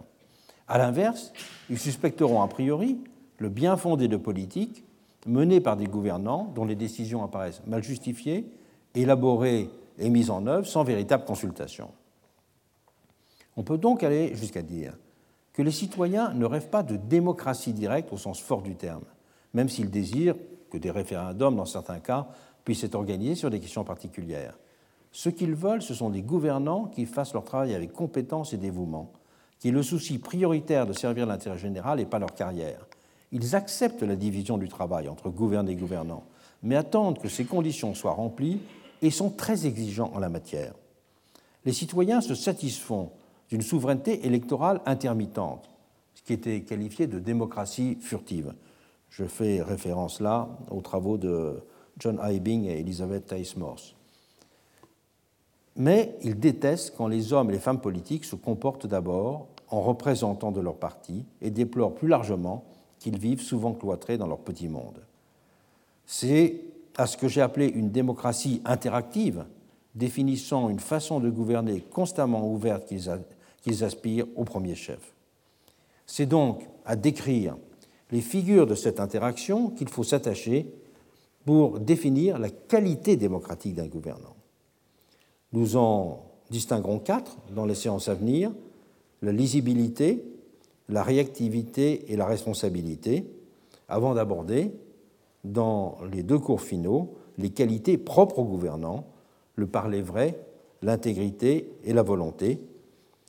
À l'inverse, ils suspecteront a priori le bien fondé de politiques menées par des gouvernants dont les décisions apparaissent mal justifiées, élaborées et mises en œuvre sans véritable consultation. On peut donc aller jusqu'à dire que les citoyens ne rêvent pas de démocratie directe au sens fort du terme, même s'ils désirent que des référendums, dans certains cas, puissent être organisés sur des questions particulières. Ce qu'ils veulent, ce sont des gouvernants qui fassent leur travail avec compétence et dévouement, qui aient le souci prioritaire de servir l'intérêt général et pas leur carrière. Ils acceptent la division du travail entre gouvernés et gouvernants, mais attendent que ces conditions soient remplies et sont très exigeants en la matière. Les citoyens se satisfont d'une souveraineté électorale intermittente, ce qui était qualifié de démocratie furtive. Je fais référence là aux travaux de John Eibing et Elizabeth Tice Morse. Mais ils détestent quand les hommes et les femmes politiques se comportent d'abord en représentants de leur parti et déplorent plus largement qu'ils vivent souvent cloîtrés dans leur petit monde. C'est à ce que j'ai appelé une démocratie interactive, définissant une façon de gouverner constamment ouverte qu'ils aspirent au premier chef. C'est donc à décrire les figures de cette interaction qu'il faut s'attacher pour définir la qualité démocratique d'un gouvernant. Nous en distinguerons quatre dans les séances à venir, la lisibilité, la réactivité et la responsabilité, avant d'aborder, dans les deux cours finaux, les qualités propres au gouvernant, le parler vrai, l'intégrité et la volonté,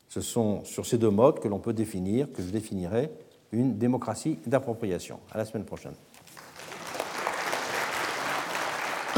ce sont sur ces deux modes que l'on peut définir, que je définirai, une démocratie d'appropriation. À la semaine prochaine.